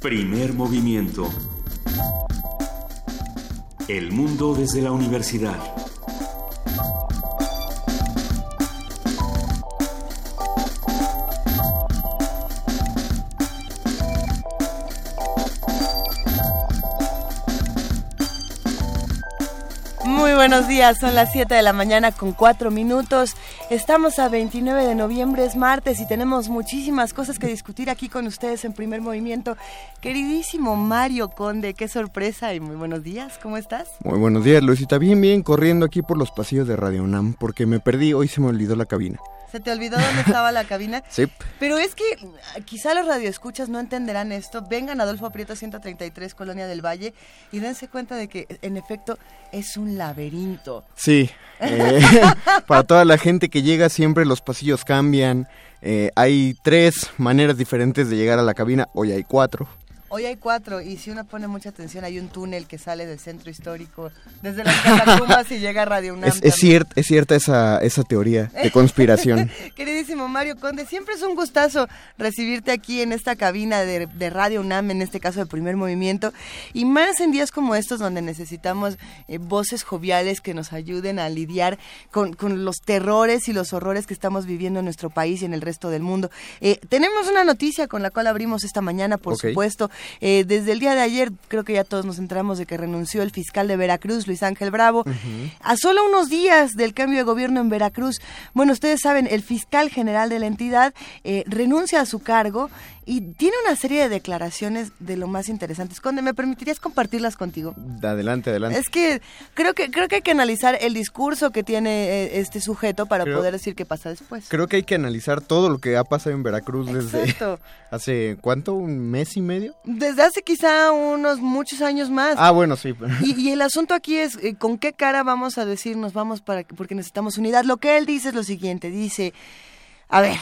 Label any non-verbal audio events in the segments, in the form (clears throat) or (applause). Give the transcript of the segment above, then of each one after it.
Primer movimiento. El mundo desde la universidad. Muy buenos días, son las 7 de la mañana con 4 minutos. Estamos a 29 de noviembre, es martes y tenemos muchísimas cosas que discutir aquí con ustedes en primer movimiento. Queridísimo Mario Conde, qué sorpresa y muy buenos días, ¿cómo estás? Muy buenos días, Luisita. Bien, bien, corriendo aquí por los pasillos de Radio UNAM porque me perdí, hoy se me olvidó la cabina. ¿Se te olvidó dónde estaba la cabina? (laughs) Sí. Pero es que quizá los radioescuchas no entenderán esto. Vengan a Adolfo Prieto 133, Colonia del Valle, y dense cuenta de que, en efecto, es un laberinto. Sí. Eh, (laughs) para toda la gente que llega, siempre los pasillos cambian. Eh, hay tres maneras diferentes de llegar a la cabina. Hoy hay cuatro. Hoy hay cuatro y si uno pone mucha atención hay un túnel que sale del centro histórico desde las catacumbas y llega a Radio UNAM. Es, es, ciert, es cierta esa, esa teoría de conspiración. (laughs) Queridísimo Mario Conde, siempre es un gustazo recibirte aquí en esta cabina de, de, Radio UNAM, en este caso de primer movimiento, y más en días como estos donde necesitamos eh, voces joviales que nos ayuden a lidiar con, con, los terrores y los horrores que estamos viviendo en nuestro país y en el resto del mundo. Eh, tenemos una noticia con la cual abrimos esta mañana, por okay. supuesto. Eh, desde el día de ayer, creo que ya todos nos enteramos de que renunció el fiscal de Veracruz, Luis Ángel Bravo, uh -huh. a solo unos días del cambio de gobierno en Veracruz. Bueno, ustedes saben, el fiscal general de la entidad eh, renuncia a su cargo y tiene una serie de declaraciones de lo más interesantes. Conde, ¿me permitirías compartirlas contigo? Adelante, adelante. Es que creo que creo que hay que analizar el discurso que tiene eh, este sujeto para creo, poder decir qué pasa después. Creo que hay que analizar todo lo que ha pasado en Veracruz desde Exacto. (laughs) hace ¿cuánto? un mes y medio. Desde hace quizá unos muchos años más. Ah, bueno, sí. (laughs) Y, y el asunto aquí es eh, con qué cara vamos a decir nos vamos para porque necesitamos unidad. Lo que él dice es lo siguiente, dice, a ver,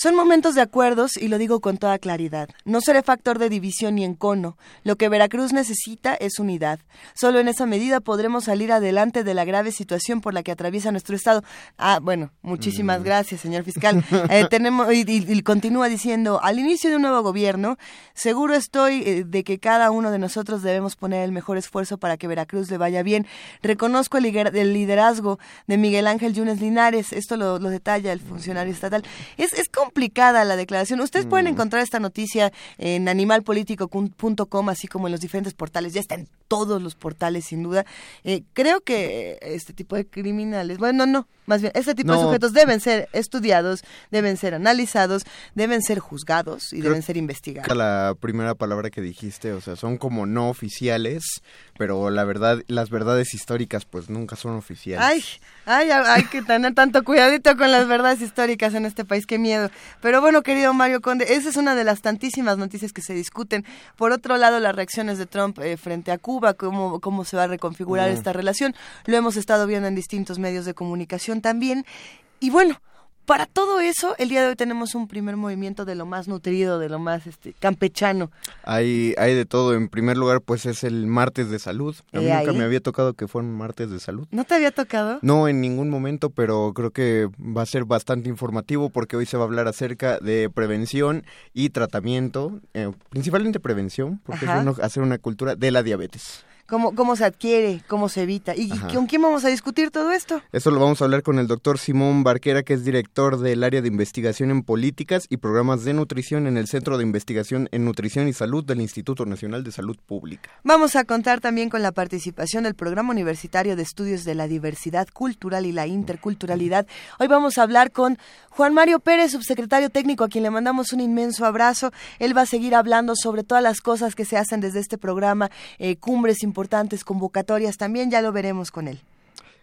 son momentos de acuerdos y lo digo con toda claridad. No seré factor de división ni encono. Lo que Veracruz necesita es unidad. Solo en esa medida podremos salir adelante de la grave situación por la que atraviesa nuestro estado. Ah, bueno, muchísimas mm. gracias, señor fiscal. (laughs) Eh, tenemos y, y, y, continúa diciendo, al inicio de un nuevo gobierno, seguro estoy eh, de que cada uno de nosotros debemos poner el mejor esfuerzo para que Veracruz le vaya bien. Reconozco el, el liderazgo de Miguel Ángel Yunes Linares. Esto lo, lo detalla el funcionario estatal. Es, es complicada la declaración. Ustedes mm. pueden encontrar esta noticia en animalpolitico.com, así como en los diferentes portales. Ya está en todos los portales, sin duda. Eh, creo que este tipo de criminales, bueno, no, más bien, este tipo no. de sujetos deben ser estudiados, deben ser analizados, deben ser juzgados y creo deben ser investigados. La primera palabra que dijiste, o sea, son como no oficiales, pero la verdad, las verdades históricas, pues nunca son oficiales. Ay, ay, hay que tener tanto cuidadito con las verdades históricas en este país, qué miedo. Pero bueno, querido Mario Conde, esa es una de las tantísimas noticias que se discuten. Por otro lado, las reacciones de Trump eh, frente a Cuba, cómo, cómo se va a reconfigurar mm. esta relación, lo hemos estado viendo en distintos medios de comunicación también. Y bueno, para todo eso, el día de hoy tenemos un primer movimiento de lo más nutrido, de lo más este, campechano. Hay, hay de todo. En primer lugar, pues es el martes de salud. A mí eh, nunca ahí? me había tocado que fueran martes de salud. ¿No te había tocado? No, en ningún momento, pero creo que va a ser bastante informativo porque hoy se va a hablar acerca de prevención y tratamiento, eh, principalmente prevención, porque Ajá. es bueno hacer una cultura de la diabetes cómo, cómo se adquiere, cómo se evita. ¿Y Ajá. con quién vamos a discutir todo esto? Eso lo vamos a hablar con el doctor Simón Barquera, que es director del área de investigación en políticas y programas de nutrición en el Centro de Investigación en Nutrición y Salud del Instituto Nacional de Salud Pública. Vamos a contar también con la participación del Programa Universitario de Estudios de la Diversidad Cultural y la Interculturalidad. Hoy vamos a hablar con Juan Mario Pérez, subsecretario técnico, a quien le mandamos un inmenso abrazo. Él va a seguir hablando sobre todas las cosas que se hacen desde este programa, eh, cumbres importantes, convocatorias, también ya lo veremos con él.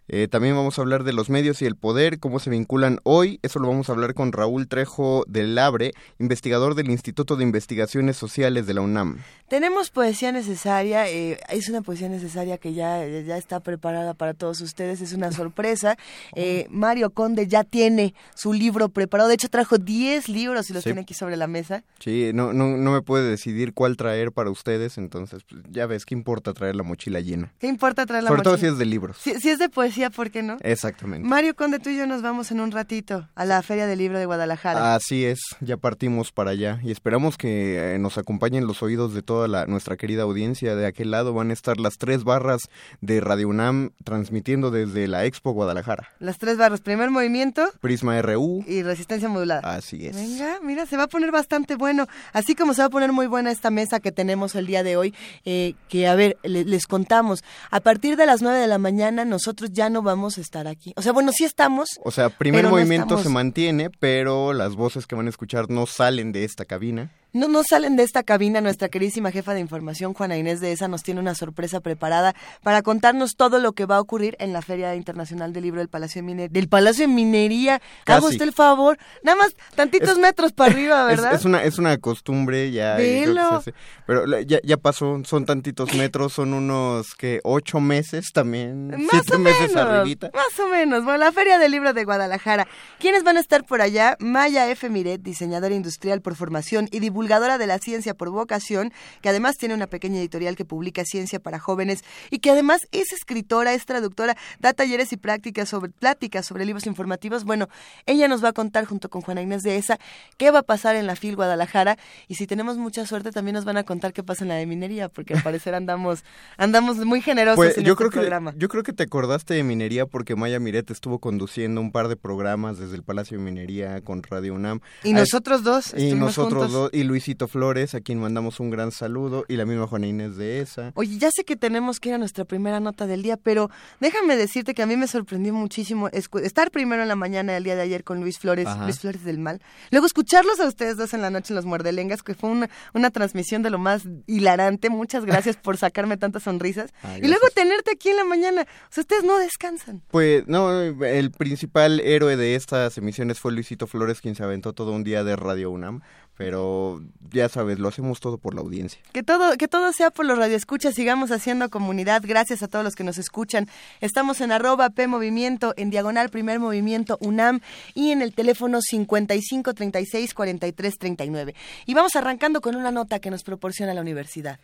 Eh, también vamos a hablar de los medios y el poder, cómo se vinculan hoy. Eso lo vamos a hablar con Raúl Trejo del Labre, investigador del Instituto de Investigaciones Sociales de la UNAM. Tenemos poesía necesaria, eh, es una poesía necesaria que ya, ya está preparada para todos ustedes, es una sorpresa. (laughs) Eh, Mario Conde ya tiene su libro preparado, de hecho trajo 10 libros y los sí. tiene aquí sobre la mesa. Sí, no, no, no me puede decidir cuál traer para ustedes, entonces pues, ya ves, ¿qué importa traer la mochila llena? ¿Qué importa traer la sobre mochila? Sobre todo si es de libros. Si, si es de poesía decía, ¿por qué no? Exactamente. Mario Conde, tú y yo nos vamos en un ratito a la Feria del Libro de Guadalajara. Así es, ya partimos para allá y esperamos que eh, nos acompañen los oídos de toda la, nuestra querida audiencia. De aquel lado van a estar las tres barras de Radio UNAM transmitiendo desde la Expo Guadalajara. Las tres barras, primer movimiento. Prisma RU. Y resistencia modulada. Así es. Venga, mira, se va a poner bastante bueno. Así como se va a poner muy buena esta mesa que tenemos el día de hoy, eh, que a ver, les contamos, a partir de las nueve de la mañana nosotros ya no vamos a estar aquí. O sea, bueno, sí estamos. O sea, primer movimiento se mantiene, pero las voces que van a escuchar no salen de esta cabina. No, no salen de esta cabina. Nuestra queridísima jefa de información, Juana Inés de esa, nos tiene una sorpresa preparada para contarnos todo lo que va a ocurrir en la Feria Internacional del Libro del Palacio de, Minería. del Palacio de Minería. Hago usted el favor. Nada más tantitos metros para arriba, (laughs) ¿verdad? Es, una, es una costumbre ya. Pero ya, ya pasó, son tantitos metros, son unos que ocho meses también. Más siete meses menos, Más o menos. Bueno, la Feria del Libro de Guadalajara. ¿Quiénes van a estar por allá? Maya F. Miret, diseñadora industrial por formación y divulgación divulgadora de la ciencia por vocación, que además tiene una pequeña editorial que publica ciencia para jóvenes y que además es escritora, es traductora, da talleres y prácticas sobre pláticas sobre libros informativos. Bueno, ella nos va a contar junto con Juana Inés de esa qué va a pasar en la FIL Guadalajara y si tenemos mucha suerte también nos van a contar qué pasa en la de minería, porque al parecer (laughs) andamos andamos muy generosos pues, en yo este creo programa. Que, yo creo que te acordaste de minería porque Maya Miret estuvo conduciendo un par de programas desde el Palacio de Minería con Radio UNAM. Y nosotros dos. Y nosotros dos. Y Luisito Flores, a quien mandamos un gran saludo, y la misma Juana Inés de esa. Oye, ya sé que tenemos que ir a nuestra primera nota del día, pero déjame decirte que a mí me sorprendió muchísimo estar primero en la mañana del día de ayer con Luis Flores, Luis Flores del Mal, luego escucharlos a ustedes dos en la noche en Los Muerdelengas, que fue una, una transmisión de lo más hilarante. Muchas (laughs) gracias por sacarme tantas sonrisas. y luego tenerte aquí en la mañana. O sea, ustedes no descansan. Pues no, el principal héroe de estas emisiones fue Luisito Flores, quien se aventó todo un día de Radio UNAM pero ya sabes, lo hacemos todo por la audiencia. Que todo, que todo sea por los radioescuchas, sigamos haciendo comunidad, gracias a todos los que nos escuchan. Estamos en arroba P Movimiento, en diagonal Primer Movimiento UNAM y en el teléfono 55 36 43 39. Y vamos arrancando con una nota que nos proporciona la universidad.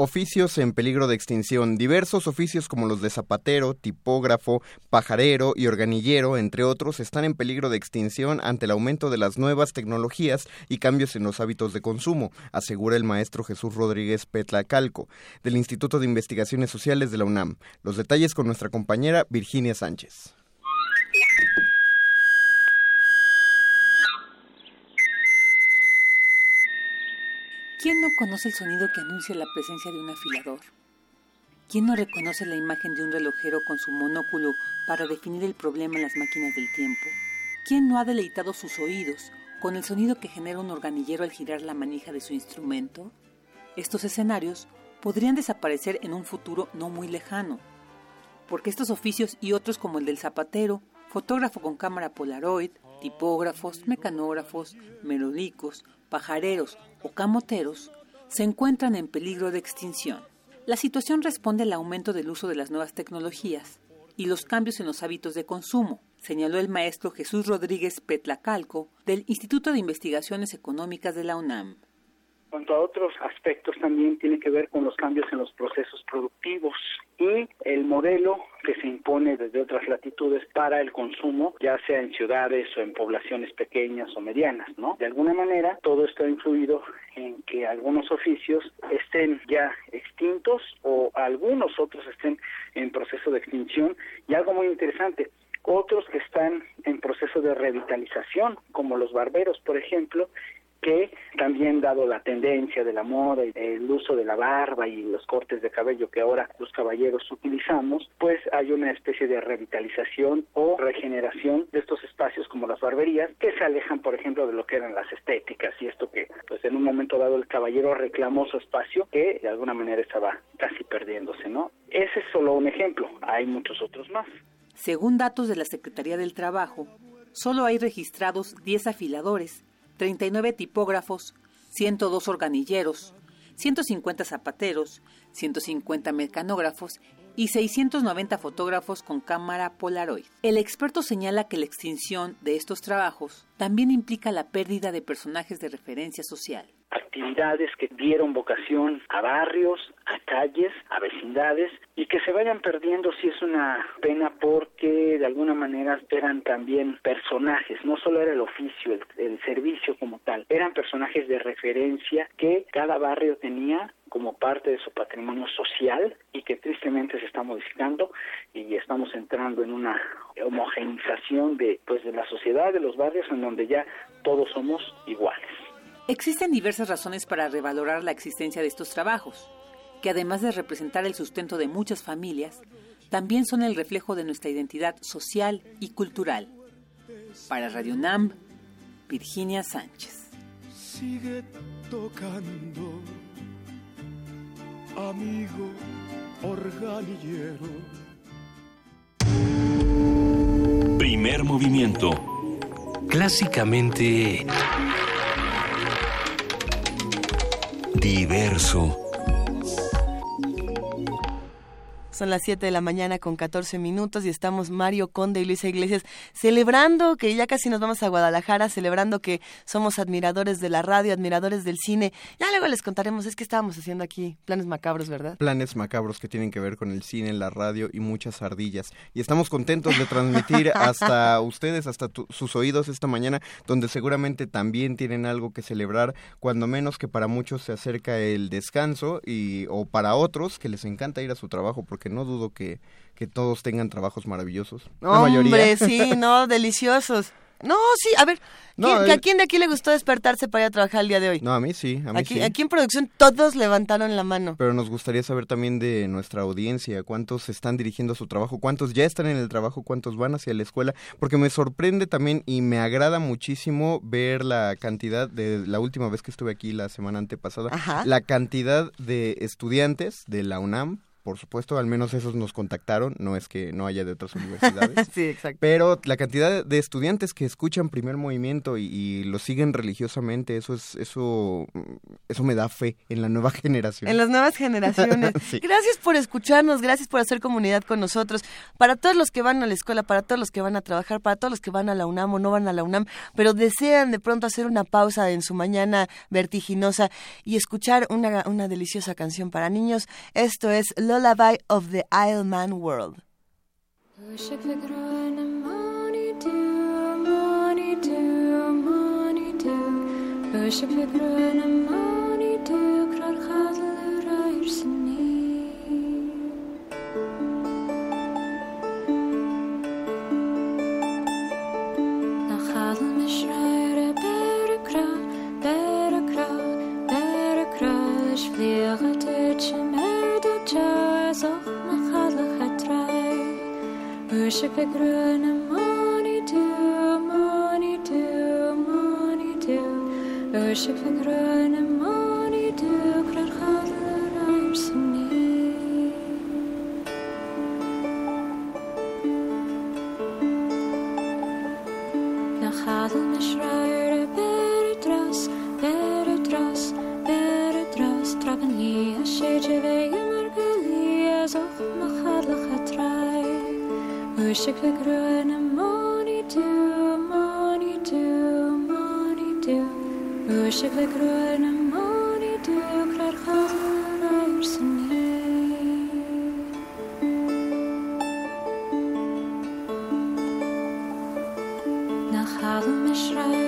Oficios en peligro de extinción. Diversos oficios como los de zapatero, tipógrafo, pajarero y organillero, entre otros, están en peligro de extinción ante el aumento de las nuevas tecnologías y cambios en los hábitos de consumo, asegura el maestro Jesús Rodríguez Petlacalco, del Instituto de Investigaciones Sociales de la UNAM. Los detalles con nuestra compañera Virginia Sánchez. ¿Quién no conoce el sonido que anuncia la presencia de un afilador? ¿Quién no reconoce la imagen de un relojero con su monóculo para definir el problema en las máquinas del tiempo? ¿Quién no ha deleitado sus oídos con el sonido que genera un organillero al girar la manija de su instrumento? Estos escenarios podrían desaparecer en un futuro no muy lejano, porque estos oficios y otros como el del zapatero, fotógrafo con cámara Polaroid, tipógrafos, mecanógrafos, melodicos, pajareros o camoteros se encuentran en peligro de extinción. La situación responde al aumento del uso de las nuevas tecnologías y los cambios en los hábitos de consumo, señaló el maestro Jesús Rodríguez Petlacalco del Instituto de Investigaciones Económicas de la UNAM cuanto a otros aspectos también tiene que ver con los cambios en los procesos productivos y el modelo que se impone desde otras latitudes para el consumo, ya sea en ciudades o en poblaciones pequeñas o medianas, ¿no? De alguna manera, todo esto ha influido en que algunos oficios estén ya extintos o algunos otros estén en proceso de extinción y algo muy interesante, otros que están en proceso de revitalización, como los barberos, por ejemplo, que también dado la tendencia de la moda y el uso de la barba y los cortes de cabello que ahora los caballeros utilizamos, pues hay una especie de revitalización o regeneración de estos espacios como las barberías que se alejan, por ejemplo, de lo que eran las estéticas y esto que pues en un momento dado el caballero reclamó su espacio que de alguna manera estaba casi perdiéndose, ¿no? Ese es solo un ejemplo, hay muchos otros más. Según datos de la Secretaría del Trabajo, solo hay registrados 10 afiladores 39 tipógrafos, 102 organilleros, 150 zapateros, 150 mecanógrafos y 690 fotógrafos con cámara Polaroid. El experto señala que la extinción de estos trabajos también implica la pérdida de personajes de referencia social actividades que dieron vocación a barrios, a calles, a vecindades y que se vayan perdiendo sí es una pena porque de alguna manera eran también personajes, no solo era el oficio, el, el servicio como tal, eran personajes de referencia que cada barrio tenía como parte de su patrimonio social y que tristemente se está modificando y estamos entrando en una homogenización de pues de la sociedad de los barrios en donde ya todos somos iguales. Existen diversas razones para revalorar la existencia de estos trabajos, que además de representar el sustento de muchas familias, también son el reflejo de nuestra identidad social y cultural. Para Radio NAM, Virginia Sánchez. Sigue tocando amigo organillero. Primer movimiento. Clásicamente diverso. Son las 7 de la mañana con 14 minutos y estamos Mario Conde y Luisa Iglesias celebrando que ya casi nos vamos a Guadalajara, celebrando que somos admiradores de la radio, admiradores del cine. Ya luego les contaremos, es que estábamos haciendo aquí planes macabros, ¿verdad? Planes macabros que tienen que ver con el cine, la radio y muchas ardillas. Y estamos contentos de transmitir (laughs) hasta ustedes, hasta sus oídos esta mañana, donde seguramente también tienen algo que celebrar, cuando menos que para muchos se acerca el descanso y o para otros que les encanta ir a su trabajo porque no dudo que, que todos tengan trabajos maravillosos. La Hombre, sí, no, (laughs) deliciosos. No, sí, a ver, ¿a quién de aquí le gustó despertarse para ir a trabajar el día de hoy? No, a mí sí, a mí aquí, sí. Aquí en producción todos levantaron la mano. Pero nos gustaría saber también de nuestra audiencia, cuántos están dirigiendo su trabajo, cuántos ya están en el trabajo, cuántos van hacia la escuela, porque me sorprende también y me agrada muchísimo ver la cantidad de la última vez que estuve aquí la semana antepasada, la cantidad de estudiantes de la UNAM por supuesto, al menos esos nos contactaron, no es que no haya de otras universidades. (laughs) sí, exacto. Pero la cantidad de estudiantes que escuchan primer movimiento y, lo siguen religiosamente, eso es eso eso me da fe en la nueva (laughs) generación. En las nuevas generaciones. (laughs) Gracias por escucharnos, gracias por hacer comunidad con nosotros. Para todos los que van a la escuela, para todos los que van a trabajar, para todos los que van a la UNAM o no van a la UNAM, pero desean de pronto hacer una pausa en su mañana vertiginosa y escuchar una, una deliciosa canción para niños, esto es Lullaby of the Isle Man World. Worship I could money do, money do, money do. I wish I money do, crud hodler arms a better dress, better dress, better dress. Trappen he a shade of as of my. Ösikli gröna moni moni du, moni du Ösikli gröna moni du, klar kallar örsen Nach allem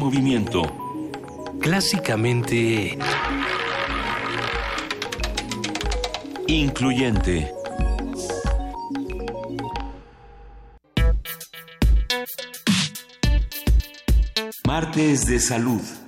movimiento. Clásicamente... Incluyente. Martes de Salud.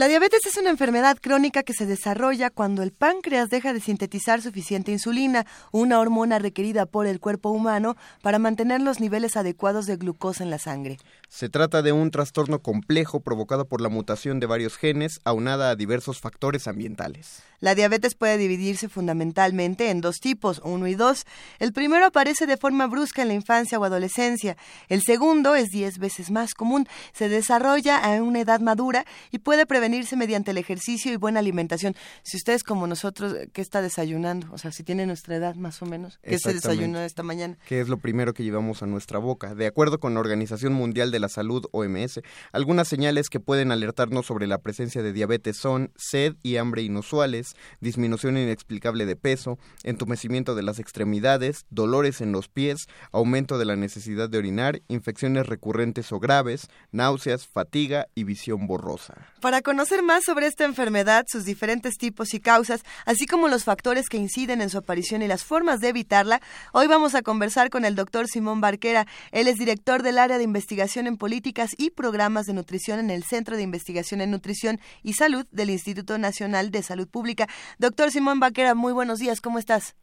La diabetes es una enfermedad crónica que se desarrolla cuando el páncreas deja de sintetizar suficiente insulina, una hormona requerida por el cuerpo humano para mantener los niveles adecuados de glucosa en la sangre. Se trata de un trastorno complejo provocado por la mutación de varios genes aunada a diversos factores ambientales. La diabetes puede dividirse fundamentalmente en dos tipos, uno y dos. El primero aparece de forma brusca en la infancia o adolescencia. El segundo es diez veces más común. Se desarrolla a una edad madura y puede prevenirse mediante el ejercicio y buena alimentación. Si ustedes como nosotros, ¿qué está desayunando? O sea, si tiene nuestra edad más o menos, ¿qué se desayunó esta mañana? ¿Qué es lo primero que llevamos a nuestra boca? De acuerdo con la Organización Mundial de la Salud, OMS, algunas señales que pueden alertarnos sobre la presencia de diabetes son sed y hambre inusuales, disminución inexplicable de peso, entumecimiento de las extremidades, dolores en los pies, aumento de la necesidad de orinar, infecciones recurrentes o graves, náuseas, fatiga y visión borrosa. Para conocer más sobre esta enfermedad, sus diferentes tipos y causas, así como los factores que inciden en su aparición y las formas de evitarla, hoy vamos a conversar con el doctor Simón Barquera. Él es director del área de investigación en políticas y programas de nutrición en el Centro de Investigación en Nutrición y Salud del Instituto Nacional de Salud Pública. Doctor Simón Barquera, muy buenos días, ¿cómo estás?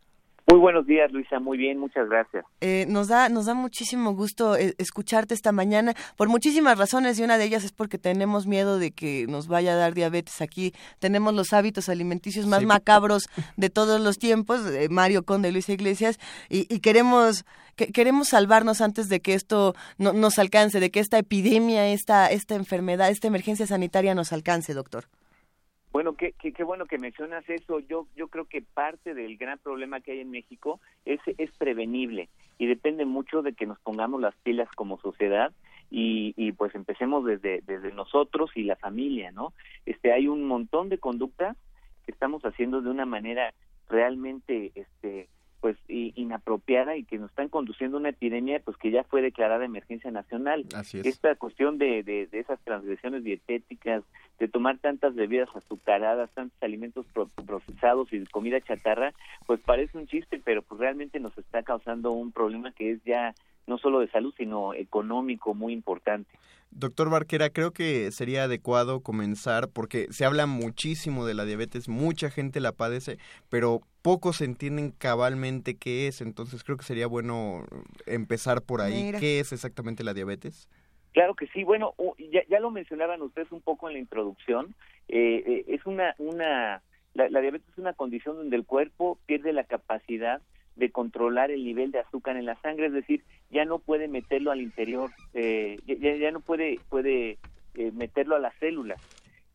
Muy buenos días, Luisa. Muy bien, muchas gracias. Eh, nos da nos da muchísimo gusto eh, escucharte esta mañana por muchísimas razones y una de ellas es porque tenemos miedo de que nos vaya a dar diabetes aquí. Tenemos los hábitos alimenticios más macabros de todos los tiempos, eh, Mario Conde, Luisa Iglesias, y, y queremos que, queremos salvarnos antes de que esto no, nos alcance, de que esta epidemia, esta esta enfermedad, esta emergencia sanitaria nos alcance, doctor. Bueno, qué, qué, qué, bueno que mencionas eso. Yo, yo creo que parte del gran problema que hay en México es, es prevenible y depende mucho de que nos pongamos las pilas como sociedad y, y pues empecemos desde, desde nosotros y la familia, ¿no? Este, hay un montón de conductas que estamos haciendo de una manera realmente este, pues inapropiada y que nos están conduciendo a una epidemia pues que ya fue declarada emergencia nacional. Así es. Esta cuestión de, de, de, esas transgresiones dietéticas, de tomar tantas bebidas azucaradas, tantos alimentos pro procesados y comida chatarra, pues parece un chiste, pero pues realmente nos está causando un problema que es ya no solo de salud, sino económico muy importante. Doctor Barquera, creo que sería adecuado comenzar porque se habla muchísimo de la diabetes, mucha gente la padece, pero pocos entienden cabalmente qué es, entonces creo que sería bueno empezar por ahí. Mira. ¿Qué es exactamente la diabetes? Claro que sí, bueno, ya, ya lo mencionaban ustedes un poco en la introducción, eh, eh, es una, una la, la diabetes es una condición donde el cuerpo pierde la capacidad de controlar el nivel de azúcar en la sangre, es decir, ya no puede meterlo al interior, eh, ya, ya, no puede, puede eh, meterlo a las células.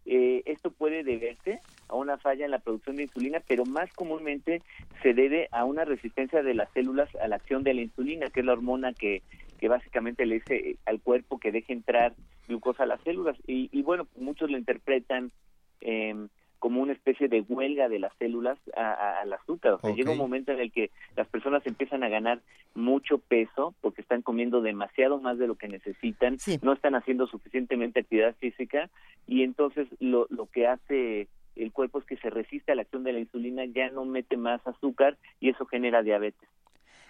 Eh, esto puede deberse a una falla en la producción de insulina, pero más comúnmente se debe a una resistencia de las células a la acción de la insulina, que es la hormona que, que básicamente le dice al cuerpo que deje entrar glucosa a las células. Y, y bueno, muchos lo interpretan eh, como una especie de huelga de las células a, a, al azúcar. O sea, Okay. llega un momento en el que las personas empiezan a ganar mucho peso porque están comiendo demasiado más de lo que necesitan, Sí. no están haciendo suficientemente actividad física y entonces lo, lo que hace el cuerpo es que se resiste a la acción de la insulina, ya no mete más azúcar y eso genera diabetes.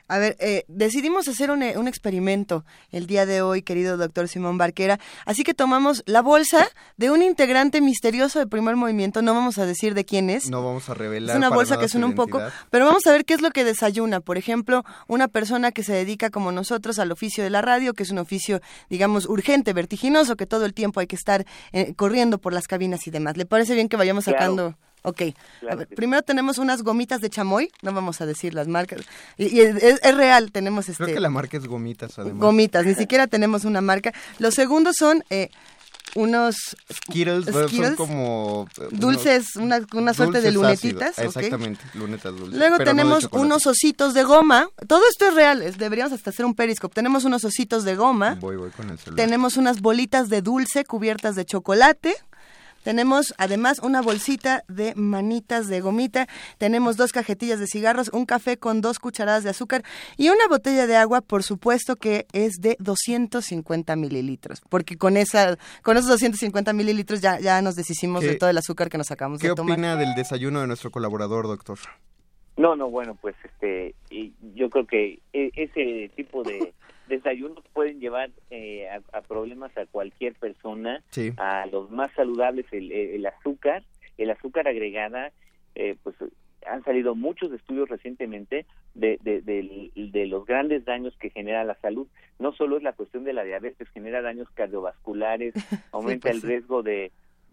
A ver, eh, decidimos hacer un, eh, un, experimento el día de hoy, querido doctor Simón Barquera. Así que tomamos la bolsa de un integrante misterioso del primer movimiento. No vamos a decir de quién es. No vamos a revelar. Es una para bolsa nada que su suena un poco, pero vamos a ver qué es lo que desayuna. Por ejemplo, una persona que se dedica como nosotros al oficio de la radio, que es un oficio, digamos, urgente, vertiginoso, que todo el tiempo hay que estar eh, corriendo por las cabinas y demás. ¿Le parece bien que vayamos Claro. Ok, Claro a ver, que sí. primero tenemos unas gomitas de chamoy, no vamos a decir las marcas, y, y es, real, tenemos este Creo que la marca es gomitas, además. gomitas, ni (laughs) siquiera tenemos una marca. Los segundos son eh, unos Skittles, Skittles, son como... eh, unos dulces, una, una suerte de lunetitas. ácidos. ok. Exactamente, lunetas dulces. Luego no tenemos unos ositos de goma. Todo esto es real, es- deberíamos hasta hacer un periscope. Tenemos unos ositos de goma. Voy, voy con el celular. Tenemos unas bolitas de dulce cubiertas de chocolate. Tenemos además una bolsita de manitas de gomita, tenemos dos cajetillas de cigarros, un café con dos cucharadas de azúcar y una botella de agua, por supuesto que es de 250 mililitros, porque con esa, con esos 250 mililitros ya, ya nos deshicimos ¿Qué- de todo el azúcar que nos acabamos ¿Qué de tomar. opina del desayuno de nuestro colaborador, doctor? No, no, bueno, pues este, yo creo que e- ese tipo de, desayunos pueden llevar eh, a, problemas a cualquier persona, Sí. a los más saludables el, el azúcar, el azúcar agregada, eh, pues han salido muchos estudios recientemente de, de, de- de los grandes daños que genera la salud. No solo es la cuestión de la diabetes, genera daños cardiovasculares, (laughs) aumenta pues el sí. riesgo de,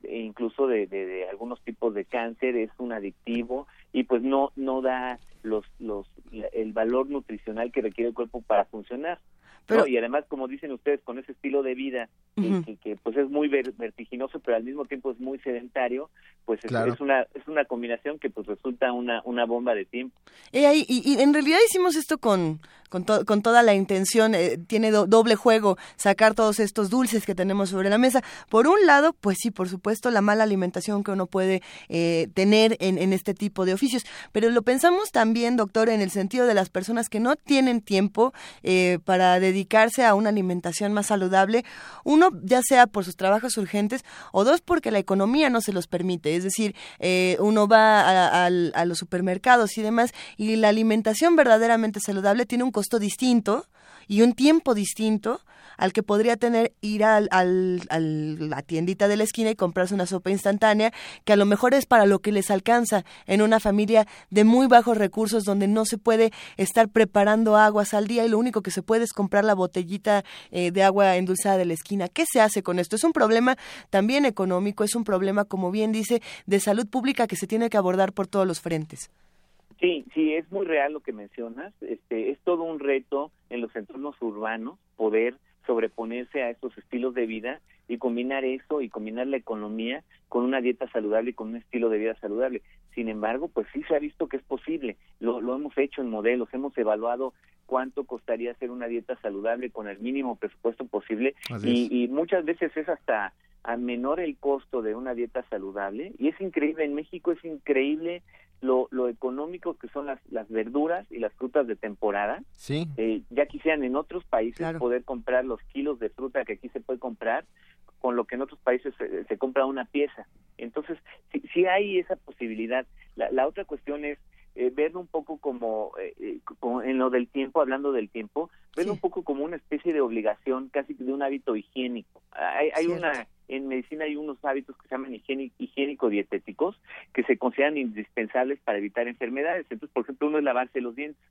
incluso de algunos tipos de cáncer, es un adictivo y pues no no da los los el valor nutricional que requiere el cuerpo para funcionar. ¿No? Pero- y además, como dicen ustedes, con ese estilo de vida que, Ujú. que- que, pues es muy ver- vertiginoso, pero al mismo tiempo es muy sedentario, pues es, Claro. es una es una combinación que pues resulta una una bomba de tiempo. Eh, ahí- y, y en realidad hicimos esto con, con, to- con toda la intención, eh, tiene do- doble juego, sacar todos estos dulces que tenemos sobre la mesa. Por un lado, pues sí, por supuesto, la mala alimentación que uno puede eh, tener en, en este tipo de oficios, pero lo pensamos también, doctor, en el sentido de las personas que no tienen tiempo eh, para dedicarse a una alimentación más saludable, uno, ya sea por sus trabajos urgentes, o dos, porque la economía no se los permite, es decir, eh, uno va a, al- a los supermercados y demás, y la alimentación verdaderamente saludable tiene un costo distinto y un tiempo distinto al que podría tener ir al, al- al- la tiendita de la esquina y comprarse una sopa instantánea, que a lo mejor es para lo que les alcanza en una familia de muy bajos recursos donde no se puede estar preparando aguas al día y lo único que se puede es comprar la botellita eh, de agua endulzada de la esquina. ¿Qué se hace con esto? Es un problema también económico, es un problema, como bien dice, de salud pública que se tiene que abordar por todos los frentes. Sí, sí, es muy real lo que mencionas. Este, es todo un reto en los entornos urbanos poder sobreponerse a estos estilos de vida y combinar eso y combinar la economía con una dieta saludable y con un estilo de vida saludable. Sin embargo, pues sí se ha visto que es posible. Lo, lo hemos hecho en modelos, hemos evaluado cuánto costaría hacer una dieta saludable con el mínimo presupuesto posible y, y muchas veces es hasta a menor el costo de una dieta saludable y es increíble en México es increíble lo, lo económico que son las, las verduras y las frutas de temporada Sí. Eh, ya quisieran en otros países Claro. poder comprar los kilos de fruta que aquí se puede comprar con lo que en otros países se, se compra una pieza entonces sí, sí hay esa posibilidad la, la otra cuestión es eh, verlo un poco como, eh, eh, como en lo del tiempo, hablando del tiempo, verlo Sí. un poco como una especie de obligación, casi de un hábito higiénico. Hay, hay Cierto. una, en medicina hay unos hábitos que se llaman higiénico-dietéticos que se consideran indispensables para evitar enfermedades. Entonces, por ejemplo, uno es lavarse los dientes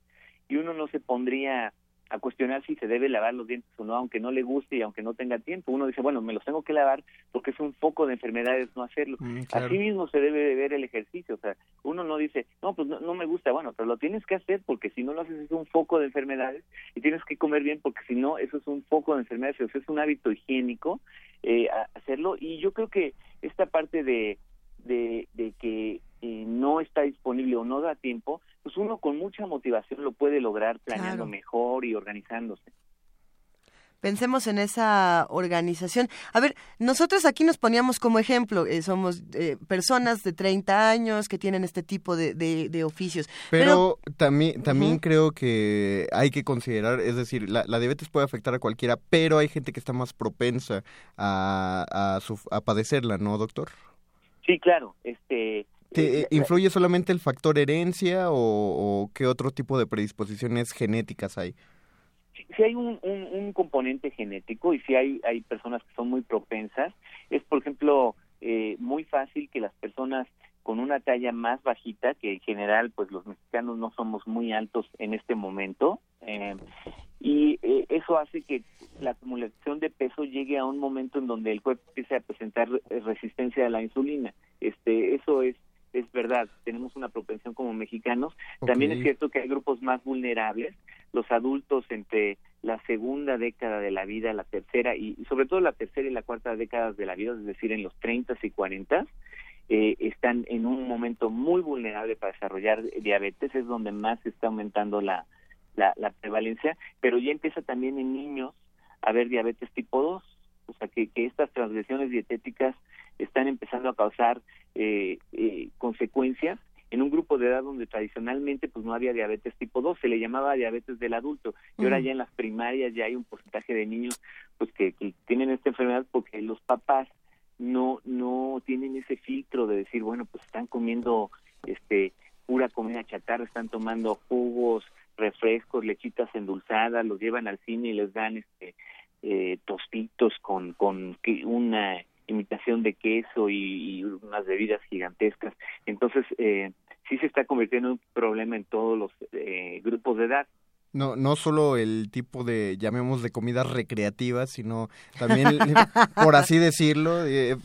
y uno no se pondría a cuestionar si se debe lavar los dientes o no, aunque no le guste y aunque no tenga tiempo. Uno dice, bueno, me los tengo que lavar porque es un foco de enfermedades no hacerlo. Mm, claro. Así mismo se debe de ver el ejercicio, o sea, uno no dice, no, pues no, no me gusta, bueno, pero lo tienes que hacer porque si no lo haces es un foco de enfermedades y tienes que comer bien porque si no, eso es un foco de enfermedades, o sea, es un hábito higiénico eh, hacerlo y yo creo que esta parte de, de, de que eh, no está disponible o no da tiempo, pues uno con mucha motivación lo puede lograr planeando Claro. mejor y organizándose. Pensemos en esa organización. A ver, nosotros aquí nos poníamos como ejemplo, eh, somos eh, personas de 30 años que tienen este tipo de, de- de oficios. Pero, también, también creo que hay que considerar, es decir, la, la diabetes puede afectar a cualquiera, pero hay gente que está más propensa a, a padecerla, ¿no, doctor? Sí, claro, este... ¿Te, eh, ¿Influye solamente el factor herencia o, o qué otro tipo de predisposiciones genéticas hay? si si hay un, un, un componente genético y si hay, hay personas que son muy propensas, es por ejemplo eh, muy fácil que las personas con una talla más bajita, que en general pues los mexicanos no somos muy altos en este momento, eh, y eh, eso hace que la acumulación de peso llegue a un momento en donde el cuerpo empiece a presentar eh, resistencia a la insulina. Este, eso es es verdad, tenemos una propensión como mexicanos. También es cierto que hay grupos más vulnerables, los adultos entre la segunda década de la vida, la tercera y, sobre todo la tercera y la cuarta década de la vida, es decir, en los 30 y 40, eh, están en un momento muy vulnerable para desarrollar diabetes, es donde más se está aumentando la, la, la prevalencia, pero ya empieza también en niños a haber diabetes tipo 2, o sea que, que estas transgresiones dietéticas están empezando a causar eh, eh, consecuencias en un grupo de edad donde tradicionalmente pues no había diabetes tipo 2, se le llamaba diabetes del adulto. Y ahora ya en las primarias ya hay un porcentaje de niños pues que, que tienen esta enfermedad porque los papás no no tienen ese filtro de decir bueno pues están comiendo este pura comida chatarra están tomando jugos refrescos, lechitas endulzadas, los llevan al cine y les dan este eh, tostitos con, con una imitación de queso y, unas bebidas gigantescas. Entonces, eh, sí se está convirtiendo en un problema en todos los eh, grupos de edad. No, no solo el tipo de, llamemos de comidas recreativas, sino también, (laughs) por así decirlo, eh,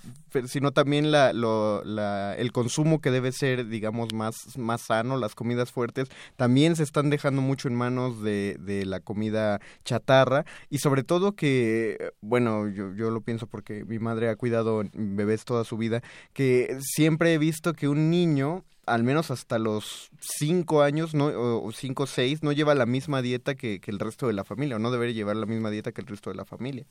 sino también la, la, el consumo que debe ser, digamos, más, más sano, las comidas fuertes, también se están dejando mucho en manos de, de la comida chatarra y sobre todo que, bueno, yo, yo lo pienso porque mi madre ha cuidado bebés toda su vida, que siempre he visto que un niño al menos hasta los cinco años, no, o cinco o seis, no lleva la misma dieta que, el resto de la familia, o no debería llevar la misma dieta que el resto de la familia.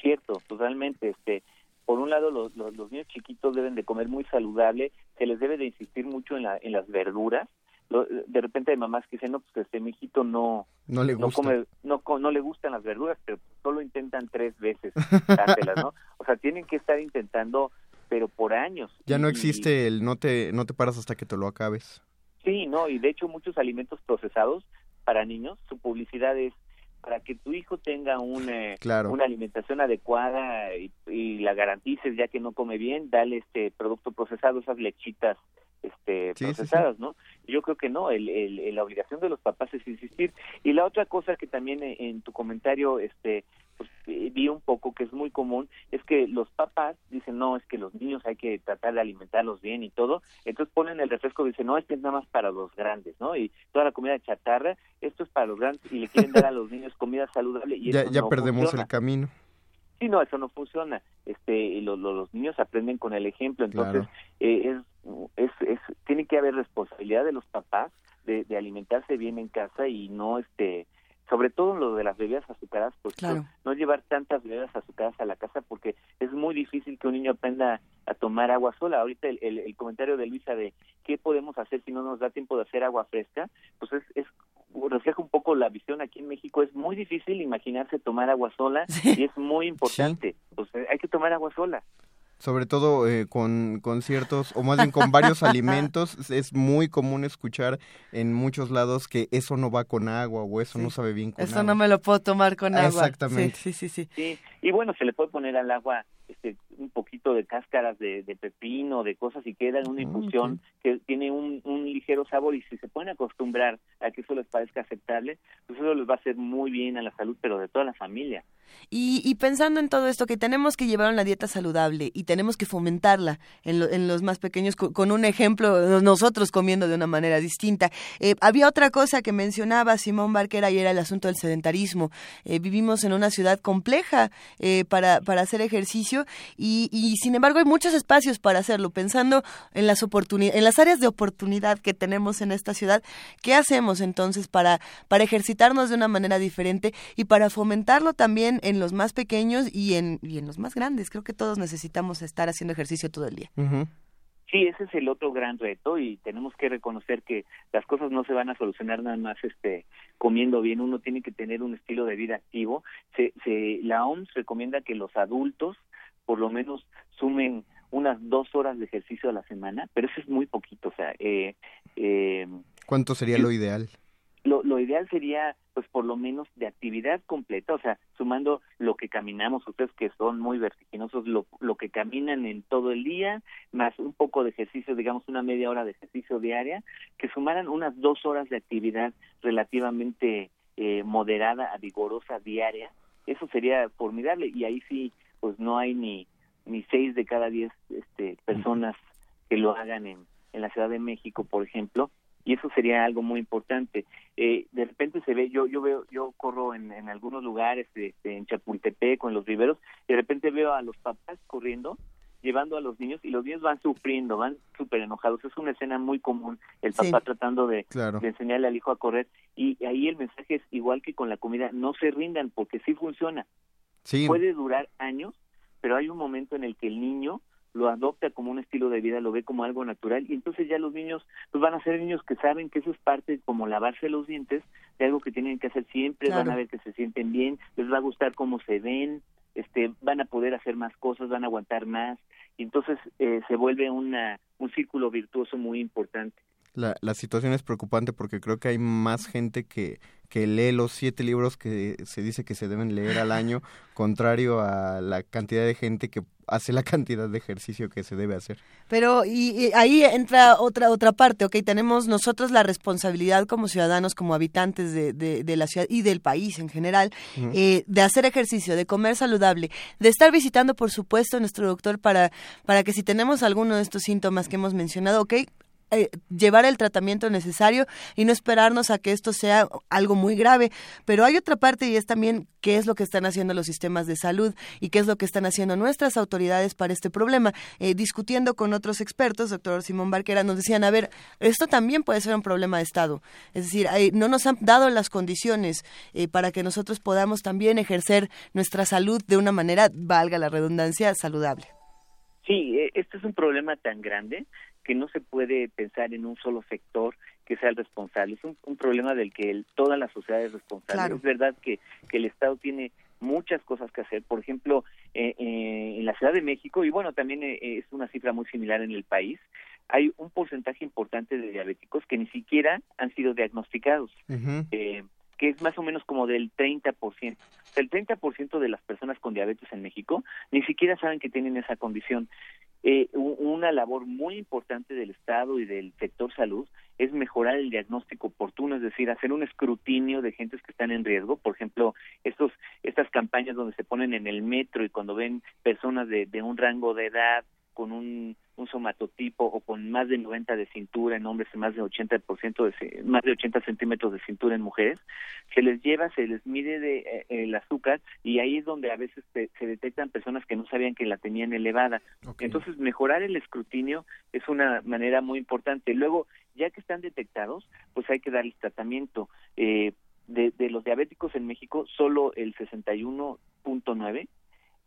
Cierto, totalmente. Este, por un lado, los, los, niños chiquitos deben de comer muy saludable, se les debe de insistir mucho en, la, en las verduras. De repente hay mamás que dicen, no, pues este mi hijito no, no, le, gusta. come, no, no le gustan las verduras, pero solo intentan tres veces (laughs) dárselas, ¿no? O sea, tienen que estar intentando pero por años. Ya no existe el no te, no te paras hasta que te lo acabes. Sí, no, y de hecho muchos alimentos procesados para niños, su publicidad es para que tu hijo tenga una, una alimentación adecuada y, la garantices ya que no come bien, dale este producto procesado, esas lechitas este procesadas, ¿no? Yo creo que no, el, el, la obligación de los papás es insistir. Y la otra cosa que también en tu comentario este pues, eh, vi un poco que es muy común, es que los papás dicen, no, es que los niños hay que tratar de alimentarlos bien y todo, entonces ponen el refresco y dicen, no, este es nada más para los grandes, ¿no? Y toda la comida chatarra, esto es para los grandes y le quieren dar a los niños comida saludable y ya, ya perdemos el camino. Sí, no, eso no funciona. Este, los, los niños aprenden con el ejemplo, entonces eh, es, es, es, tiene que haber responsabilidad de los papás de, de alimentarse bien en casa y no este sobre todo lo de las bebidas azucaradas, pues no, llevar tantas bebidas azucaradas a la casa porque es muy difícil que un niño aprenda a tomar agua sola. Ahorita el, el, comentario de Luisa de qué podemos hacer si no nos da tiempo de hacer agua fresca, pues es, es refleja un poco la visión aquí en México. Es muy difícil imaginarse tomar agua sola y es muy importante. Pues hay que tomar agua sola sobre todo eh, con, con ciertos, o más bien con varios (laughs) alimentos, es muy común escuchar en muchos lados que eso no va con agua o eso no sabe bien con eso agua. Eso no me lo puedo tomar con agua. Exactamente. Sí, sí, sí, sí. Y bueno, se le puede poner al agua este, un poquito de cáscaras de, de pepino, de cosas y queda en una ah, infusión que tiene un, un ligero sabor y si se pueden acostumbrar a que eso les parezca aceptable, pues eso les va a hacer muy bien a la salud, pero de toda la familia. Y, pensando en todo esto, que tenemos que llevar una dieta saludable y tenemos que fomentarla en, en los más pequeños con, un ejemplo, nosotros comiendo de una manera distinta. Eh, había otra cosa que mencionaba Simón Barker y era el asunto del sedentarismo. Eh, vivimos en una ciudad compleja eh, para, para hacer ejercicio y, y, sin embargo hay muchos espacios para hacerlo. Pensando en las, en las áreas de oportunidad que tenemos en esta ciudad, ¿qué hacemos entonces para, para ejercitarnos de una manera diferente y para fomentarlo también en los más pequeños y en, y en los más grandes. Creo que todos necesitamos estar haciendo ejercicio todo el día. Sí, ese es el otro gran reto y tenemos que reconocer que las cosas no se van a solucionar nada más este comiendo bien, uno tiene que tener un estilo de vida activo. Se, se, la OMS recomienda que los adultos por lo menos sumen unas dos horas de ejercicio a la semana, pero eso es muy poquito, o sea, eh, eh, ¿cuánto sería lo ideal? lo, lo ideal sería pues por lo menos de actividad completa, o sea, sumando lo que caminamos, ustedes que son muy vertiginosos, lo, lo que caminan en todo el día, más un poco de ejercicio, digamos una media hora de ejercicio diaria, que sumaran unas dos horas de actividad relativamente eh, moderada a vigorosa diaria, eso sería formidable y ahí sí, pues no hay ni ni seis de cada diez este, personas que lo hagan en, en la Ciudad de México, por ejemplo, y eso sería algo muy importante. Eh, de repente se ve, yo yo veo, yo corro en, en algunos lugares, este, en Chapultepec, en los viveros, y de repente veo a los papás corriendo, llevando a los niños, y los niños van sufriendo, van súper enojados. Es una escena muy común, el papá tratando de, de, enseñarle al hijo a correr, y ahí el mensaje es igual que con la comida, no se rindan, porque sí funciona. Sí. Puede durar años, pero hay un momento en el que el niño lo adopta como un estilo de vida, lo ve como algo natural y entonces ya los niños pues van a ser niños que saben que eso es parte como lavarse los dientes de algo que tienen que hacer siempre, van a ver que se sienten bien, les va a gustar cómo se ven, este van a poder hacer más cosas, van a aguantar más y entonces eh, se vuelve una un círculo virtuoso muy importante. La, la situación es preocupante porque creo que hay más gente que, que lee los siete libros que se dice que se deben leer al año, (laughs) contrario a la cantidad de gente que hace la cantidad de ejercicio que se debe hacer. Pero y, ahí entra otra otra parte, ok, tenemos nosotros la responsabilidad como ciudadanos, como habitantes de, de, la ciudad y del país en general, eh, de hacer ejercicio, de comer saludable, de estar visitando, por supuesto, a nuestro doctor para, para que si tenemos alguno de estos síntomas que hemos mencionado, ok, eh, llevar el tratamiento necesario y no esperarnos a que esto sea algo muy grave. Pero hay otra parte y es también qué es lo que están haciendo los sistemas de salud y qué es lo que están haciendo nuestras autoridades para este problema. Eh, discutiendo con otros expertos, doctor Simón Barquera, nos decían, a ver, esto también puede ser un problema de Estado. Es decir, no nos han dado las condiciones eh, para que nosotros podamos también ejercer nuestra salud de una manera, valga la redundancia, saludable. Sí, este es un problema tan grande que no se puede pensar en un solo sector que sea el responsable. Es un, problema del que toda la sociedad es responsable. Es verdad que, que el Estado tiene muchas cosas que hacer. Por ejemplo, eh, eh, en la Ciudad de México, y bueno, también eh, es una cifra muy similar en el país, hay un porcentaje importante de diabéticos que ni siquiera han sido diagnosticados, que es más o menos como del 30%. El 30% de las personas con diabetes en México ni siquiera saben que tienen esa condición. Eh, una labor muy importante del Estado y del sector salud es mejorar el diagnóstico oportuno, es decir, hacer un escrutinio de gentes que están en riesgo. Por ejemplo, estos, estas campañas donde se ponen en el metro y cuando ven personas de, de un rango de edad con un un somatotipo o con más de 90 de cintura en hombres y más de 80% de más de 80 centímetros de cintura en mujeres se les lleva se les mide de, eh, el azúcar y ahí es donde a veces se, detectan personas que no sabían que la tenían elevada. Entonces mejorar el escrutinio es una manera muy importante. Luego ya que están detectados pues hay que darles tratamiento. Eh, de, de los diabéticos en México solo el 61.9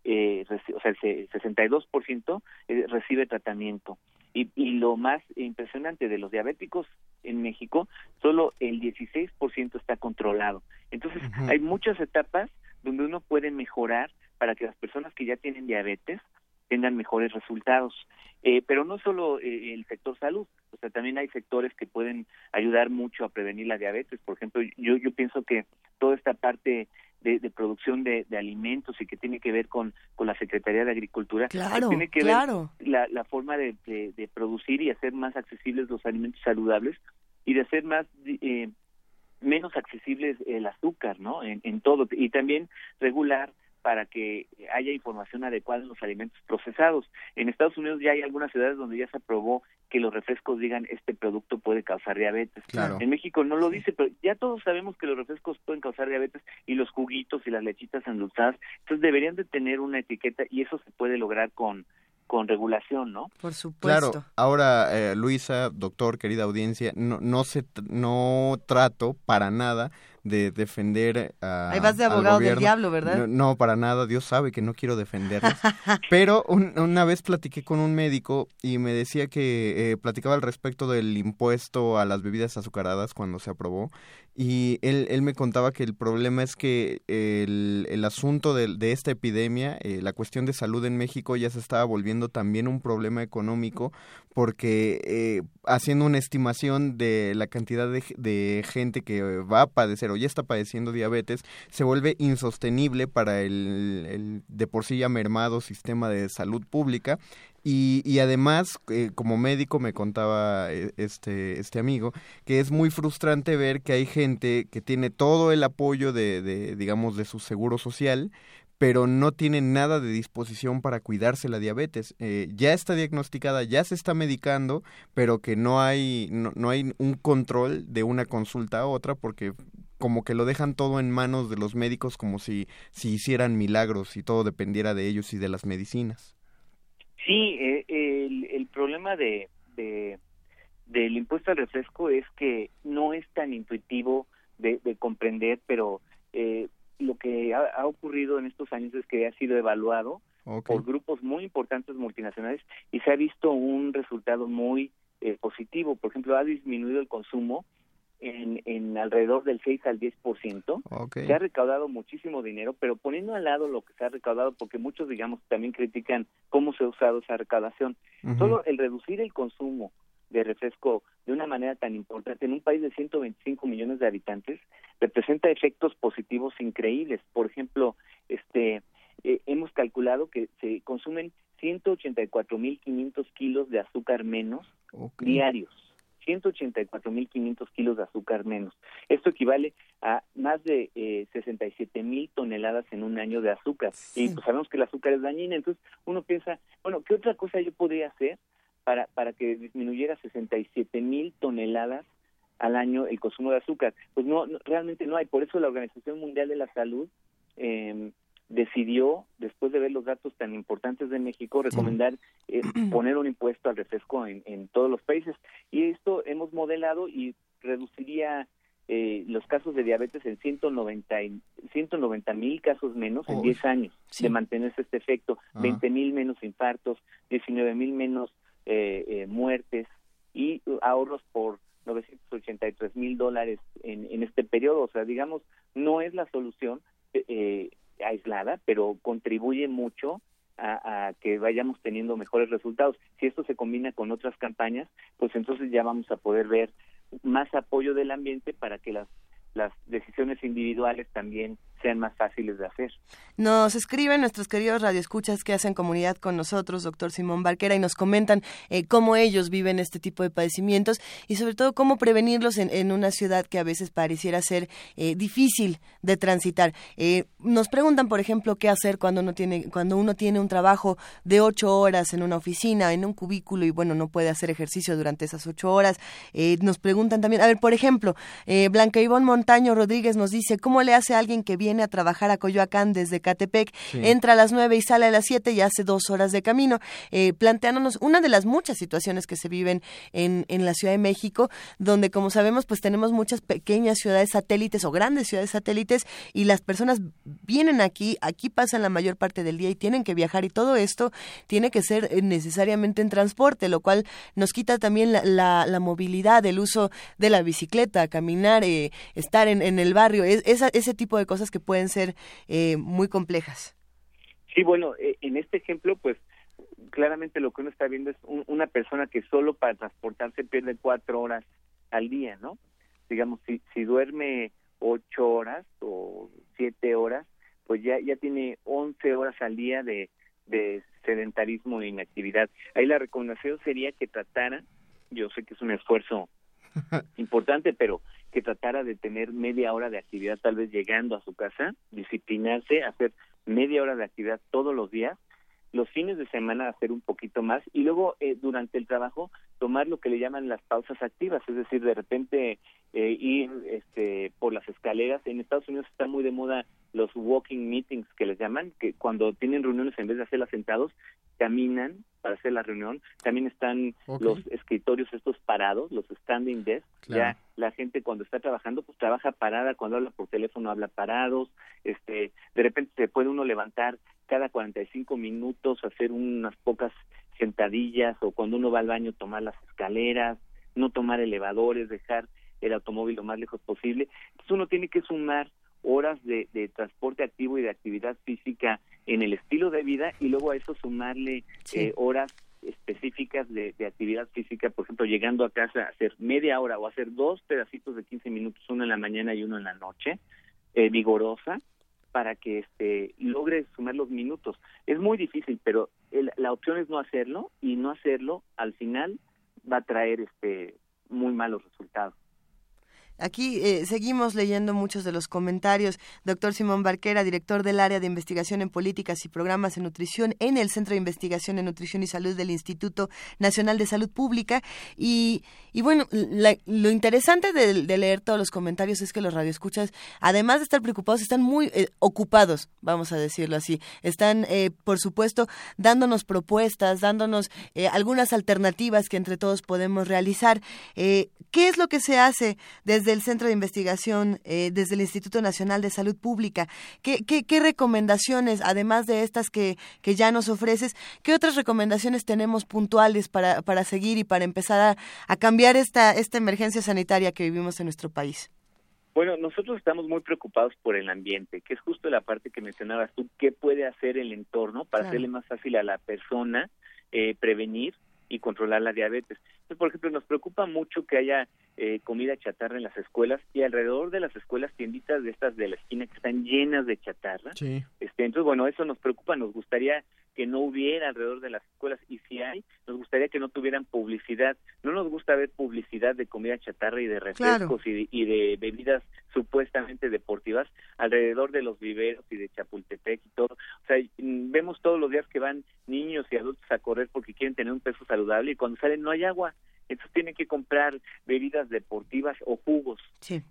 eh, o sea, el 62% eh, recibe tratamiento. Y, y lo más impresionante de los diabéticos en México, solo el 16% está controlado. Entonces, hay muchas etapas donde uno puede mejorar para que las personas que ya tienen diabetes tengan mejores resultados. Eh, pero no solo eh, el sector salud, o sea, también hay sectores que pueden ayudar mucho a prevenir la diabetes. Por ejemplo, yo, yo pienso que toda esta parte de, producción de, alimentos y que tiene que ver con, con la Secretaría de Agricultura, claro, tiene que claro. ver la, la forma de, de, producir y hacer más accesibles los alimentos saludables y de hacer más eh, menos accesibles el azúcar, ¿no? En, en todo y también regular para que haya información adecuada en los alimentos procesados. En Estados Unidos ya hay algunas ciudades donde ya se aprobó que los refrescos digan este producto puede causar diabetes. En México no lo dice, pero ya todos sabemos que los refrescos pueden causar diabetes y los juguitos y las lechitas endulzadas, entonces deberían de tener una etiqueta y eso se puede lograr con con regulación, ¿no? Por supuesto. Claro. Ahora, eh, Luisa, doctor, querida audiencia, no, no se no trato para nada de defender a. Ahí vas de abogado del diablo, ¿verdad? No, para nada, Dios sabe que no quiero defenderlos. (laughs) Pero una vez platiqué con un médico y me decía que eh, platicaba al respecto del impuesto a las bebidas azucaradas cuando se aprobó. Y él, él me contaba que el problema es que el, el asunto de, de esta epidemia, eh, la cuestión de salud en México ya se estaba volviendo también un problema económico porque eh, haciendo una estimación de la cantidad de, de gente que va a padecer ya está padeciendo diabetes, se vuelve insostenible para el, de por sí ya mermado sistema de salud pública y, y, además, eh, como médico me contaba eh, este, este amigo, que es muy frustrante ver que hay gente que tiene todo el apoyo de, digamos, de su seguro social, pero no tiene nada de disposición para cuidarse la diabetes. Eh, ya está diagnosticada, ya se está medicando, pero que no hay, no, no hay un control de una consulta a otra porque como que lo dejan todo en manos de los médicos como si, si hicieran milagros y todo dependiera de ellos y de las medicinas. Sí, eh, el, el, problema de, de, del impuesto al refresco es que no es tan intuitivo de, de comprender, pero eh, lo que ha, ocurrido en estos años es que ha sido evaluado por grupos muy importantes multinacionales y se ha visto un resultado muy eh, positivo. Por ejemplo, ha disminuido el consumo en, en alrededor del 6 al 10%. Se ha recaudado muchísimo dinero, pero poniendo al lado lo que se ha recaudado, porque muchos, digamos, también critican cómo se ha usado esa recaudación, solo el reducir el consumo de refresco de una manera tan importante en un país de 125 millones de habitantes representa efectos positivos increíbles. Por ejemplo, este eh, hemos calculado que se consumen 184.500 kilos de azúcar menos diarios. 184.500 kilos de azúcar menos. Esto equivale a más de eh, 67.000 toneladas en un año de azúcar. Y pues sabemos que el azúcar es dañina, entonces uno piensa, bueno, ¿qué otra cosa yo podría hacer para, para que disminuyera 67.000 toneladas al año el consumo de azúcar? Pues no, realmente no hay. Por eso la Organización Mundial de la Salud eh, decidió, después de ver los datos tan importantes de México, recomendar eh, (clears throat) poner un impuesto al refresco en, en, todos los países. Y esto hemos modelado y reduciría eh, los casos de diabetes en 190 mil casos menos en 10 años sí. de mantenerse este efecto, uh -huh. 20 mil menos infartos, 19 mil menos eh, eh, muertes y ahorros por 983 mil dólares en, en este periodo. O sea, digamos, no es la solución. Eh, aislada, pero contribuye mucho a, a, que vayamos teniendo mejores resultados. Si esto se combina con otras campañas, pues entonces ya vamos a poder ver más apoyo del ambiente para que las las decisiones individuales también sean más fáciles de hacer. Nos escriben nuestros queridos radioescuchas que hacen comunidad con nosotros, doctor Simón Barquera, y nos comentan eh, cómo ellos viven este tipo de padecimientos y sobre todo cómo prevenirlos en, una ciudad que a veces pareciera ser eh, difícil de transitar. Eh, nos preguntan, por ejemplo, qué hacer cuando uno tiene cuando uno tiene un trabajo de ocho horas en una oficina, en un cubículo y bueno no puede hacer ejercicio durante esas ocho horas. Nos preguntan también, a ver, por ejemplo, Blanca Ivonne Montaño Rodríguez nos dice cómo le hace a alguien que viene a trabajar a Coyoacán desde Catepec, sí. entra a las nueve y sale a las siete y hace dos horas de camino, eh, planteándonos una de las muchas situaciones que se viven en, en la Ciudad de México, donde como sabemos pues tenemos muchas pequeñas ciudades satélites o grandes ciudades satélites y las personas vienen aquí, aquí pasan la mayor parte del día y tienen que viajar y todo esto tiene que ser eh, necesariamente en transporte, lo cual nos quita también la, la, la movilidad, el uso de la bicicleta, caminar, eh, estar en, en el barrio, es, esa, ese tipo de cosas que pueden ser eh, muy complejas. Sí, bueno, eh, en este ejemplo, pues claramente lo que uno está viendo es un, una persona que solo para transportarse pierde cuatro horas al día, ¿no? Digamos, si, si duerme ocho horas o siete horas, pues ya, ya tiene once horas al día de, de sedentarismo e inactividad. Ahí la recomendación sería que tratara, yo sé que es un esfuerzo (laughs) importante, pero que tratara de tener media hora de actividad, tal vez llegando a su casa, disciplinarse, hacer media hora de actividad todos los días, los fines de semana hacer un poquito más y luego eh, durante el trabajo tomar lo que le llaman las pausas activas, es decir, de repente eh, ir este, por las escaleras. En Estados Unidos está muy de moda los walking meetings que les llaman, que cuando tienen reuniones en vez de hacerlas sentados, caminan para hacer la reunión. También están okay. los escritorios estos parados, los standing desks. Claro. Ya la gente cuando está trabajando, pues trabaja parada, cuando habla por teléfono habla parados. Este, de repente se puede uno levantar cada 45 minutos, hacer unas pocas sentadillas o cuando uno va al baño tomar las escaleras, no tomar elevadores, dejar el automóvil lo más lejos posible. Entonces uno tiene que sumar horas de, de, transporte activo y de actividad física en el estilo de vida y luego a eso sumarle sí. eh, horas específicas de, de, actividad física, por ejemplo, llegando a casa a hacer media hora o hacer dos pedacitos de 15 minutos, uno en la mañana y uno en la noche, eh, vigorosa, para que este logre sumar los minutos. Es muy difícil, pero el, la opción es no hacerlo y no hacerlo al final va a traer este muy malos resultados. Aquí eh, seguimos leyendo muchos de los comentarios. Doctor Simón Barquera, director del área de investigación en políticas y programas en nutrición en el Centro de Investigación en Nutrición y Salud del Instituto Nacional de Salud Pública. Y, y bueno, la, lo interesante de, leer todos los comentarios es que los radioescuchas, además de estar preocupados, están muy eh, ocupados, vamos a decirlo así. Están, eh, por supuesto, dándonos propuestas, dándonos eh, algunas alternativas que entre todos podemos realizar. ¿Qué es lo que se hace desde desde el Centro de Investigación, eh, desde el Instituto Nacional de Salud Pública. ¿Qué, qué, qué recomendaciones, además de estas que, que, ya nos ofreces, qué otras recomendaciones tenemos puntuales para, para seguir y para empezar a, a cambiar esta, esta emergencia sanitaria que vivimos en nuestro país? Bueno, nosotros estamos muy preocupados por el ambiente, que es justo la parte que mencionabas tú, qué puede hacer el entorno para claro. hacerle más fácil a la persona eh, prevenir y controlar la diabetes. Por ejemplo, nos preocupa mucho que haya eh, comida chatarra en las escuelas y alrededor de las escuelas tienditas de estas de la esquina que están llenas de chatarra. Sí. Este, entonces, bueno, eso nos preocupa, nos gustaría que no hubiera alrededor de las escuelas y si hay, nos gustaría que no tuvieran publicidad. No nos gusta ver publicidad de comida chatarra y de refrescos y, de, y de bebidas supuestamente deportivas alrededor de los viveros y de Chapultepec y todo. O sea, vemos todos los días que van niños y adultos a correr porque quieren tener un peso saludable y cuando salen no hay agua. Entonces tienen que comprar bebidas deportivas o jugos.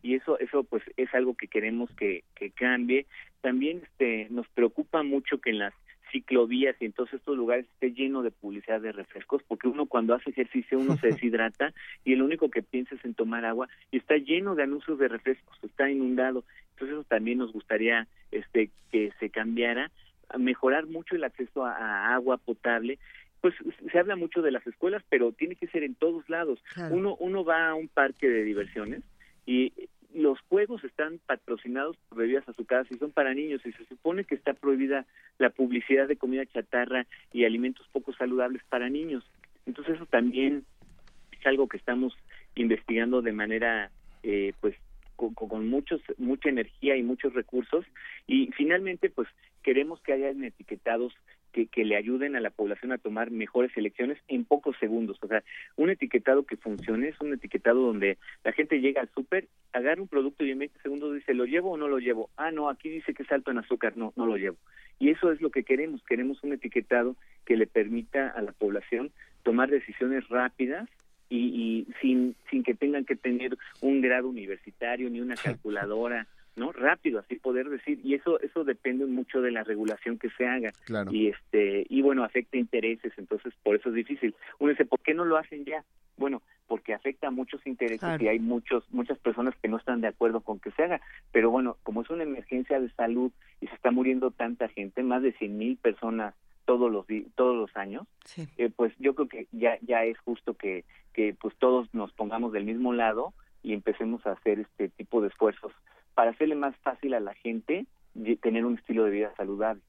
Y eso eso pues es algo que queremos que, que cambie. También este nos preocupa mucho que en las ciclovías y en todos estos lugares esté lleno de publicidad de refrescos, porque uno cuando hace ejercicio uno se (laughs) deshidrata y el único que piensa es en tomar agua y está lleno de anuncios de refrescos, está inundado. Entonces eso también nos gustaría este que se cambiara, mejorar mucho el acceso a, agua potable pues se habla mucho de las escuelas, pero tiene que ser en todos lados. Uno uno va a un parque de diversiones y los juegos están patrocinados por bebidas azucaradas y son para niños y se supone que está prohibida la publicidad de comida chatarra y alimentos poco saludables para niños. Entonces eso también es algo que estamos investigando de manera eh, pues con, con, muchos mucha energía y muchos recursos y finalmente pues queremos que hayan etiquetados que, que, le ayuden a la población a tomar mejores elecciones en pocos segundos. O sea, un etiquetado que funcione es un etiquetado donde la gente llega al súper, agarra un producto y en 20 segundos dice, ¿lo llevo o no lo llevo? Ah, no, aquí dice que es alto en azúcar, no, no lo llevo. Y eso es lo que queremos, queremos un etiquetado que le permita a la población tomar decisiones rápidas y, y sin, sin que tengan que tener un grado universitario ni una calculadora no rápido así poder decir y eso eso depende mucho de la regulación que se haga. Y este y bueno afecta intereses entonces por eso es difícil. Uno dice por qué no lo hacen ya bueno porque afecta a muchos intereses y hay muchos muchas personas que no están de acuerdo con que se haga. Pero bueno como es una emergencia de salud y se está muriendo tanta gente más de cien mil personas todos los todos los años eh, pues yo creo que ya ya es justo que que pues todos nos pongamos del mismo lado y empecemos a hacer este tipo de esfuerzos para hacerle más fácil a la gente tener un estilo de vida saludable.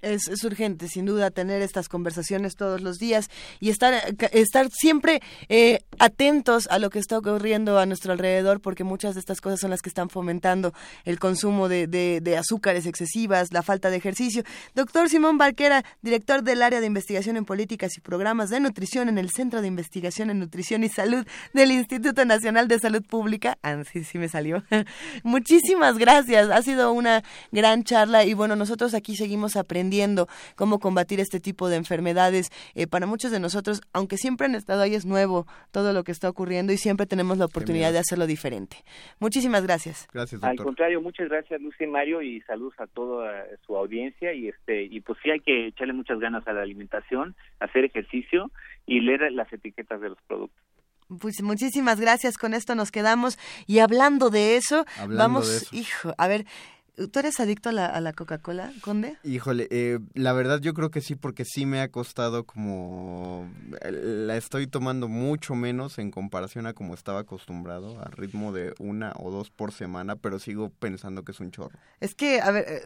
Es, urgente, sin duda, tener estas conversaciones todos los días y estar, estar siempre eh, atentos a lo que está ocurriendo a nuestro alrededor, porque muchas de estas cosas son las que están fomentando el consumo de, de, azúcares excesivas, la falta de ejercicio. Doctor Simón Barquera, director del área de investigación en políticas y programas de nutrición en el Centro de Investigación en Nutrición y Salud del Instituto Nacional de Salud Pública. Ah, sí, sí me salió. (laughs) Muchísimas gracias. Ha sido una gran charla y bueno, nosotros aquí seguimos aprendiendo cómo combatir este tipo de enfermedades. Eh, para muchos de nosotros, aunque siempre han estado ahí, es nuevo todo lo que está ocurriendo y siempre tenemos la oportunidad de hacerlo diferente. Muchísimas gracias. Gracias, Al contrario, muchas gracias, Lucy y Mario, y saludos a toda su audiencia. Y, este, y pues sí hay que echarle muchas ganas a la alimentación, hacer ejercicio y leer las etiquetas de los productos. Pues muchísimas gracias, con esto nos quedamos. Y hablando de eso, vamos, hijo, a ver, ¿Tú eres adicto a la, a la Coca-Cola, Conde? Híjole, eh, la verdad yo creo que sí, porque sí me ha costado como... La estoy tomando mucho menos en comparación a como estaba acostumbrado, a ritmo de una o dos por semana, pero sigo pensando que es un chorro. Es que, a ver, eh,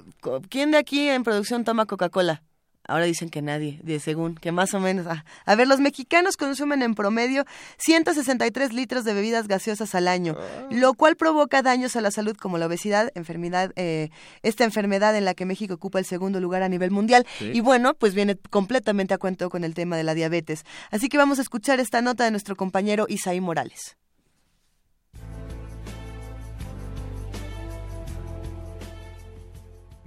¿quién de aquí en producción toma Coca-Cola? Ahora dicen que nadie, de según, que más o menos. Ah. A ver, los mexicanos consumen en promedio 163 litros de bebidas gaseosas al año, ah. lo cual provoca daños a la salud como la obesidad, enfermedad, eh, esta enfermedad en la que México ocupa el segundo lugar a nivel mundial. Y bueno, pues viene completamente a cuento con el tema de la diabetes. Así que vamos a escuchar esta nota de nuestro compañero Isaí Morales.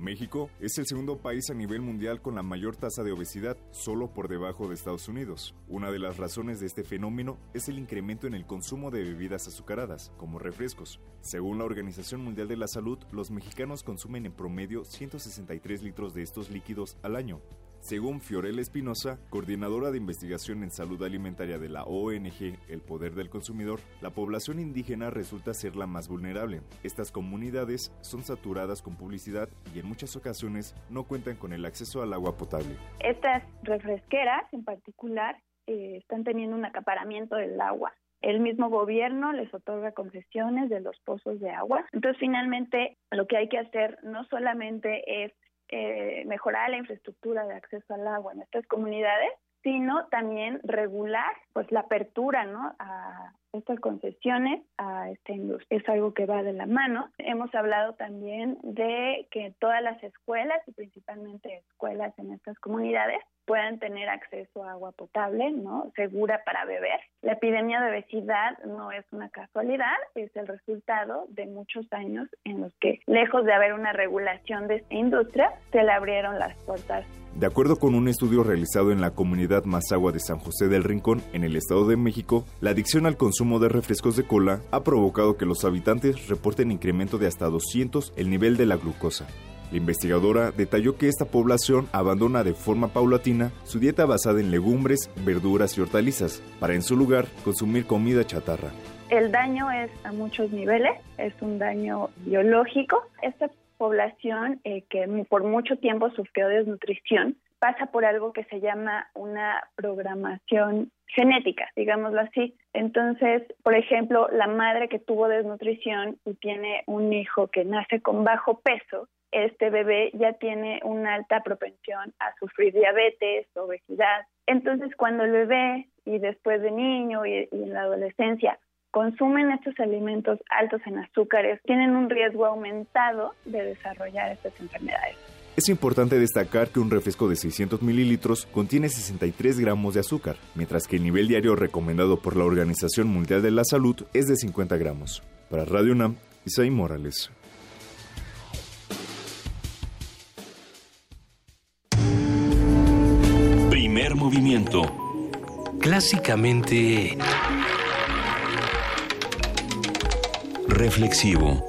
México es el segundo país a nivel mundial con la mayor tasa de obesidad, solo por debajo de Estados Unidos. Una de las razones de este fenómeno es el incremento en el consumo de bebidas azucaradas, como refrescos. Según la Organización Mundial de la Salud, los mexicanos consumen en promedio 163 litros de estos líquidos al año, según Fiorella Espinosa, coordinadora de investigación en salud alimentaria de la ONG El Poder del Consumidor, la población indígena resulta ser la más vulnerable. Estas comunidades son saturadas con publicidad y en muchas ocasiones no cuentan con el acceso al agua potable. Estas refresqueras en particular eh, están teniendo un acaparamiento del agua el mismo gobierno les otorga concesiones de los pozos de agua. Entonces, finalmente, lo que hay que hacer no solamente es eh, mejorar la infraestructura de acceso al agua en estas comunidades, sino también regular pues la apertura ¿no? a estas concesiones a esta industria. Es algo que va de la mano. Hemos hablado también de que todas las escuelas y principalmente escuelas en estas comunidades puedan tener acceso a agua potable, ¿no? Segura para beber. La epidemia de obesidad no es una casualidad, es el resultado de muchos años en los que, lejos de haber una regulación de esta industria, se le abrieron las puertas. De acuerdo con un estudio realizado en la comunidad Mazagua de San José del Rincón, en el Estado de México, la adicción al consumo de refrescos de cola ha provocado que los habitantes reporten incremento de hasta 200 el nivel de la glucosa. La investigadora detalló que esta población abandona de forma paulatina su dieta basada en legumbres, verduras y hortalizas, para en su lugar consumir comida chatarra. El daño es a muchos niveles, es un daño biológico. Población eh, que por mucho tiempo sufrió desnutrición pasa por algo que se llama una programación genética, digámoslo así. Entonces, por ejemplo, la madre que tuvo desnutrición y tiene un hijo que nace con bajo peso, este bebé ya tiene una alta propensión a sufrir diabetes, obesidad. Entonces, cuando el bebé y después de niño y, en la adolescencia consumen estos alimentos altos en azúcares, tienen un riesgo aumentado de desarrollar estas enfermedades. Es importante destacar que un refresco de 600 mililitros contiene 63 gramos de azúcar, mientras que el nivel diario recomendado por la Organización Mundial de la Salud es de 50 gramos. Para Radio UNAM, Isaí Morales. movimiento. Clásicamente... Reflexivo.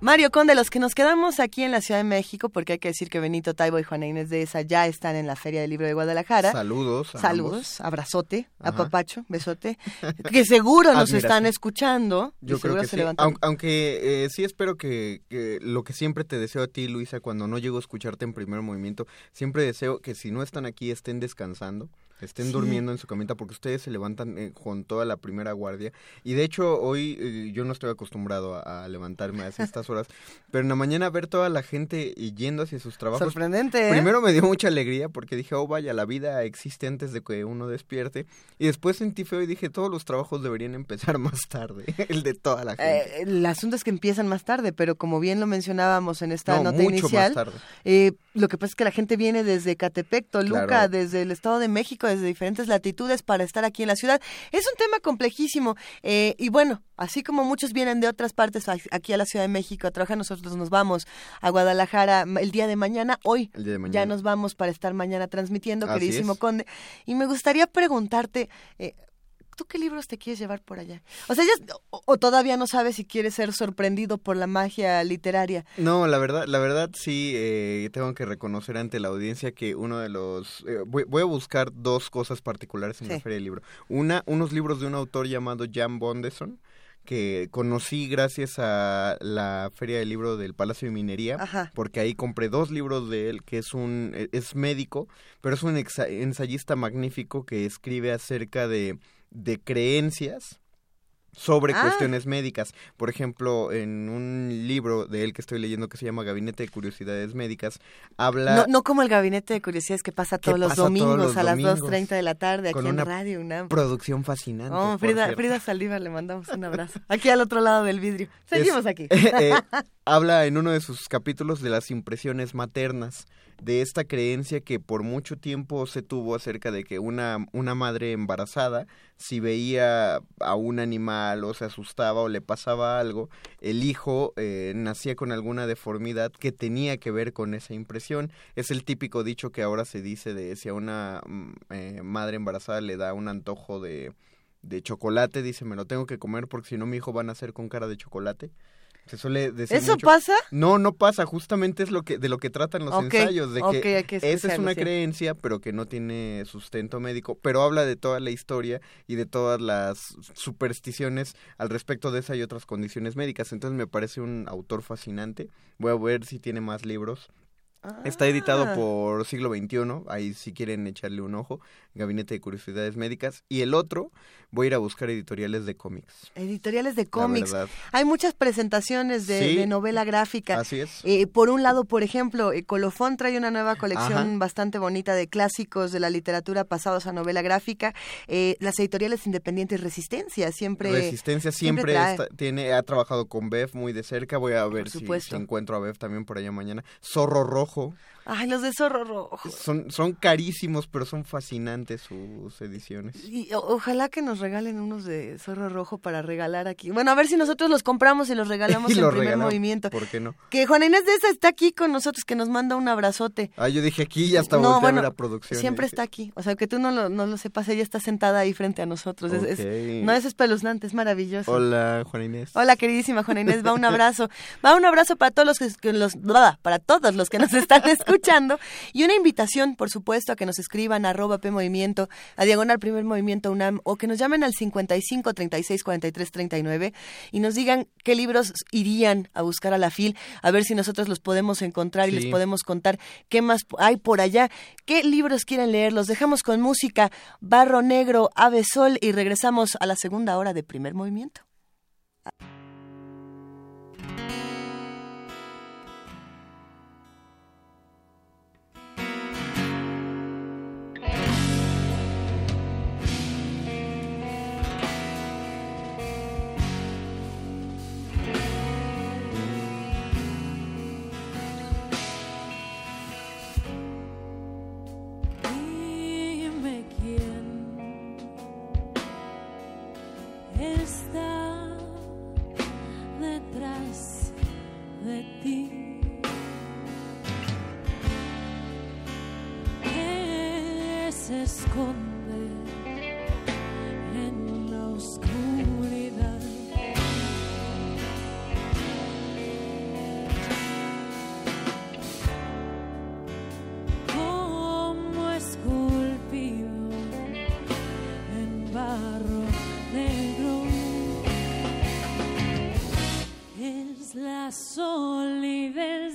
Mario Conde, los que nos quedamos aquí en la Ciudad de México, porque hay que decir que Benito Taibo y Juana Inés de esa ya están en la Feria del Libro de Guadalajara. Saludos. Saludos, abrazote, a apapacho, besote, (laughs) que seguro nos están escuchando. Yo creo que sí. Aunque, eh, sí espero que, que, lo que siempre te deseo a ti, Luisa, cuando no llego a escucharte en primer movimiento, siempre deseo que si no están aquí estén descansando estén durmiendo en su camita porque ustedes se levantan eh, con toda la primera guardia. Y de hecho hoy eh, yo no estoy acostumbrado a, levantarme a estas horas (laughs) pero en la mañana ver toda la gente yendo hacia sus trabajos sorprendente ¿eh? primero me dio mucha alegría porque dije oh vaya la vida existe antes de que uno despierte. Y después sentí feo y dije todos los trabajos deberían empezar (laughs) más tarde (laughs) el de toda la gente. El asunto es que empiezan más tarde pero como bien lo mencionábamos en esta nota mucho inicial más tarde. lo que pasa es que la gente viene desde Catepec Toluca desde el Estado de México desde diferentes latitudes para estar aquí en la ciudad. Es un tema complejísimo eh, y bueno, así como muchos vienen de otras partes aquí a la Ciudad de México a trabajar, nosotros nos vamos a Guadalajara el día de mañana. Hoy ya nos vamos para estar mañana transmitiendo, queridísimo Conde. Y me gustaría preguntarte, eh, ¿tú qué libros te quieres llevar por allá? O sea, ya, o, todavía no sabes si quieres ser sorprendido por la magia literaria. No, la verdad, la verdad sí, eh, tengo que reconocer ante la audiencia que uno de los... Eh, voy, a buscar dos cosas particulares en la Feria del Libro. Una, unos libros de un autor llamado Jan Bondeson, que conocí gracias a la Feria del Libro del Palacio de Minería, porque ahí compré dos libros de él, que es un e, es médico, pero es un ensayista magnífico que escribe acerca de de creencias sobre ah. cuestiones médicas. Por ejemplo, en un libro de él que estoy leyendo que se llama Gabinete de Curiosidades Médicas, habla... No, no como el Gabinete de Curiosidades que pasa todos los domingos a las 2.30 de la tarde aquí en Radio una producción fascinante. Oh, Frida, Frida Saldívar, le mandamos un abrazo. Aquí al otro lado del vidrio. Seguimos aquí. (laughs) Eh, (laughs) habla en uno de sus capítulos de las impresiones maternas de esta creencia que por mucho tiempo se tuvo acerca de que una, una madre embarazada, si veía a un animal o se asustaba o le pasaba algo, el hijo eh, nacía con alguna deformidad que tenía que ver con esa impresión. Es el típico dicho que ahora se dice de si a una mm, eh, madre embarazada le da un antojo de, de chocolate, dice me lo tengo que comer porque si no mi hijo va a nacer con cara de chocolate. Se suele decir ¿Eso pasa? No, no pasa. Justamente es lo que de lo que tratan los ensayos, de que, esa es una creencia, pero que no tiene sustento médico, pero habla de toda la historia y de todas las supersticiones al respecto de esa y otras condiciones médicas. Entonces me parece un autor fascinante. Voy a ver si tiene más libros Está editado Ah. por Siglo XXI, ahí si quieren echarle un ojo, Gabinete de Curiosidades Médicas. Y el otro, voy a ir a buscar editoriales de cómics. Editoriales de cómics. Hay muchas presentaciones de, Sí. de novela gráfica. Así es. Eh, por un lado, por ejemplo, eh, Colofón trae una nueva colección Ajá. bastante bonita de clásicos de la literatura pasados a novela gráfica. Eh, las editoriales independientes Resistencia siempre. Resistencia siempre, está- tiene, ha trabajado con Bev muy de cerca. Voy a ver si, si encuentro a Bev también por allá mañana. Zorro Rojo. Ay, los de Zorro Rojo. Son, son carísimos, pero son fascinantes sus ediciones. Y o- ojalá que nos regalen unos de Zorro Rojo para regalar aquí. Bueno, a ver si nosotros los compramos y los regalamos (laughs) Y en lo primer regalamos, movimiento. ¿Por qué no? Que Juana Inés de esa está aquí con nosotros, que nos manda un abrazote. Ah, yo dije aquí ya hasta No, bueno, a la producción. Siempre está aquí. O sea, que tú no lo, no lo sepas, ella está sentada ahí frente a nosotros. Es- es- Ok. no es espeluznante, es maravilloso. Hola, Juan Inés. Hola, queridísima Juana Inés, va un abrazo. Va un abrazo para todos los que, los para todos los que nos están escuchando (laughs) y una invitación, por supuesto, a que nos escriban a arroba P Movimiento, a diagonal Primer Movimiento UNAM o que nos llamen al 55 36 43 39 y nos digan qué libros irían a buscar a la FIL, a ver si nosotros los podemos encontrar y Sí. les podemos contar qué más hay por allá, qué libros quieren leer. Los dejamos con música, Barro Negro, Ave Sol y regresamos a la segunda hora de Primer Movimiento. Esconde en la oscuridad. como esculpido en barro negro. Es la solidez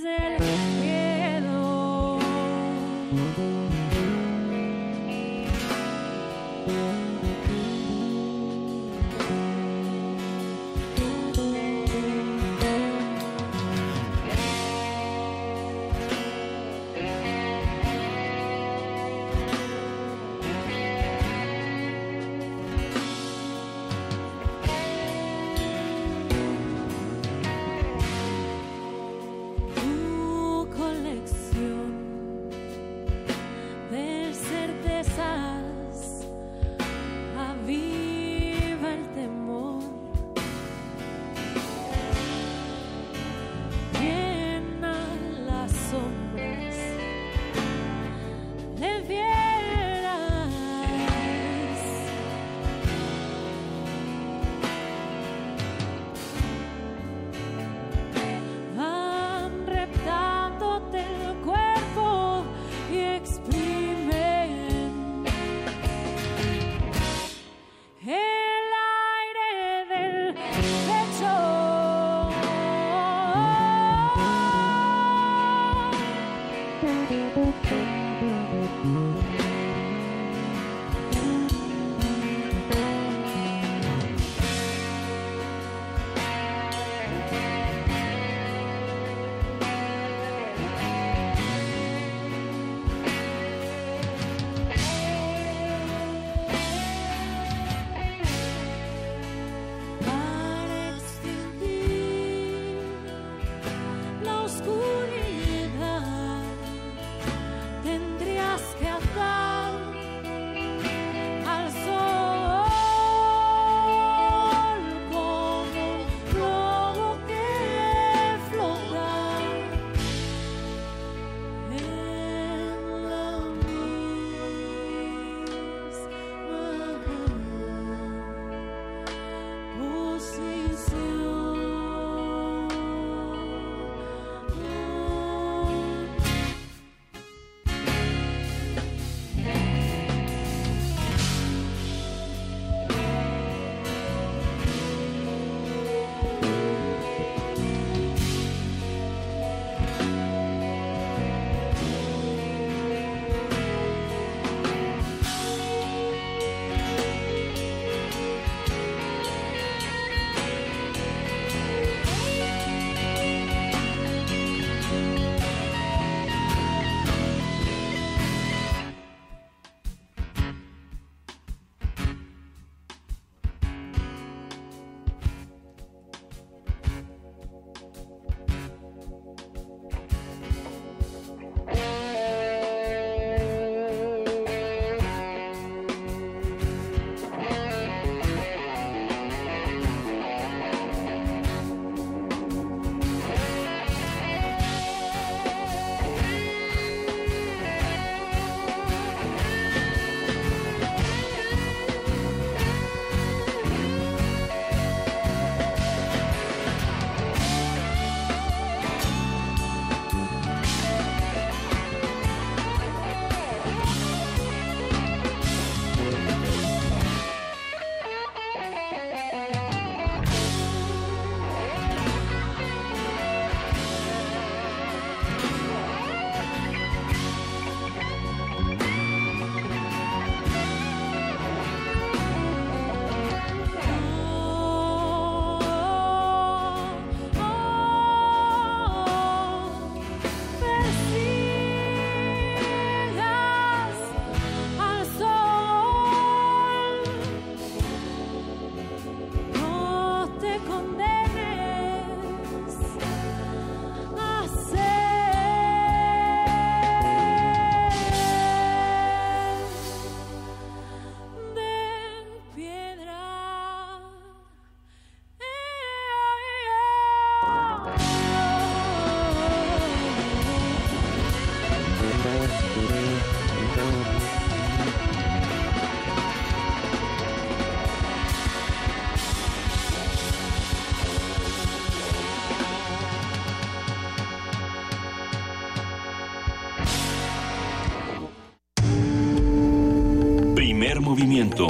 movimiento.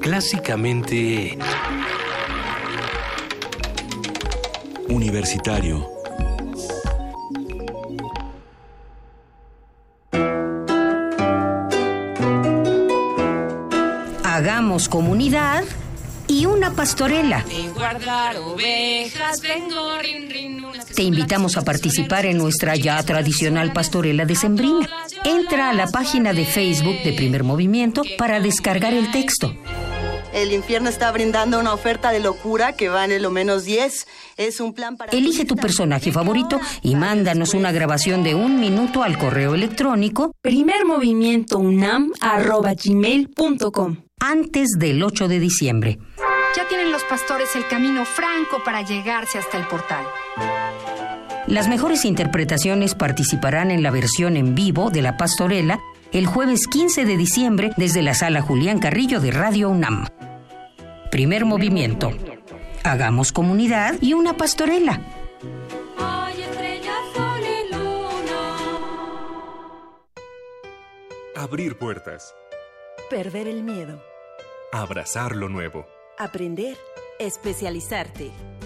Clásicamente... Universitario. Hagamos comunidad y una pastorela. Te invitamos a participar en nuestra ya tradicional pastorela de Sembrina. Entra a la página de Facebook de Primer Movimiento para descargar el texto. El infierno está brindando una oferta de locura que vale lo menos 10. Es un plan para... Elige tu personaje favorito y mándanos una grabación de un minuto al correo electrónico primermovimientounam.gmail.com antes del 8 de diciembre. Ya tienen los pastores el camino franco para llegarse hasta el portal. Las mejores interpretaciones participarán en la versión en vivo de La Pastorela el jueves 15 de diciembre desde la sala Julián Carrillo de Radio UNAM. Primer movimiento. Hagamos comunidad y una pastorela. Abrir puertas. Perder el miedo. Abrazar lo nuevo. Aprender. Especializarte.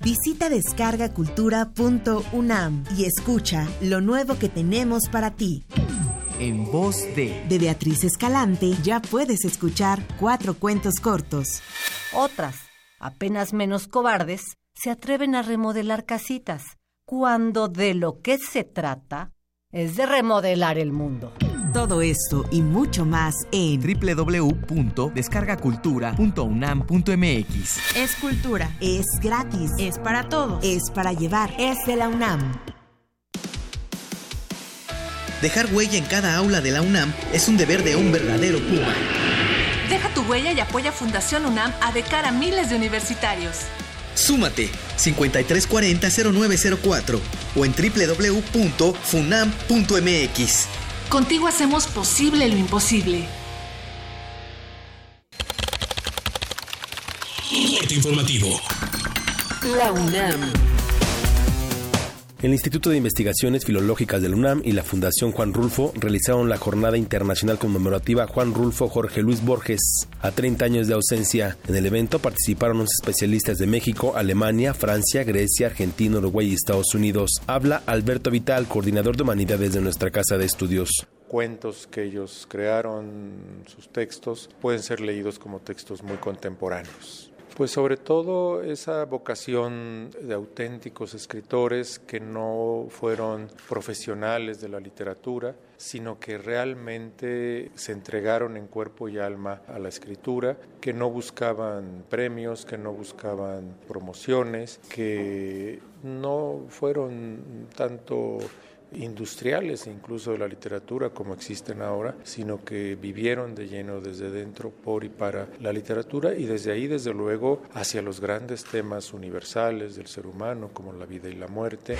Visita descargacultura.unam y escucha lo nuevo que tenemos para ti. En voz de... De Beatriz Escalante ya puedes escuchar cuatro cuentos cortos. Otras, apenas menos cobardes, se atreven a remodelar casitas, cuando de lo que se trata es de remodelar el mundo. Todo esto y mucho más en www.descargacultura.unam.mx. Es cultura, es gratis, es para todos, es para llevar, es de la UNAM. Dejar huella en cada aula de la UNAM es un deber de un verdadero Puma. Deja tu huella y apoya Fundación UNAM a de cara a miles de universitarios. Súmate 5340-0904 o en www.funam.mx. Contigo hacemos posible lo imposible. Corte informativo. La UNAM. El Instituto de Investigaciones Filológicas del UNAM y la Fundación Juan Rulfo realizaron la Jornada Internacional Conmemorativa Juan Rulfo Jorge Luis Borges a 30 años de ausencia. En el evento participaron 11 especialistas de México, Alemania, Francia, Grecia, Argentina, Uruguay y Estados Unidos. Habla Alberto Vital, coordinador de humanidades de nuestra Casa de Estudios cuentos que ellos crearon, sus textos, pueden ser leídos como textos muy contemporáneos. Pues sobre todo esa vocación de auténticos escritores que no fueron profesionales de la literatura, sino que realmente se entregaron en cuerpo y alma a la escritura, que no buscaban premios, que no buscaban promociones, que no fueron tanto industriales incluso de la literatura como existen ahora, sino que vivieron de lleno desde dentro por y para la literatura y desde ahí desde luego hacia los grandes temas universales del ser humano como la vida y la muerte.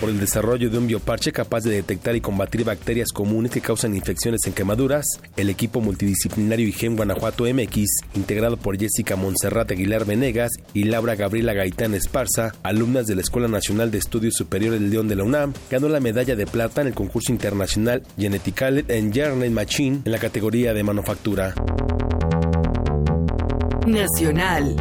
Por el desarrollo de un bioparche capaz de detectar y combatir bacterias comunes que causan infecciones en quemaduras, el equipo multidisciplinario IGEM Guanajuato MX, integrado por Jessica Montserrat Aguilar Venegas y Laura Gabriela Gaitán Esparza, alumnas de la Escuela Nacional de Estudios Superiores del León de la UNAM, ganó la medalla de plata en el concurso internacional Genetical and Journey Machine en la categoría de manufactura. Nacional.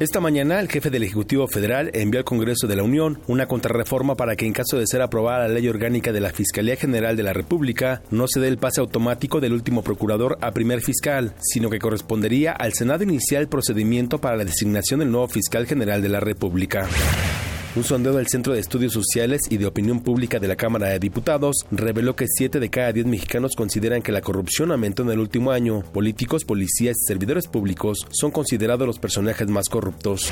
Esta mañana, el jefe del Ejecutivo Federal envió al Congreso de la Unión una contrarreforma para que, en caso de ser aprobada la ley orgánica de la Fiscalía General de la República, no se dé el pase automático del último procurador a primer fiscal, sino que correspondería al Senado iniciar el procedimiento para la designación del nuevo fiscal general de la República. Un sondeo del Centro de Estudios Sociales y de Opinión Pública de la Cámara de Diputados reveló que 7 de cada 10 mexicanos consideran que la corrupción aumentó en el último año. Políticos, policías y servidores públicos son considerados los personajes más corruptos.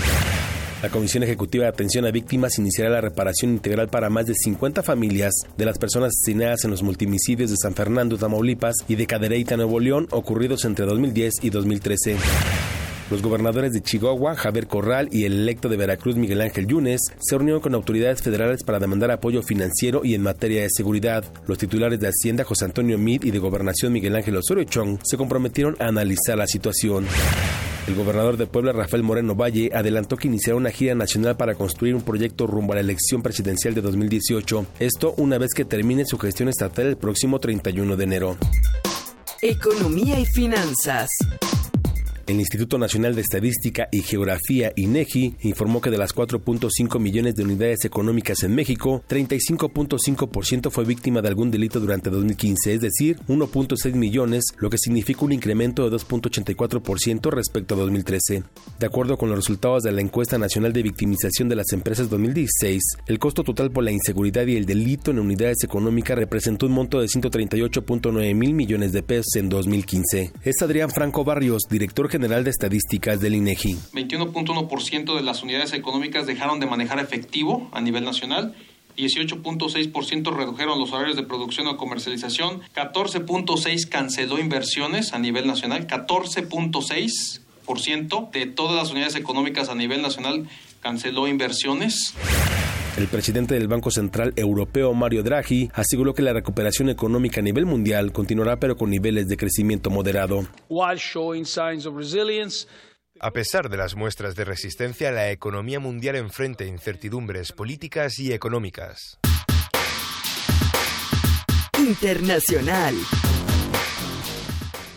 La Comisión Ejecutiva de Atención a Víctimas iniciará la reparación integral para más de 50 familias de las personas asesinadas en los multimicidios de San Fernando, Tamaulipas y de Cadereyta, Nuevo León, ocurridos entre 2010 y 2013. Los gobernadores de Chihuahua, Javier Corral, y el electo de Veracruz, Miguel Ángel Yunes, se reunieron con autoridades federales para demandar apoyo financiero y en materia de seguridad. Los titulares de Hacienda, José Antonio Mid, y de Gobernación, Miguel Ángel Osorio Chong, se comprometieron a analizar la situación. El gobernador de Puebla, Rafael Moreno Valle, adelantó que iniciará una gira nacional para construir un proyecto rumbo a la elección presidencial de 2018. Esto una vez que termine su gestión estatal el próximo 31 de enero. Economía y finanzas. El Instituto Nacional de Estadística y Geografía, INEGI, informó que de las 4.5 millones de unidades económicas en México, 35.5% fue víctima de algún delito durante 2015, es decir, 1.6 millones, lo que significa un incremento de 2.84% respecto a 2013. De acuerdo con los resultados de la encuesta nacional de victimización de las empresas 2016, el costo total por la inseguridad y el delito en unidades económicas representó un monto de 138.9 mil millones de pesos en 2015. Es Adrián Franco Barrios, director general General de Estadísticas del INEGI. 21.1% de las unidades económicas dejaron de manejar efectivo a nivel nacional. 18.6% redujeron los horarios de producción o comercialización, 14.6% canceló inversiones a nivel nacional, 14.6% de todas las unidades económicas a nivel nacional canceló inversiones. El presidente del Banco Central Europeo, Mario Draghi, aseguró que la recuperación económica a nivel mundial continuará pero con niveles de crecimiento moderado. A pesar de las muestras de resistencia, la economía mundial enfrenta incertidumbres políticas y económicas. Internacional.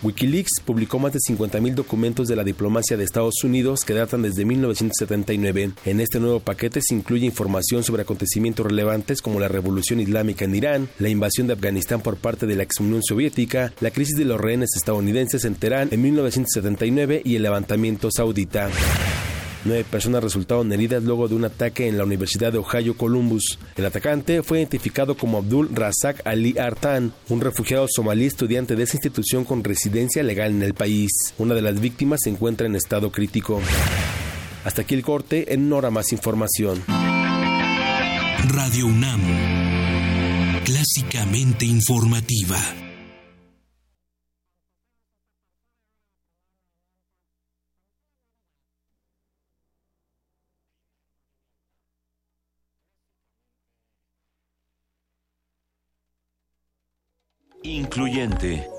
Wikileaks publicó más de 50.000 documentos de la diplomacia de Estados Unidos que datan desde 1979. En este nuevo paquete se incluye información sobre acontecimientos relevantes como la revolución islámica en Irán, la invasión de Afganistán por parte de la ex Unión Soviética, la crisis de los rehenes estadounidenses en Teherán en 1979 y el levantamiento saudita. Nueve personas resultaron heridas luego de un ataque en la Universidad de Ohio Columbus. El atacante fue identificado como Abdul Razak Ali Artan, un refugiado somalí estudiante de esa institución con residencia legal en el país. Una de las víctimas se encuentra en estado crítico. Hasta aquí el corte, en Nora más información. Radio UNAM, clásicamente informativa. Incluyente.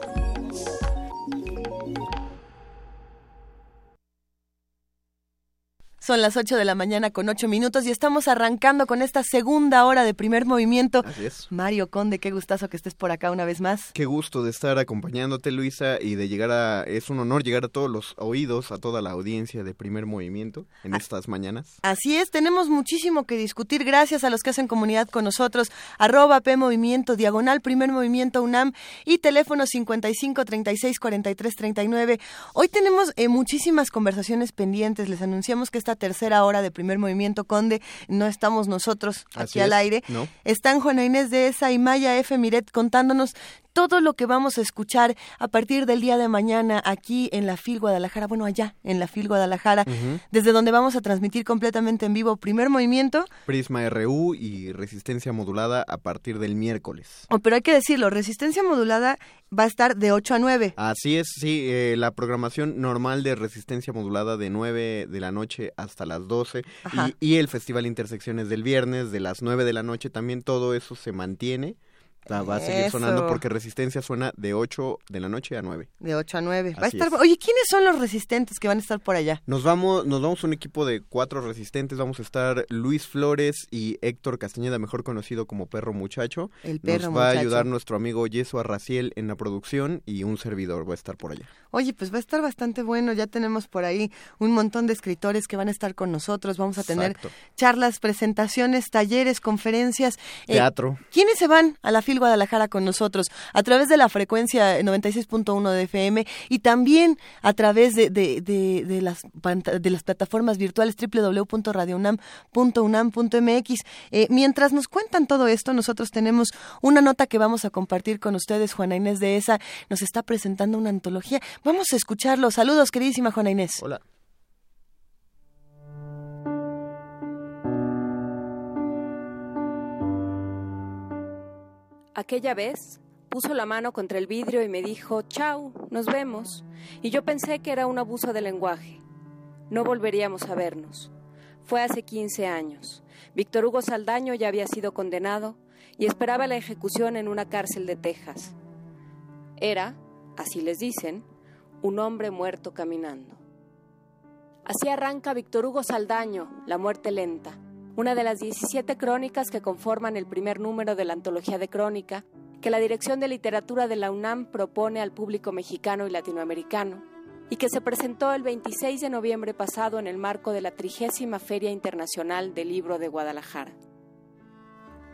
Son las 8 de la mañana con 8 minutos y estamos arrancando con esta segunda hora de primer movimiento. Así es. Mario Conde, qué gustazo que estés por acá una vez más. Qué gusto de estar acompañándote, Luisa, y de llegar a... Es un honor llegar a todos los oídos, a toda la audiencia de primer movimiento en Ah. estas mañanas. Así es, tenemos muchísimo que discutir. Gracias a los que hacen comunidad con nosotros. Arroba P Movimiento, diagonal Primer Movimiento UNAM y teléfono 55 36 43 39. Hoy tenemos eh, muchísimas conversaciones pendientes. Les anunciamos que esta tercera hora de Primer Movimiento Conde no estamos nosotros Así aquí al es, aire. ¿no? Están Juana Inés de esa y Maya F. Miret contándonos todo lo que vamos a escuchar a partir del día de mañana aquí en la FIL Guadalajara, bueno, allá en la FIL Guadalajara, desde donde vamos a transmitir completamente en vivo primer movimiento. Prisma RU y resistencia modulada a partir del miércoles. Oh, pero hay que decirlo, resistencia modulada va a estar de 8 a 9. Así es, sí, eh, la programación normal de resistencia modulada de 9 de la noche hasta las 12 Ajá. y, y el Festival Intersecciones del viernes de las 9 de la noche también todo eso se mantiene va a seguir sonando porque Resistencia suena de 8 de la noche a 9. De 8 a 9. Va a estar... Oye, ¿quiénes son los resistentes que van a estar por allá? Nos vamos, nos vamos un equipo de cuatro resistentes. Vamos a estar Luis Flores y Héctor Castañeda, mejor conocido como Perro Muchacho. El Perro Nos va a ayudar nuestro amigo Yeso Arraciel en la producción y un servidor va a estar por allá. Oye, pues va a estar bastante bueno. Ya tenemos por ahí un montón de escritores que van a estar con nosotros. Vamos a tener charlas, presentaciones, talleres, conferencias. Eh, Teatro. ¿Quiénes se van a la Guadalajara con nosotros? A través de la frecuencia 96.1 de FM y también a través de, de las plataformas virtuales www.radiounam.unam.mx. Eh, mientras nos cuentan todo esto, nosotros tenemos una nota que vamos a compartir con ustedes. Juana Inés de esa nos está presentando una antología. Vamos a escucharlo. Saludos, queridísima Juana Inés. Hola. Aquella vez puso la mano contra el vidrio y me dijo, chao, nos vemos. Y yo pensé que era un abuso de lenguaje. No volveríamos a vernos. Fue hace 15 años. Víctor Hugo Saldaño ya había sido condenado y esperaba la ejecución en una cárcel de Texas. Era, así les dicen, un hombre muerto caminando. Así arranca Víctor Hugo Saldaño, La muerte lenta, una de las 17 crónicas que conforman el primer número de la antología de crónica que la Dirección de Literatura de la UNAM propone al público mexicano y latinoamericano y que se presentó el 26 de noviembre pasado en el marco de la trigésima Feria Internacional del Libro de Guadalajara.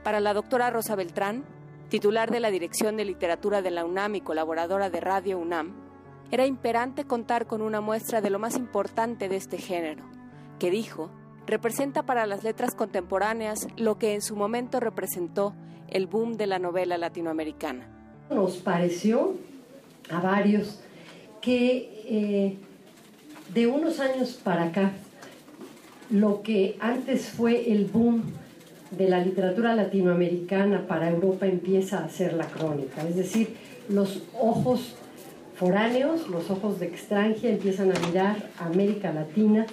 Para la doctora Rosa Beltrán, titular de la Dirección de Literatura de la UNAM y colaboradora de Radio UNAM, era imperante contar con una muestra de lo más importante de este género, que dijo representa para las letras contemporáneas lo que en su momento representó el boom de la novela latinoamericana. Nos pareció a varios que eh, de unos años para acá, lo que antes fue el boom de la literatura latinoamericana para Europa empieza a ser la crónica, es decir, los ojos foráneos, los ojos de extranjera empiezan a mirar a América Latina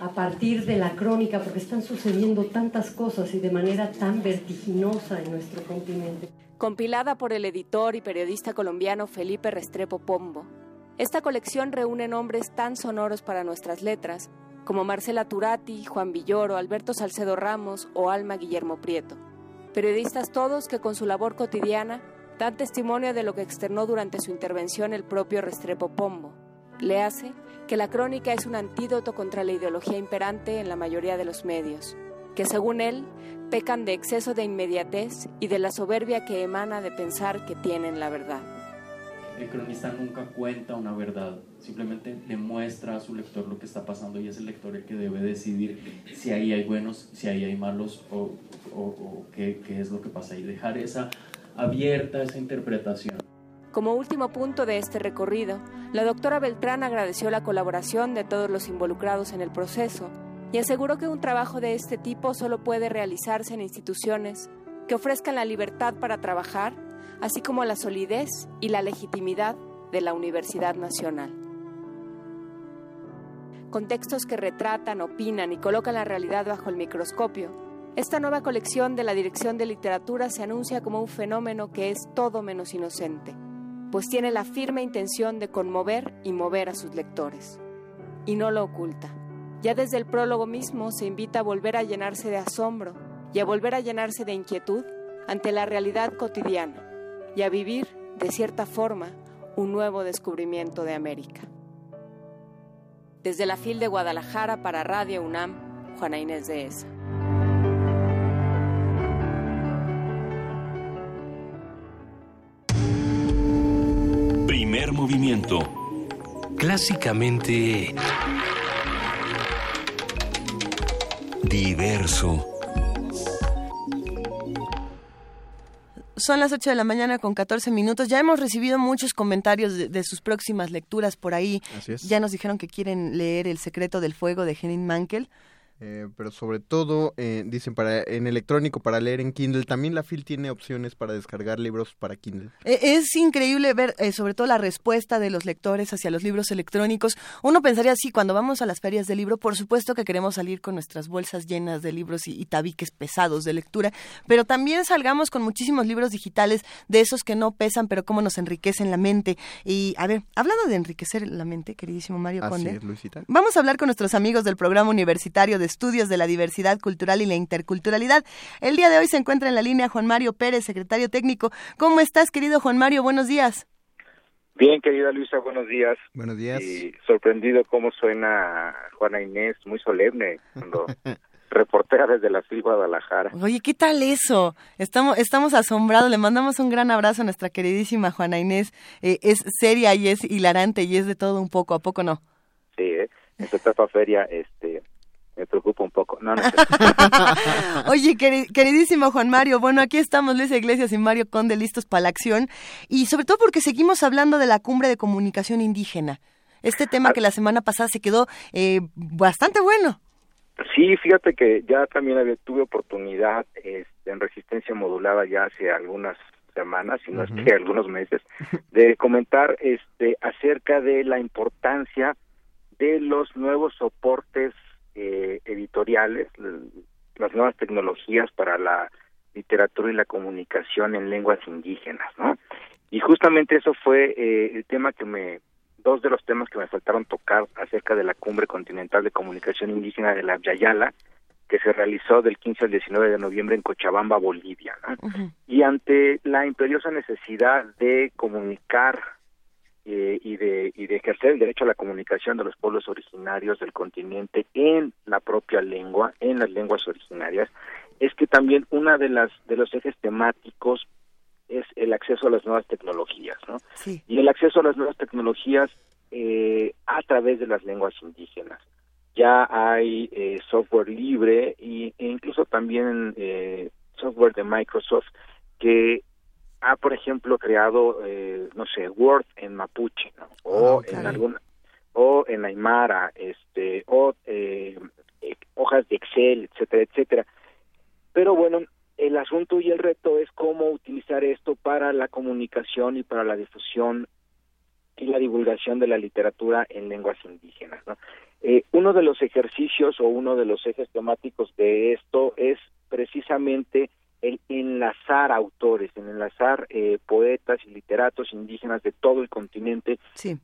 a partir de la crónica, porque están sucediendo tantas cosas y de manera tan vertiginosa en nuestro continente. Compilada por el editor y periodista colombiano Felipe Restrepo Pombo, esta colección reúne nombres tan sonoros para nuestras letras como Marcela Turati, Juan Villoro, Alberto Salcedo Ramos o Alma Guillermo Prieto. Periodistas todos que con su labor cotidiana dan testimonio de lo que externó durante su intervención el propio Restrepo Pombo. Le hace que la crónica es un antídoto contra la ideología imperante en la mayoría de los medios, que según él pecan de exceso de inmediatez y de la soberbia que emana de pensar que tienen la verdad. El cronista nunca cuenta una verdad, simplemente le muestra a su lector lo que está pasando y es el lector el que debe decidir si ahí hay buenos, si ahí hay malos o, qué, qué es lo que pasa y dejar esa abierta esa interpretación. Como último punto de este recorrido, la doctora Beltrán agradeció la colaboración de todos los involucrados en el proceso y aseguró que un trabajo de este tipo solo puede realizarse en instituciones que ofrezcan la libertad para trabajar, así como la solidez y la legitimidad de la Universidad Nacional. Con textos que retratan, opinan y colocan la realidad bajo el microscopio, esta nueva colección de la Dirección de Literatura se anuncia como un fenómeno que es todo menos inocente pues tiene la firme intención de conmover y mover a sus lectores. Y no lo oculta. Ya desde el prólogo mismo se invita a volver a llenarse de asombro y a volver a llenarse de inquietud ante la realidad cotidiana y a vivir, de cierta forma, un nuevo descubrimiento de América. Desde la FIL de Guadalajara para Radio UNAM, Juana Inés de Esa. Primer movimiento. Clásicamente... Diverso. Son las 8 de la mañana con 14 minutos. Ya hemos recibido muchos comentarios de, sus próximas lecturas por ahí. Así es. Ya nos dijeron que quieren leer El secreto del fuego de Henning Mankel. Eh, pero sobre todo, eh, dicen, para en electrónico para leer en Kindle. También la FIL tiene opciones para descargar libros para Kindle. E, es increíble ver, eh, sobre todo, la respuesta de los lectores hacia los libros electrónicos. Uno pensaría así, cuando vamos a las ferias de libro, por supuesto que queremos salir con nuestras bolsas llenas de libros y, y tabiques pesados de lectura, pero también salgamos con muchísimos libros digitales de esos que no pesan, pero cómo nos enriquecen la mente. Y, a ver, hablando de enriquecer la mente, queridísimo Mario Así Conde, es, Luisita. vamos a hablar con nuestros amigos del Programa Universitario de Estudios de la Diversidad Cultural y la Interculturalidad. El día de hoy se encuentra en la línea Juan Mario Pérez, secretario técnico. ¿Cómo estás, querido Juan Mario? Buenos días. Bien, querida Luisa, buenos días. Buenos días. Y sorprendido cómo suena Juana Inés, muy solemne, cuando (laughs) reportera desde la FIL Guadalajara. Oye, ¿qué tal eso? Estamos, estamos asombrados. Le mandamos un gran abrazo a nuestra queridísima Juana Inés. Eh, es seria y es hilarante y es de todo un poco, ¿a poco no? Sí, ¿eh? en esta etapa feria, este, me preocupa un poco. No, no, (laughs) Oye, queri- queridísimo Juan Mario, bueno, aquí estamos Luisa Iglesias y Mario Conde listos para la acción y sobre todo porque seguimos hablando de la cumbre de comunicación indígena. Este tema que la semana pasada se quedó eh, bastante bueno. Sí, fíjate que ya también había, tuve oportunidad este, en resistencia modulada ya hace algunas semanas, si no es que algunos meses, de comentar este acerca de la importancia de los nuevos soportes eh, editoriales, las nuevas tecnologías para la literatura y la comunicación en lenguas indígenas, ¿no? Y justamente eso fue eh, el tema que me, dos de los temas que me faltaron tocar acerca de la Cumbre Continental de Comunicación Indígena de la Yayala, que se realizó del 15 al 19 de noviembre en Cochabamba, Bolivia, ¿no? Y ante la imperiosa necesidad de comunicar eh, y de y de ejercer el derecho a la comunicación de los pueblos originarios del continente en la propia lengua, en las lenguas originarias, es que también una de las de los ejes temáticos es el acceso a las nuevas tecnologías, ¿no? Sí. Y el acceso a las nuevas tecnologías eh, a través de las lenguas indígenas. Ya hay eh, software libre y, e incluso también eh, software de Microsoft que ha, por ejemplo, creado, eh, no sé, Word en mapuche, ¿no? o en alguna, o en Aymara, este, o eh, eh, hojas de Excel, etcétera, etcétera. Pero bueno, el asunto y el reto es cómo utilizar esto para la comunicación y para la difusión y la divulgación de la literatura en lenguas indígenas. ¿no? Eh, uno de los ejercicios o uno de los ejes temáticos de esto es precisamente el enlazar autores, el enlazar eh, poetas y literatos indígenas de todo el continente,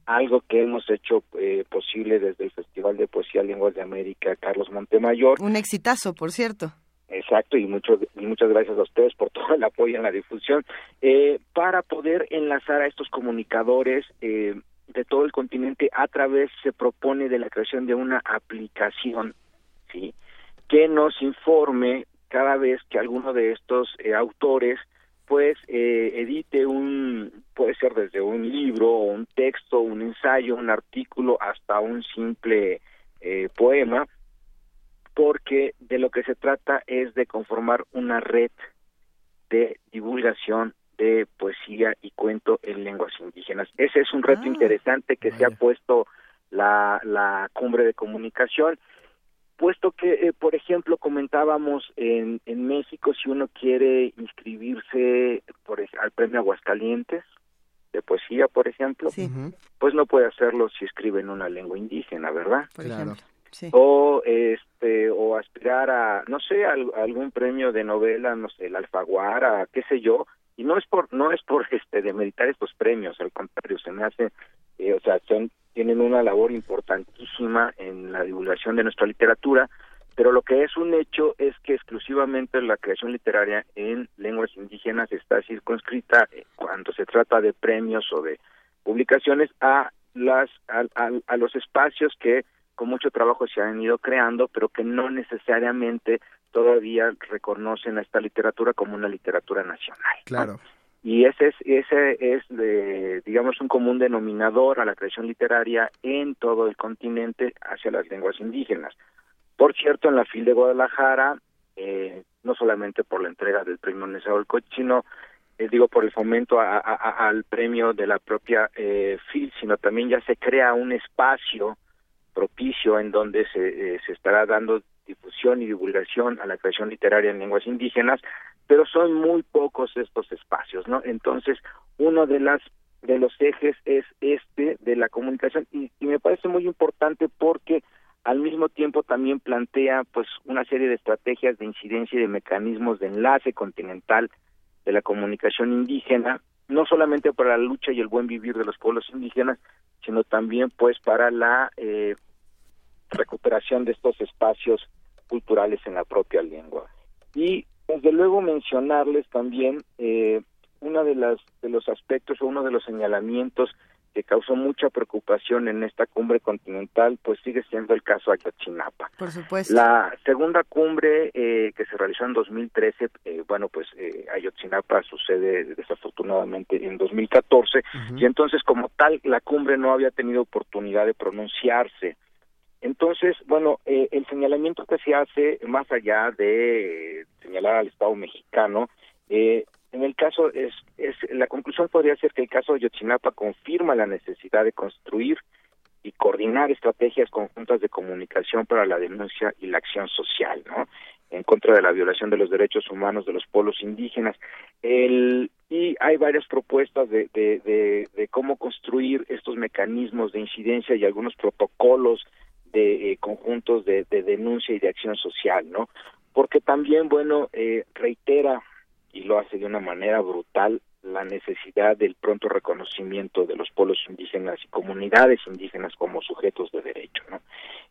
algo que hemos hecho eh, posible desde el Festival de Poesía Lenguas de América Carlos Montemayor. Un exitazo, por cierto. Exacto, y, mucho, y muchas gracias a ustedes por (laughs) todo el apoyo en la difusión, eh, para poder enlazar a estos comunicadores eh, de todo el continente a través, se propone de la creación de una aplicación, ¿sí? que nos informe cada vez que alguno de estos eh, autores pues eh, edite un puede ser desde un libro o un texto un ensayo un artículo hasta un simple eh, poema porque de lo que se trata es de conformar una red de divulgación de poesía y cuento en lenguas indígenas. Ese es un reto interesante que se ha puesto la, la cumbre de comunicación, puesto que, eh, por ejemplo, comentábamos en, en México, si uno quiere inscribirse por, al premio Aguascalientes de poesía, por ejemplo, pues no puede hacerlo si escribe en una lengua indígena, ¿verdad? Por ejemplo. Sí. o este o aspirar a no sé al- a algún premio de novela no sé el alfaguara qué sé yo y no es por no es por (laughs) este demeritar estos premios al contrario se me hace eh, o sea son tienen una labor importantísima en la divulgación de nuestra literatura pero lo que es un hecho es que exclusivamente la creación literaria en lenguas indígenas está circunscrita eh, cuando se trata de premios o de publicaciones a las a, a- a los espacios que con mucho trabajo se han ido creando, pero que no necesariamente todavía reconocen a esta literatura como una literatura nacional. Claro. Y ese es, ese es eh, digamos, un común denominador a la creación literaria en todo el continente hacia las lenguas indígenas. Por cierto, en la FIL de Guadalajara, eh, no solamente por la entrega del premio Nezahualcóyotl, sino, eh, digo, por el fomento a- al premio de la propia eh, FIL, sino también ya se crea un espacio propicio en donde se, eh, se estará dando difusión y divulgación a la creación literaria en lenguas indígenas, pero son muy pocos estos espacios, ¿no? Entonces, uno de las de los ejes es este de la comunicación y, me parece muy importante porque al mismo tiempo también plantea pues una serie de estrategias de incidencia y de mecanismos de enlace continental de la comunicación indígena, no solamente para la lucha y el buen vivir de los pueblos indígenas, sino también pues para la eh, recuperación de estos espacios culturales en la propia lengua. Y desde luego mencionarles también eh, uno de, las, de los aspectos o uno de los señalamientos que causó mucha preocupación en esta cumbre continental, pues sigue siendo el caso Ayotzinapa. Por supuesto. La segunda cumbre eh, que se realizó en 2013, eh, bueno, pues eh, Ayotzinapa sucede desafortunadamente en 2014, y entonces como tal la cumbre no había tenido oportunidad de pronunciarse. Entonces, bueno, eh, el señalamiento que se hace, más allá de señalar al Estado mexicano, eh, en el caso es, es la conclusión podría ser que el caso de Yotzinapa confirma la necesidad de construir y coordinar estrategias conjuntas de comunicación para la denuncia y la acción social, ¿no? En contra de la violación de los derechos humanos de los pueblos indígenas. El, y hay varias propuestas de, de, de, de cómo construir estos mecanismos de incidencia y algunos protocolos de eh, conjuntos de, de, denuncia y de acción social, ¿no? Porque también, bueno, eh, reitera y lo hace de una manera brutal la necesidad del pronto reconocimiento de los pueblos indígenas y comunidades indígenas como sujetos de derecho no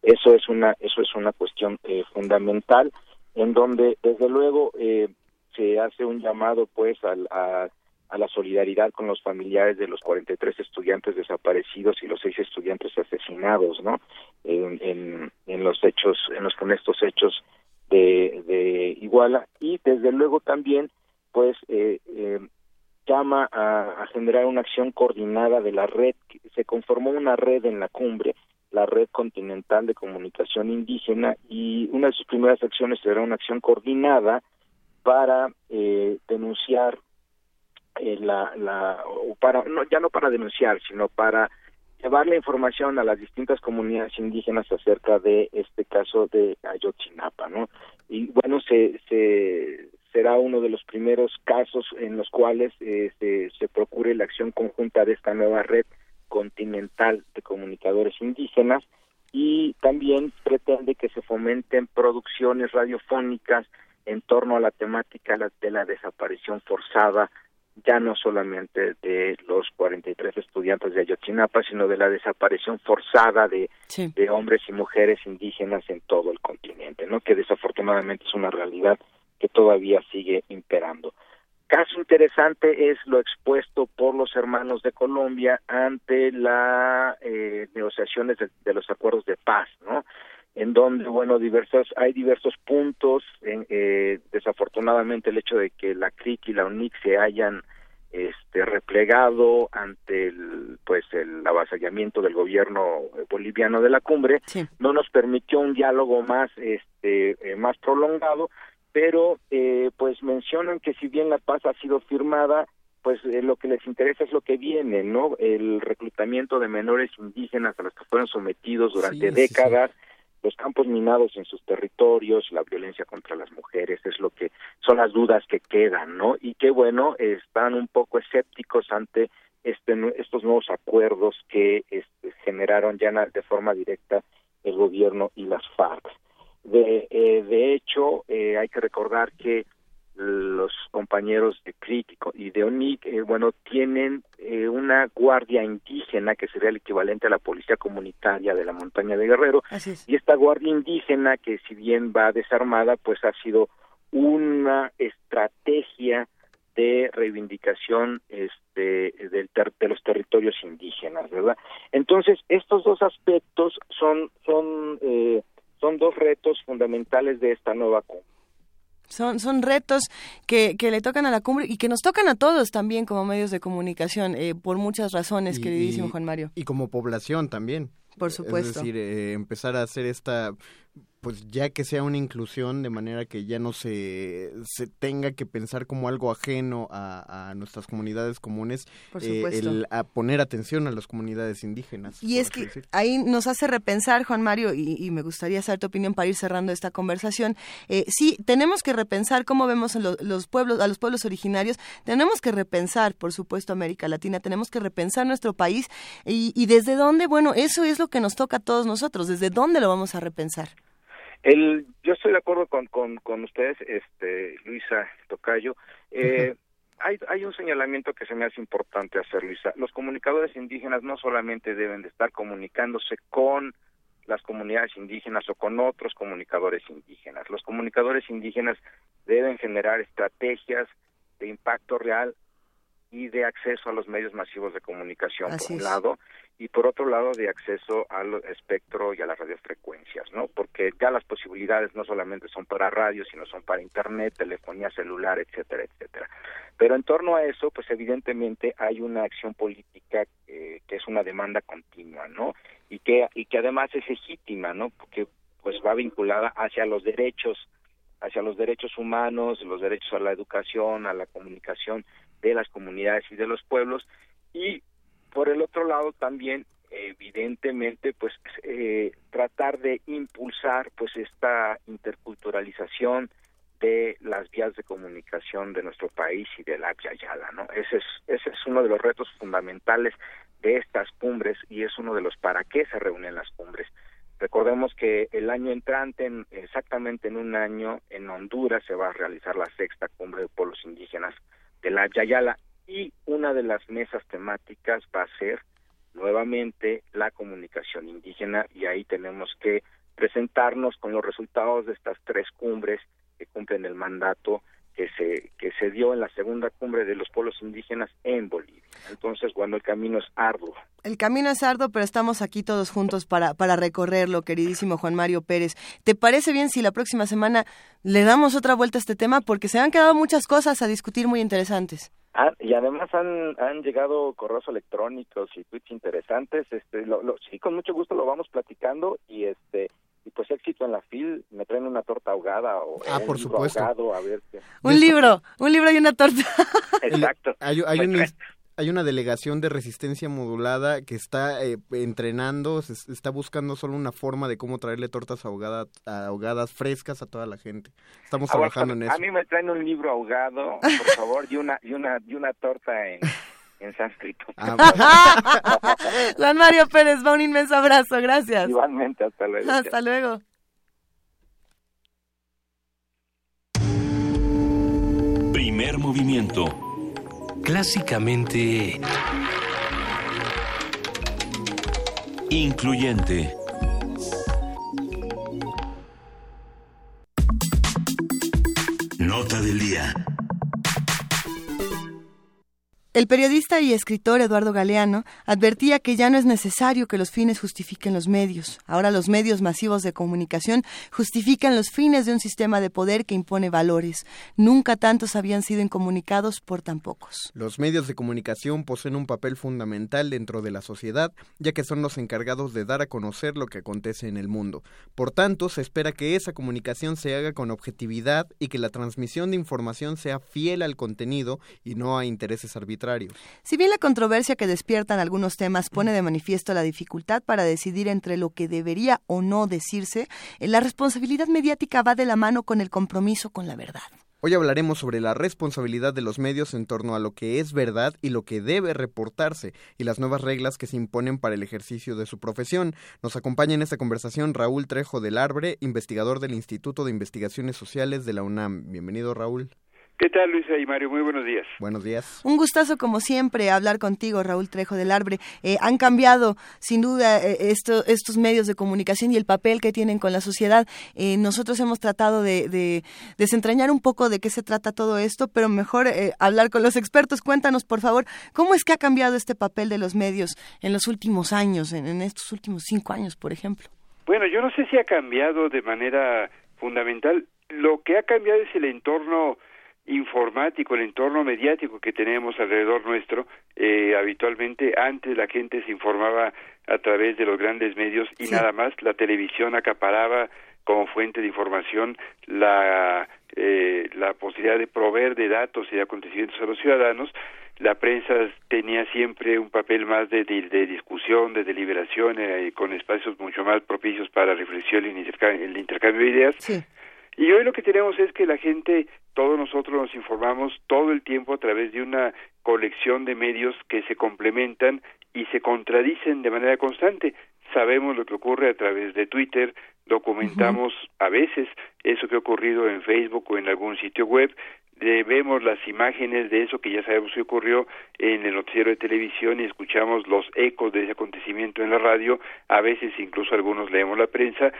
eso es una eso es una cuestión eh, fundamental en donde desde luego eh, se hace un llamado pues al, a, a la solidaridad con los familiares de los 43 estudiantes desaparecidos y los seis estudiantes asesinados no en, en, los hechos en los con estos hechos de, de Iguala y desde luego también pues eh, eh, llama a, a, generar una acción coordinada de la red. Se conformó una red en la cumbre, la red continental de comunicación indígena, y una de sus primeras acciones será una acción coordinada para eh, denunciar eh, la, la o para no ya no para denunciar sino para llevar la información a las distintas comunidades indígenas acerca de este caso de Ayotzinapa, ¿no? Y bueno, se, se, será uno de los primeros casos en los cuales eh, se, se procure la acción conjunta de esta nueva red continental de comunicadores indígenas y también pretende que se fomenten producciones radiofónicas en torno a la temática de la desaparición forzada ya no solamente de los 43 estudiantes de Ayotzinapa, sino de la desaparición forzada de, sí. de hombres y mujeres indígenas en todo el continente, ¿no? Que desafortunadamente es una realidad que todavía sigue imperando. Caso interesante es lo expuesto por los hermanos de Colombia ante las eh, negociaciones de, de, los acuerdos de paz, ¿no? En donde, bueno, diversos, hay diversos puntos. En, eh, desafortunadamente, el hecho de que la CRIC y la UNIC se hayan este replegado ante el pues el avasallamiento del gobierno boliviano de la cumbre sí. no nos permitió un diálogo más este eh, más prolongado pero eh, pues mencionan que si bien la paz ha sido firmada, pues eh, lo que les interesa es lo que viene, ¿no? El reclutamiento de menores indígenas a los que fueron sometidos durante sí, décadas, sí. Los campos minados en sus territorios, la violencia contra las mujeres, es lo que son las dudas que quedan, ¿no? Y que bueno, están un poco escépticos ante este, estos nuevos acuerdos que este, generaron ya de forma directa el gobierno y las FARC. De, eh, de hecho, eh, hay que recordar que los compañeros de CRIC y de ONIC, eh, bueno, tienen eh, una guardia indígena que sería el equivalente a la policía comunitaria de la montaña de Guerrero. Y esta guardia indígena, que si bien va desarmada, pues ha sido una estrategia de reivindicación este del ter de los territorios indígenas, ¿verdad? Entonces, estos dos aspectos son son eh, son dos retos fundamentales de esta nueva cumbre. Son, son retos que, que le tocan a la cumbre y que nos tocan a todos también como medios de comunicación, eh, por muchas razones, y, queridísimo y, Juan Mario. Y como población también. Por supuesto. Es decir, eh, empezar a hacer esta pues ya que sea una inclusión de manera que ya no se, se tenga que pensar como algo ajeno a, nuestras comunidades comunes, eh, el, a poner atención a las comunidades indígenas. Y es que ahí nos hace repensar, Juan Mario, y, me gustaría saber tu opinión para ir cerrando esta conversación. Eh, sí, tenemos que repensar cómo vemos los pueblos, a los pueblos originarios, tenemos que repensar, por supuesto, América Latina, tenemos que repensar nuestro país y, y desde dónde, bueno, eso es lo que nos toca a todos nosotros, desde dónde lo vamos a repensar. El, yo estoy de acuerdo con, con, con ustedes, este, Luisa Tocayo. Eh, hay, hay un señalamiento que se me hace importante hacer, Luisa. Los comunicadores indígenas no solamente deben de estar comunicándose con las comunidades indígenas o con otros comunicadores indígenas. Los comunicadores indígenas deben generar estrategias de impacto real y de acceso a los medios masivos de comunicación, por un lado, y por otro lado de acceso al espectro y a las radiofrecuencias, ¿no? Porque ya las posibilidades no solamente son para radio, sino son para internet, telefonía celular, etcétera, etcétera. Pero en torno a eso, pues evidentemente hay una acción política eh, que es una demanda continua, ¿no? Y que y que además es legítima, ¿no? Porque pues va vinculada hacia los derechos hacia los derechos humanos, los derechos a la educación, a la comunicación de las comunidades y de los pueblos y por el otro lado también evidentemente pues eh, tratar de impulsar pues esta interculturalización de las vías de comunicación de nuestro país y de la Yayala, ¿no? Ese es ese es uno de los retos fundamentales de estas cumbres y es uno de los para qué se reúnen las cumbres. Recordemos que el año entrante, exactamente en un año, en Honduras se va a realizar la sexta cumbre de pueblos indígenas de la Yayala y una de las mesas temáticas va a ser nuevamente la comunicación indígena y ahí tenemos que presentarnos con los resultados de estas tres cumbres que cumplen el mandato que se que se dio en la segunda cumbre de los pueblos indígenas en Bolivia. Entonces, bueno, el camino es arduo. El camino es arduo, pero estamos aquí todos juntos para para recorrerlo, queridísimo Juan Mario Pérez. ¿Te parece bien si la próxima semana le damos otra vuelta a este tema porque se han quedado muchas cosas a discutir muy interesantes? Ah, y además han, han llegado correos electrónicos y tweets interesantes. Este, lo, sí, con mucho gusto lo vamos platicando y este y pues éxito en la FIL, me traen una torta ahogada o ah, por supuesto. Ahogado, a ver Un libro, un libro y una torta. (laughs) Exacto. hay, hay un, (laughs) hay una delegación de resistencia modulada que está eh, entrenando, se, está buscando solo una forma de cómo traerle tortas ahogadas, ahogadas frescas a toda la gente. Estamos trabajando en eso. A mí me traen un libro ahogado, por favor, y una y una y una torta en en sánscrito. Ah, Juan (laughs) Mario Pérez, va un inmenso abrazo, gracias. Igualmente, hasta luego. Hasta luego. Primer movimiento clásicamente incluyente. Nota del día. El periodista y escritor Eduardo Galeano advertía que ya no es necesario que los fines justifiquen los medios. Ahora los medios masivos de comunicación justifican los fines de un sistema de poder que impone valores. Nunca tantos habían sido incomunicados por tan pocos. Los medios de comunicación poseen un papel fundamental dentro de la sociedad, ya que son los encargados de dar a conocer lo que acontece en el mundo. Por tanto, se espera que esa comunicación se haga con objetividad y que la transmisión de información sea fiel al contenido y no a intereses arbitrarios si bien la controversia que despiertan algunos temas pone de manifiesto la dificultad para decidir entre lo que debería o no decirse, eh, la responsabilidad mediática va de la mano con el compromiso con la verdad. Hoy hablaremos sobre la responsabilidad de los medios en torno a lo que es verdad y lo que debe reportarse y las nuevas reglas que se imponen para el ejercicio de su profesión. Nos acompaña en esta conversación Raúl Trejo del Arbre, investigador del Instituto de Investigaciones Sociales de la UNAM. Bienvenido, Raúl. ¿Qué tal, Luisa y Mario? Muy buenos días. Buenos días. Un gustazo, como siempre, hablar contigo, Raúl Trejo del Arbre. Eh, han cambiado, sin duda, eh, estos medios de comunicación y el papel que tienen con la sociedad. Eh, nosotros hemos tratado de, desentrañar un poco de qué se trata todo esto, pero mejor hablar con los expertos. Cuéntanos, por favor, ¿cómo es que ha cambiado este papel de los medios en los últimos años, en estos últimos cinco años, por ejemplo? Bueno, yo no sé si ha cambiado de manera fundamental. Lo que ha cambiado es el entorno informático, el entorno mediático que tenemos alrededor nuestro, eh, habitualmente antes la gente se informaba a través de los grandes medios y nada más, la televisión acaparaba como fuente de información la, eh, la posibilidad de proveer de datos y de acontecimientos a los ciudadanos, la prensa tenía siempre un papel más de, de, discusión, de deliberación, eh, con espacios mucho más propicios para reflexión y el intercambio, de ideas. Y hoy lo que tenemos es que la gente, todos nosotros nos informamos todo el tiempo a través de una colección de medios que se complementan y se contradicen de manera constante. Sabemos lo que ocurre a través de Twitter, documentamos a veces eso que ha ocurrido en Facebook o en algún sitio web, vemos las imágenes de eso que ya sabemos que ocurrió en el noticiero de televisión y escuchamos los ecos de ese acontecimiento en la radio, a veces incluso algunos leemos la prensa,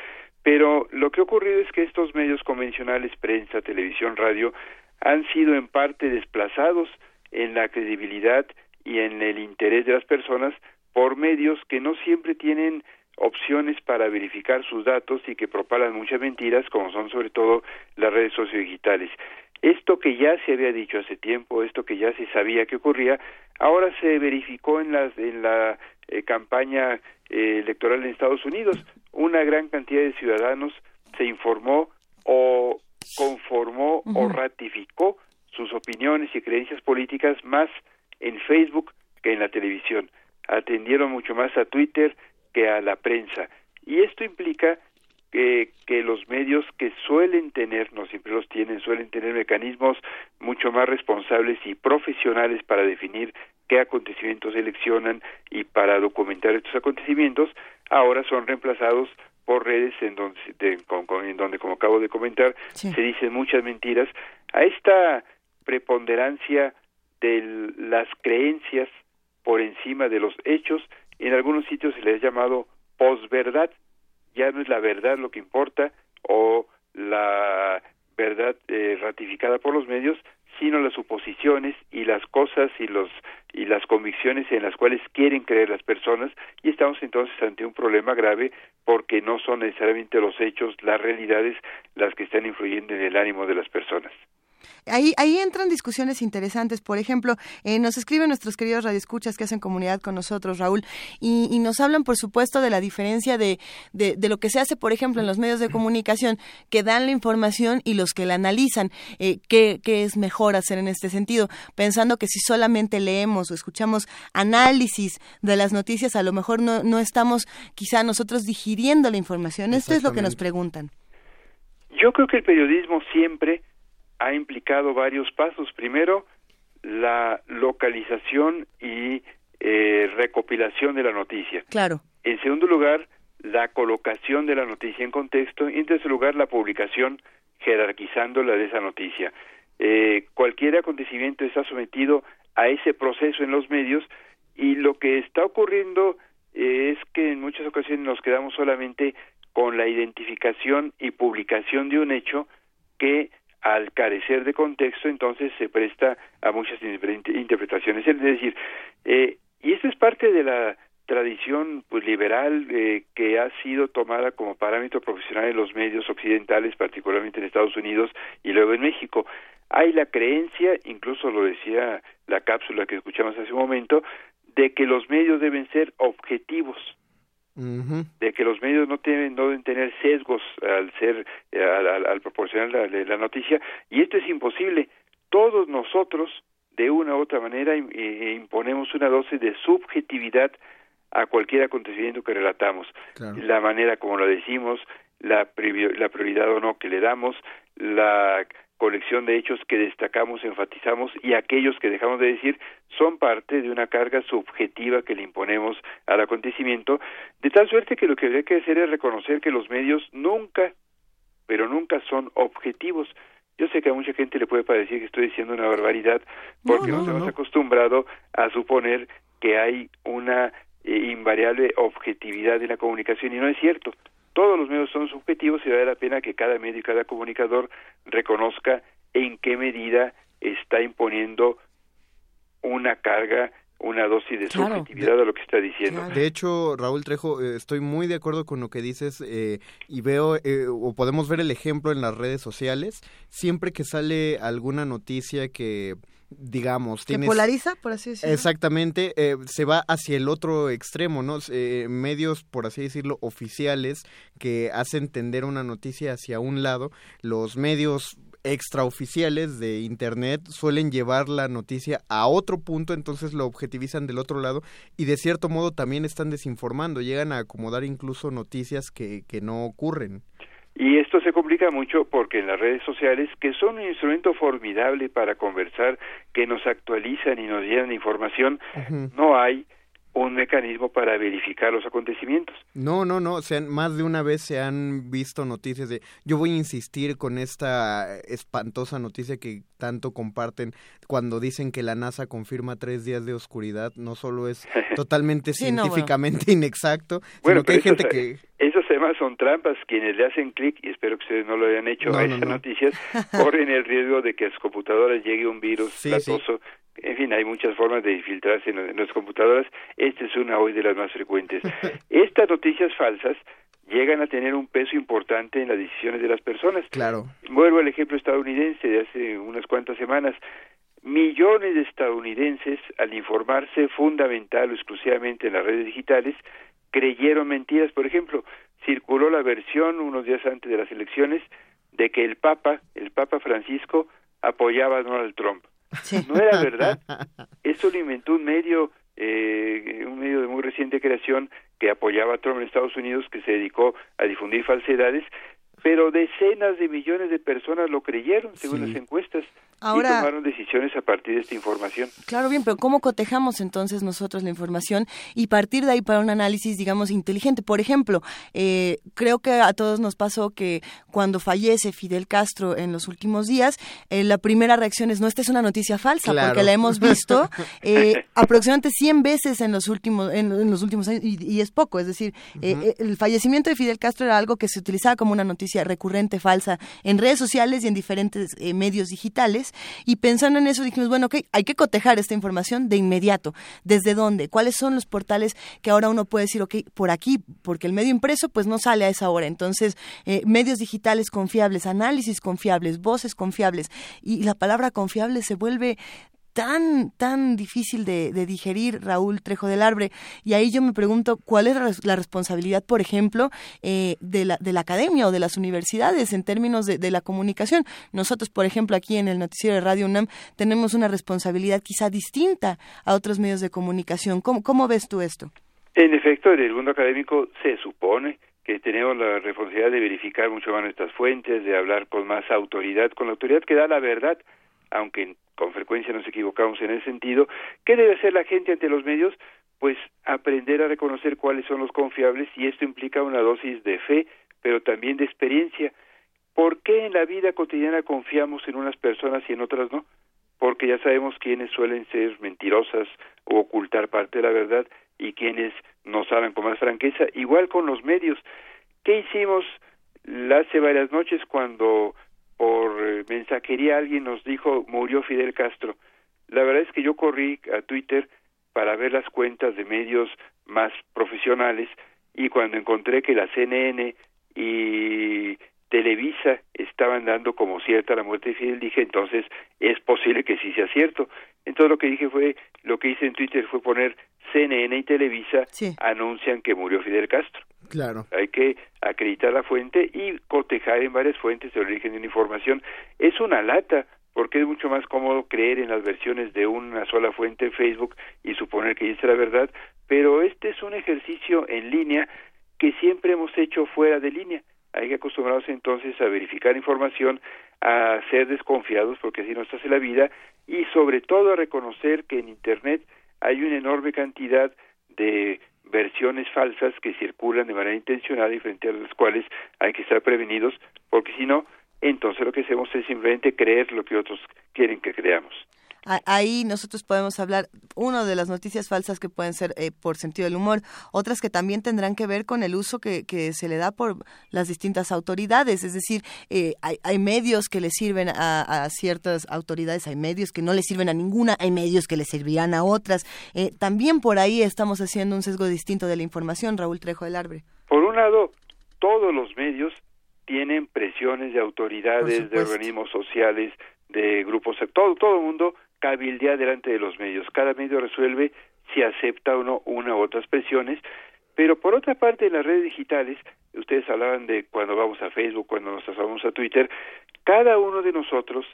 pero lo que ha ocurrido es que estos medios convencionales, prensa, televisión, radio, han sido en parte desplazados en la credibilidad y en el interés de las personas por medios que no siempre tienen opciones para verificar sus datos y que propalan muchas mentiras, como son sobre todo las redes sociodigitales. Esto que ya se había dicho hace tiempo, esto que ya se sabía que ocurría, ahora se verificó en, las, en la eh, campaña eh, electoral en Estados Unidos. Una gran cantidad de ciudadanos se informó o conformó o ratificó sus opiniones y creencias políticas más en Facebook que en la televisión. Atendieron mucho más a Twitter que a la prensa. Y esto implica que, que los medios que suelen tener, no siempre los tienen, suelen tener mecanismos mucho más responsables y profesionales para definir qué acontecimientos seleccionan y para documentar estos acontecimientos, ahora son reemplazados por redes en donde, en donde como acabo de comentar, se dicen muchas mentiras. A esta preponderancia de las creencias por encima de los hechos, en algunos sitios se les ha llamado posverdad, ya no es la verdad lo que importa o la verdad eh, ratificada por los medios, sino las suposiciones y las cosas y los y las convicciones en las cuales quieren creer las personas y estamos entonces ante un problema grave porque no son necesariamente los hechos, las realidades las que están influyendo en el ánimo de las personas. Ahí, ahí entran discusiones interesantes. Por ejemplo, eh, nos escriben nuestros queridos radioescuchas que hacen comunidad con nosotros, Raúl, y, nos hablan, por supuesto, de la diferencia de, de, lo que se hace, por ejemplo, en los medios de comunicación, que dan la información y los que la analizan. Eh, ¿qué, ¿Qué es mejor hacer en este sentido? Pensando que si solamente leemos o escuchamos análisis de las noticias, a lo mejor no, no estamos quizá nosotros digiriendo la información. Esto es lo que nos preguntan. Yo creo que el periodismo siempre ha implicado varios pasos. Primero, la localización y eh, recopilación de la noticia. Claro. En segundo lugar, la colocación de la noticia en contexto. Y en tercer lugar, la publicación jerarquizándola de esa noticia. Eh, cualquier acontecimiento está sometido a ese proceso en los medios y lo que está ocurriendo es que en muchas ocasiones nos quedamos solamente con la identificación y publicación de un hecho que al carecer de contexto, entonces se presta a muchas interpretaciones. Es decir, eh, y esto es parte de la tradición pues, liberal eh, que ha sido tomada como parámetro profesional en los medios occidentales, particularmente en Estados Unidos y luego en México. Hay la creencia, incluso lo decía la cápsula que escuchamos hace un momento, de que los medios deben ser objetivos, de que los medios no deben, no deben tener sesgos al ser eh, al, proporcionar la, noticia y esto es imposible. Todos nosotros de una u otra manera eh, imponemos una dosis de subjetividad a cualquier acontecimiento que relatamos. La manera como lo decimos la, la prioridad o no que le damos la colección de hechos que destacamos, enfatizamos y aquellos que dejamos de decir son parte de una carga subjetiva que le imponemos al acontecimiento, de tal suerte que lo que habría que hacer es reconocer que los medios nunca, pero nunca son objetivos. Yo sé que a mucha gente le puede parecer que estoy diciendo una barbaridad porque nos hemos acostumbrado a suponer que hay una eh, invariable objetividad en la comunicación y no es cierto todos los medios son subjetivos y vale la pena que cada medio y cada comunicador reconozca en qué medida está imponiendo una carga una dosis de subjetividad a lo que está diciendo. De hecho, Raúl Trejo, eh, estoy muy de acuerdo con lo que dices eh, y veo, eh, o podemos ver el ejemplo en las redes sociales, siempre que sale alguna noticia que digamos, que polariza, por así decirlo. Exactamente, se va hacia el otro extremo, ¿no? medios, por así decirlo, oficiales que hacen tender una noticia hacia un lado, los medios extraoficiales de Internet suelen llevar la noticia a otro punto, entonces lo objetivizan del otro lado y de cierto modo también están desinformando, llegan a acomodar incluso noticias que, que no ocurren. Y esto se complica mucho porque en las redes sociales, que son un instrumento formidable para conversar, que nos actualizan y nos llenan información, no hay un mecanismo para verificar los acontecimientos. No, no, no, o más de una vez se han visto noticias de yo voy a insistir con esta espantosa noticia que tanto comparten cuando dicen que la NASA confirma tres días de oscuridad, no solo es (laughs) totalmente científicamente inexacto, sino que hay gente que... Esos temas son trampas, quienes le hacen clic, y espero que ustedes no lo hayan hecho a esas noticias, (laughs) corren el riesgo de que a sus computadoras llegue un virus sí, en fin, hay muchas formas de infiltrarse en, las computadoras. Esta es una hoy de las más frecuentes. (laughs) Estas noticias falsas llegan a tener un peso importante en las decisiones de las personas. Claro. Vuelvo al ejemplo estadounidense de hace unas cuantas semanas. Millones de estadounidenses, al informarse fundamental o exclusivamente en las redes digitales, creyeron mentiras. Por ejemplo, circuló la versión unos días antes de las elecciones de que el Papa, el Papa Francisco, apoyaba a Donald Trump. No era verdad. (laughs) Esto lo inventó un medio, eh, un medio de muy reciente creación que apoyaba a Trump en Estados Unidos, que se dedicó a difundir falsedades, pero decenas de millones de personas lo creyeron, según las encuestas. Ahora, y tomaron decisiones a partir de esta información. Claro, bien, pero ¿cómo cotejamos entonces nosotros la información y partir de ahí para un análisis, digamos, inteligente? Por ejemplo, eh, creo que a todos nos pasó que cuando fallece Fidel Castro en los últimos días, eh, la primera reacción es, no, esta es una noticia falsa, porque la hemos visto (laughs) eh, aproximadamente 100 veces en los últimos, en, los últimos años, y, es poco, es decir, el fallecimiento de Fidel Castro era algo que se utilizaba como una noticia recurrente falsa en redes sociales y en diferentes medios digitales, y pensando en eso dijimos, bueno, ok, hay que cotejar esta información de inmediato. ¿Desde dónde? ¿Cuáles son los portales que ahora uno puede decir, ok, por aquí, porque el medio impreso pues no sale a esa hora. Entonces, eh, medios digitales confiables, análisis confiables, voces confiables. Y la palabra confiable se vuelve tan, tan difícil de, digerir, Raúl Trejo del Arbre. Y ahí yo me pregunto cuál es la responsabilidad, por ejemplo, eh, de, la, de la academia o de las universidades en términos de, la comunicación. Nosotros, por ejemplo, aquí en el noticiero de Radio UNAM tenemos una responsabilidad quizá distinta a otros medios de comunicación. ¿Cómo, cómo ves tú esto? En efecto, en el mundo académico se supone que tenemos la responsabilidad de verificar mucho más nuestras fuentes, de hablar con más autoridad, con la autoridad que da la verdad, aunque con frecuencia nos equivocamos en ese sentido. ¿Qué debe hacer la gente ante los medios? Pues aprender a reconocer cuáles son los confiables y esto implica una dosis de fe, pero también de experiencia. ¿Por qué en la vida cotidiana confiamos en unas personas y en otras no? Porque ya sabemos quiénes suelen ser mentirosas o ocultar parte de la verdad y quiénes nos hablan con más franqueza. Igual con los medios. ¿Qué hicimos hace varias noches cuando por eh, mensajería alguien nos dijo murió Fidel Castro. La verdad es que yo corrí a Twitter para ver las cuentas de medios más profesionales y cuando encontré que la CNN y Televisa estaban dando como cierta la muerte de Fidel, dije entonces es posible que sí sea cierto. Entonces lo que dije fue, lo que hice en Twitter fue poner CNN y Televisa anuncian que murió Fidel Castro. Claro. Hay que acreditar la fuente y cotejar en varias fuentes el origen de una información. Es una lata, porque es mucho más cómodo creer en las versiones de una sola fuente en Facebook y suponer que dice la verdad, pero este es un ejercicio en línea que siempre hemos hecho fuera de línea. Hay que acostumbrarnos entonces a verificar información, a ser desconfiados, porque así nos hace la vida, y sobre todo a reconocer que en Internet hay una enorme cantidad de versiones falsas que circulan de manera intencionada y frente a las cuales hay que estar prevenidos, porque si no, entonces lo que hacemos es simplemente creer lo que otros quieren que creamos. Ahí nosotros podemos hablar, uno de las noticias falsas que pueden ser eh, por sentido del humor, otras que también tendrán que ver con el uso que, que se le da por las distintas autoridades, es decir, eh, hay, hay, medios que le sirven a, a, ciertas autoridades, hay medios que no le sirven a ninguna, hay medios que le servirán a otras. Eh, también por ahí estamos haciendo un sesgo distinto de la información, Raúl Trejo del Arbre. Por un lado, todos los medios tienen presiones de autoridades, de organismos sociales, de grupos, todo, todo el mundo cabildea delante de los medios. Cada medio resuelve si acepta o no una u otras presiones, pero por otra parte en las redes digitales, ustedes hablaban de cuando vamos a Facebook, cuando nos trasladamos a Twitter, cada uno de nosotros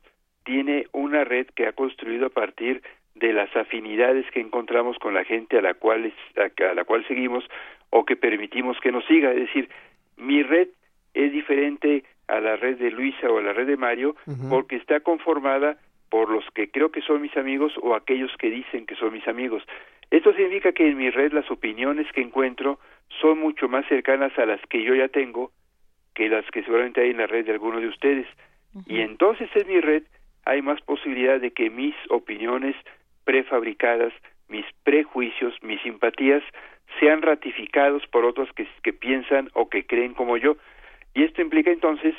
tiene una red que ha construido a partir de las afinidades que encontramos con la gente a la cual a la cual seguimos o que permitimos que nos siga, es decir, mi red es diferente a la red de Luisa o a la red de Mario porque está conformada por los que creo que son mis amigos o aquellos que dicen que son mis amigos. Esto significa que en mi red las opiniones que encuentro son mucho más cercanas a las que yo ya tengo que las que seguramente hay en la red de alguno de ustedes. Y entonces en mi red hay más posibilidad de que mis opiniones prefabricadas, mis prejuicios, mis simpatías sean ratificados por otros que, que piensan o que creen como yo. Y esto implica entonces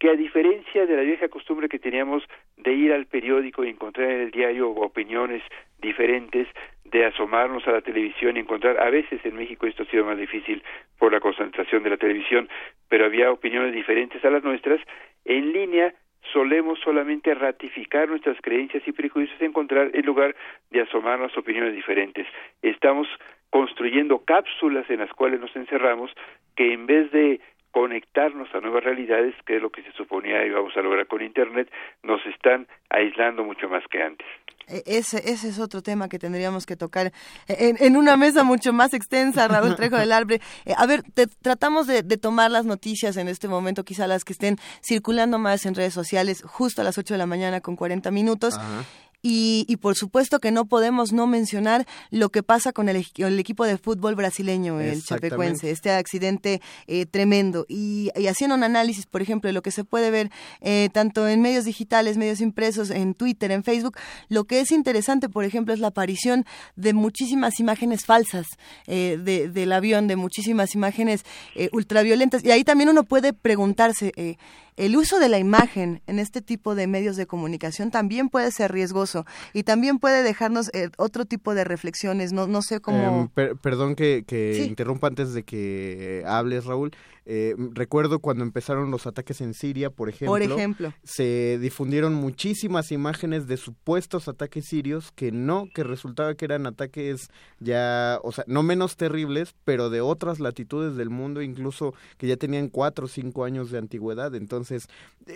que a diferencia de la vieja costumbre que teníamos de ir al periódico y encontrar en el diario opiniones diferentes, de asomarnos a la televisión y encontrar, a veces en México esto ha sido más difícil por la concentración de la televisión, pero había opiniones diferentes a las nuestras, en línea solemos solamente ratificar nuestras creencias y prejuicios encontrar en lugar de asomarnos opiniones diferentes. Estamos construyendo cápsulas en las cuales nos encerramos que en vez de conectarnos a nuevas realidades, que es lo que se suponía íbamos a lograr con Internet, nos están aislando mucho más que antes. E, ese, ese es otro tema que tendríamos que tocar en, en una mesa mucho más extensa, Raúl Trejo del Arbre. Eh, a ver, tratamos de, de, tomar las noticias en este momento, quizá las que estén circulando más en redes sociales, justo a las 8 de la mañana con 40 minutos. Ajá. Y, y, por supuesto que no podemos no mencionar lo que pasa con el, el equipo de fútbol brasileño, el Chapecuense, este accidente eh, tremendo. Y, y, haciendo un análisis, por ejemplo, de lo que se puede ver eh, tanto en medios digitales, medios impresos, en Twitter, en Facebook, lo que es interesante, por ejemplo, es la aparición de muchísimas imágenes falsas eh, de, del avión, de muchísimas imágenes eh, ultraviolentas. Y ahí también uno puede preguntarse, eh, el uso de la imagen en este tipo de medios de comunicación también puede ser riesgoso y también puede dejarnos eh, otro tipo de reflexiones. No, no sé cómo. Eh, per perdón que, que sí. interrumpa antes de que hables, Raúl. Eh, recuerdo cuando empezaron los ataques en Siria, por ejemplo, por ejemplo, se difundieron muchísimas imágenes de supuestos ataques sirios que no, que resultaba que eran ataques ya, o sea, no menos terribles, pero de otras latitudes del mundo, incluso que ya tenían cuatro o cinco años de antigüedad. Entonces,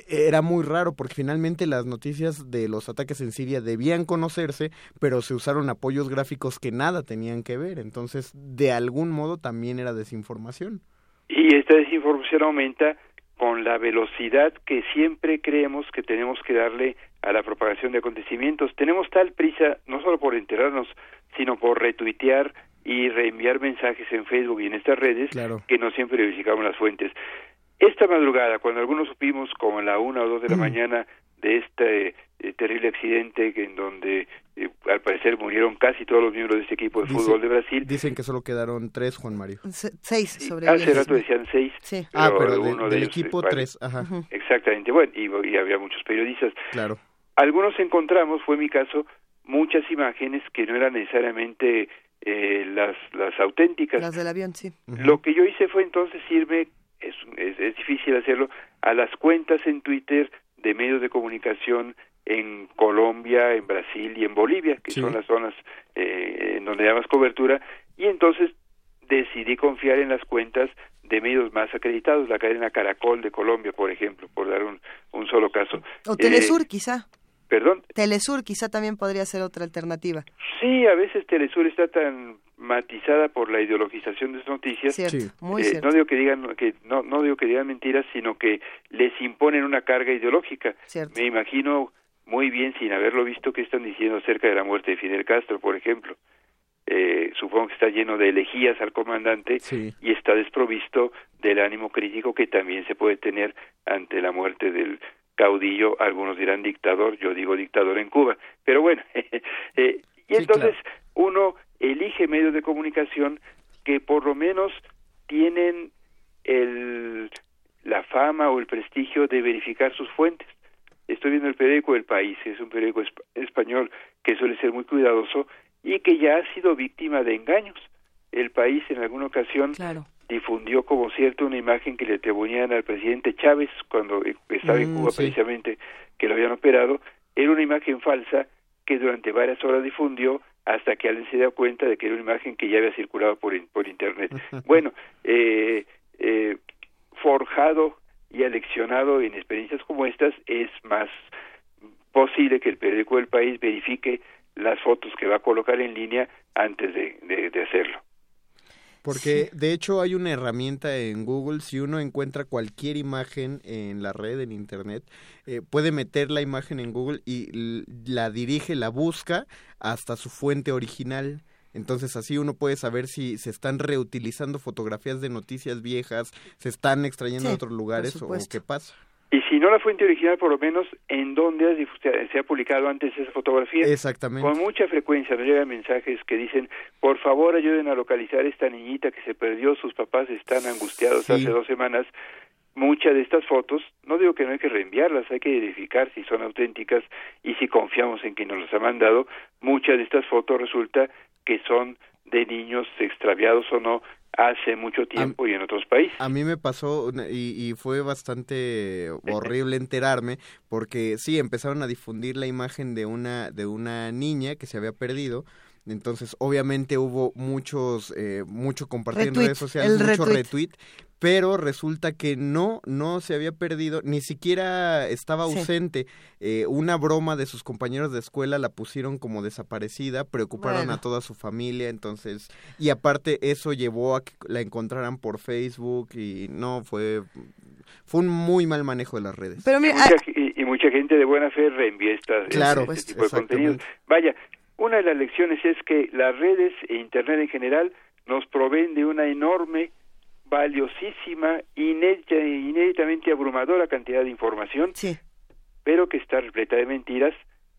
era muy raro porque finalmente las noticias de los ataques en Siria debían conocerse, pero se usaron apoyos gráficos que nada tenían que ver. Entonces, de algún modo también era desinformación y esta desinformación aumenta con la velocidad que siempre creemos que tenemos que darle a la propagación de acontecimientos. Tenemos tal prisa, no solo por enterarnos, sino por retuitear y reenviar mensajes en Facebook y en estas redes, claro. que no siempre verificamos las fuentes. Esta madrugada, cuando algunos supimos como a la una o dos de la mm. mañana de este eh, terrible accidente que en donde eh, al parecer murieron casi todos los miembros de este equipo de fútbol de Brasil. Dicen que solo quedaron tres, Juan Mario. Se, seis sobre Hace ellos. rato decían seis. Sí. Pero ah, pero de, uno del de equipo vale. tres. Ajá. Uh -huh. Exactamente. Bueno, y, y había muchos periodistas. Claro. Algunos encontramos, fue mi caso, muchas imágenes que no eran necesariamente eh, las, las auténticas. Las del avión, sí. Uh -huh. Lo que yo hice fue entonces irme, es, es, es difícil hacerlo, a las cuentas en Twitter de medios de comunicación en Colombia, en Brasil y en Bolivia, que sí. son las zonas eh, en donde hay más cobertura, y entonces decidí confiar en las cuentas de medios más acreditados, la cadena Caracol de Colombia, por ejemplo, por dar un, un solo caso. O Telesur, eh, quizá. ¿Perdón? Telesur quizá también podría ser otra alternativa. Sí, a veces Telesur está tan matizada por la ideologización de sus noticias. Cierto, sí. muy eh, cierto. No digo que digan que no no digo que digan mentiras, sino que les imponen una carga ideológica. Cierto. Me imagino muy bien sin haberlo visto que están diciendo acerca de la muerte de Fidel Castro, por ejemplo. Eh, supongo que está lleno de elegías al comandante sí. y está desprovisto del ánimo crítico que también se puede tener ante la muerte del caudillo, algunos dirán dictador, yo digo dictador en Cuba, pero bueno, (laughs) eh, y entonces uno elige medios de comunicación que por lo menos tienen el, la fama o el prestigio de verificar sus fuentes. Estoy viendo el periódico El País, es un periódico español que suele ser muy cuidadoso y que ya ha sido víctima de engaños. El País en alguna ocasión difundió como cierto una imagen que le atribuían al presidente Chávez cuando estaba en mm, Cuba precisamente que lo habían operado. Era una imagen falsa que durante varias horas difundió hasta que alguien se dio cuenta de que era una imagen que ya había circulado por, por internet. (laughs) bueno, eh, eh, forjado y aleccionado en experiencias como estas, es más posible que el periódico del país verifique las fotos que va a colocar en línea antes de, de, hacerlo. Porque de hecho hay una herramienta en Google, si uno encuentra cualquier imagen en la red, en Internet, eh, puede meter la imagen en Google y la dirige, la busca hasta su fuente original. Entonces así uno puede saber si se están reutilizando fotografías de noticias viejas, se están extrayendo de otros lugares o qué pasa. Y si no la fuente original, por lo menos en dónde se ha publicado antes esa fotografía. Exactamente. Con mucha frecuencia nos llegan mensajes que dicen, por favor ayuden a localizar esta niñita que se perdió, sus papás están angustiados hace dos semanas. Muchas de estas fotos, no digo que no hay que reenviarlas, hay que verificar si son auténticas y si confiamos en quien nos las ha mandado. Muchas de estas fotos resulta que son de niños extraviados o no hace mucho tiempo y en otros países. A mí me pasó y, y, fue bastante horrible enterarme porque sí empezaron a difundir la imagen de una de una niña que se había perdido entonces, obviamente hubo muchos, eh, mucho compartir en redes sociales, mucho retweet. Pero resulta que no, no se había perdido, ni siquiera estaba ausente. Eh, una broma de sus compañeros de escuela la pusieron como desaparecida, preocuparon a toda su familia, entonces, y aparte eso llevó a que la encontraran por Facebook y no, fue fue un muy mal manejo de las redes. Pero y, mucha, gente de buena fe reenvió estas, claro, este tipo de contenidos. Vaya, una de las lecciones es que las redes e Internet en general nos proveen de una enorme, valiosísima, inédita, inéditamente abrumadora cantidad de información, pero que está repleta de mentiras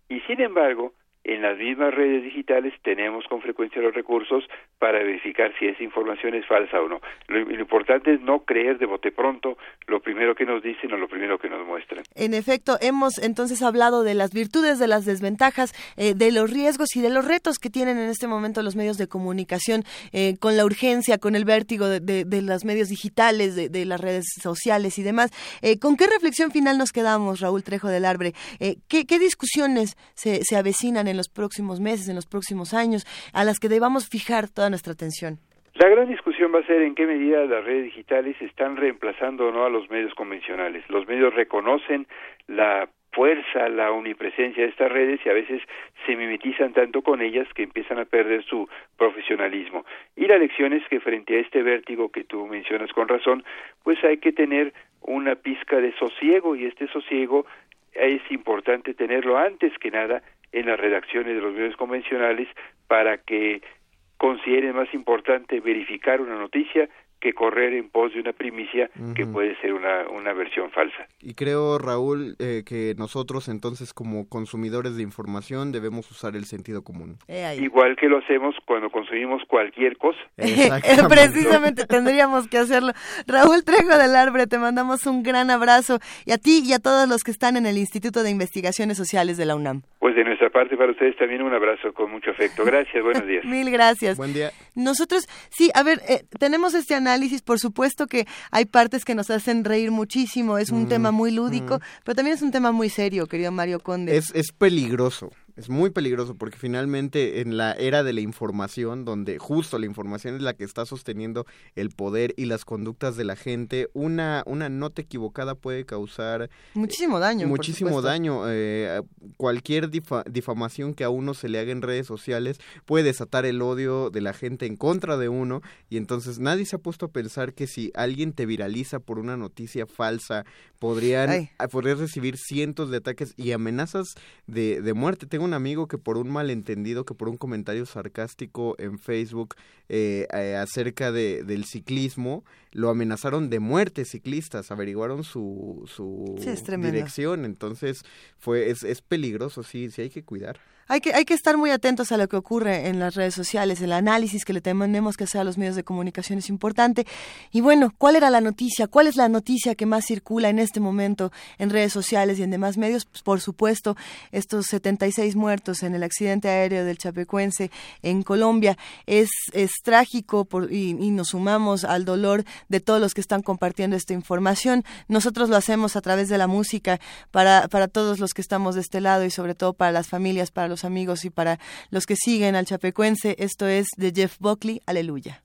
y sin embargo en las mismas redes digitales tenemos con frecuencia los recursos para verificar si esa información es falsa o no. Lo, importante es no creer de bote pronto lo primero que nos dicen o lo primero que nos muestran. En efecto, hemos entonces hablado de las virtudes, de las desventajas, eh, de los riesgos y de los retos que tienen en este momento los medios de comunicación eh, con la urgencia, con el vértigo de, los medios digitales, de, las redes sociales y demás. Eh, ¿Con qué reflexión final nos quedamos, Raúl Trejo del Arbre? ¿qué, ¿qué, discusiones se, se avecinan en los próximos meses, en los próximos años, a las que debamos fijar toda nuestra atención? La gran discusión va a ser en qué medida las redes digitales están reemplazando o no a los medios convencionales. Los medios reconocen la fuerza, la omnipresencia de estas redes y a veces se mimetizan tanto con ellas que empiezan a perder su profesionalismo. Y la lección es que frente a este vértigo que tú mencionas con razón, pues hay que tener una pizca de sosiego y este sosiego es importante tenerlo antes que nada en las redacciones de los medios convencionales para que consideren más importante verificar una noticia que correr en pos de una primicia que puede ser una, una versión falsa. Y creo, Raúl, eh, que nosotros entonces como consumidores de información debemos usar el sentido común. Eh, Igual que lo hacemos cuando consumimos cualquier cosa. (laughs) Precisamente tendríamos que hacerlo. Raúl Trejo del Arbre, te mandamos un gran abrazo y a ti y a todos los que están en el Instituto de Investigaciones Sociales de la UNAM. Pues de nuestra parte para ustedes también un abrazo con mucho afecto. Gracias, buenos días. (laughs) Mil gracias. Buen día. Nosotros, sí, a ver, eh, tenemos este análisis por supuesto que hay partes que nos hacen reír muchísimo, es un mm, tema muy lúdico, mm. pero también es un tema muy serio, querido Mario Conde. Es, es peligroso es muy peligroso porque finalmente en la era de la información, donde justo la información es la que está sosteniendo el poder y las conductas de la gente, una, una nota equivocada puede causar muchísimo daño. Muchísimo daño. Eh, cualquier difamación que a uno se le haga en redes sociales puede desatar el odio de la gente en contra de uno y entonces nadie se ha puesto a pensar que si alguien te viraliza por una noticia falsa, podrían, podrías recibir cientos de ataques y amenazas de, de muerte. Tengo un amigo que por un malentendido, que por un comentario sarcástico en Facebook eh, eh, acerca de, del ciclismo, lo amenazaron de muerte ciclistas, averiguaron su, su dirección, entonces fue es, es peligroso, sí, sí hay que cuidar. Hay que, hay que estar muy atentos a lo que ocurre en las redes sociales, el análisis que le tenemos que hacer a los medios de comunicación es importante. Y bueno, ¿cuál era la noticia? ¿Cuál es la noticia que más circula en este momento en redes sociales y en demás medios? Pues, por supuesto, estos 76 muertos en el accidente aéreo del Chapecuense en Colombia. Es, es trágico por, y, nos sumamos al dolor de todos los que están compartiendo esta información. Nosotros lo hacemos a través de la música para, para todos los que estamos de este lado y sobre todo para las familias, para los amigos y para los que siguen al chapecuense. Esto es de Jeff Buckley, Aleluya.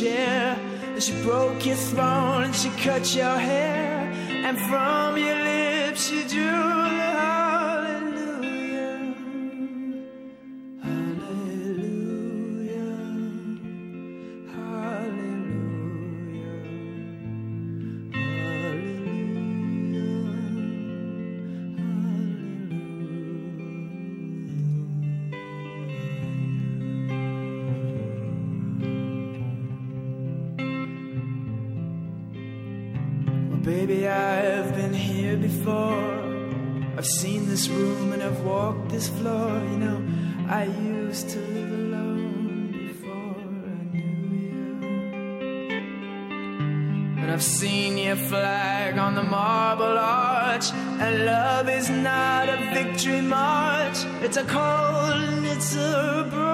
Chair. And she broke your throne and she cut your hair. Flag on the marble arch. And love is not a victory march, it's a cold and it's a broken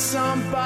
somebody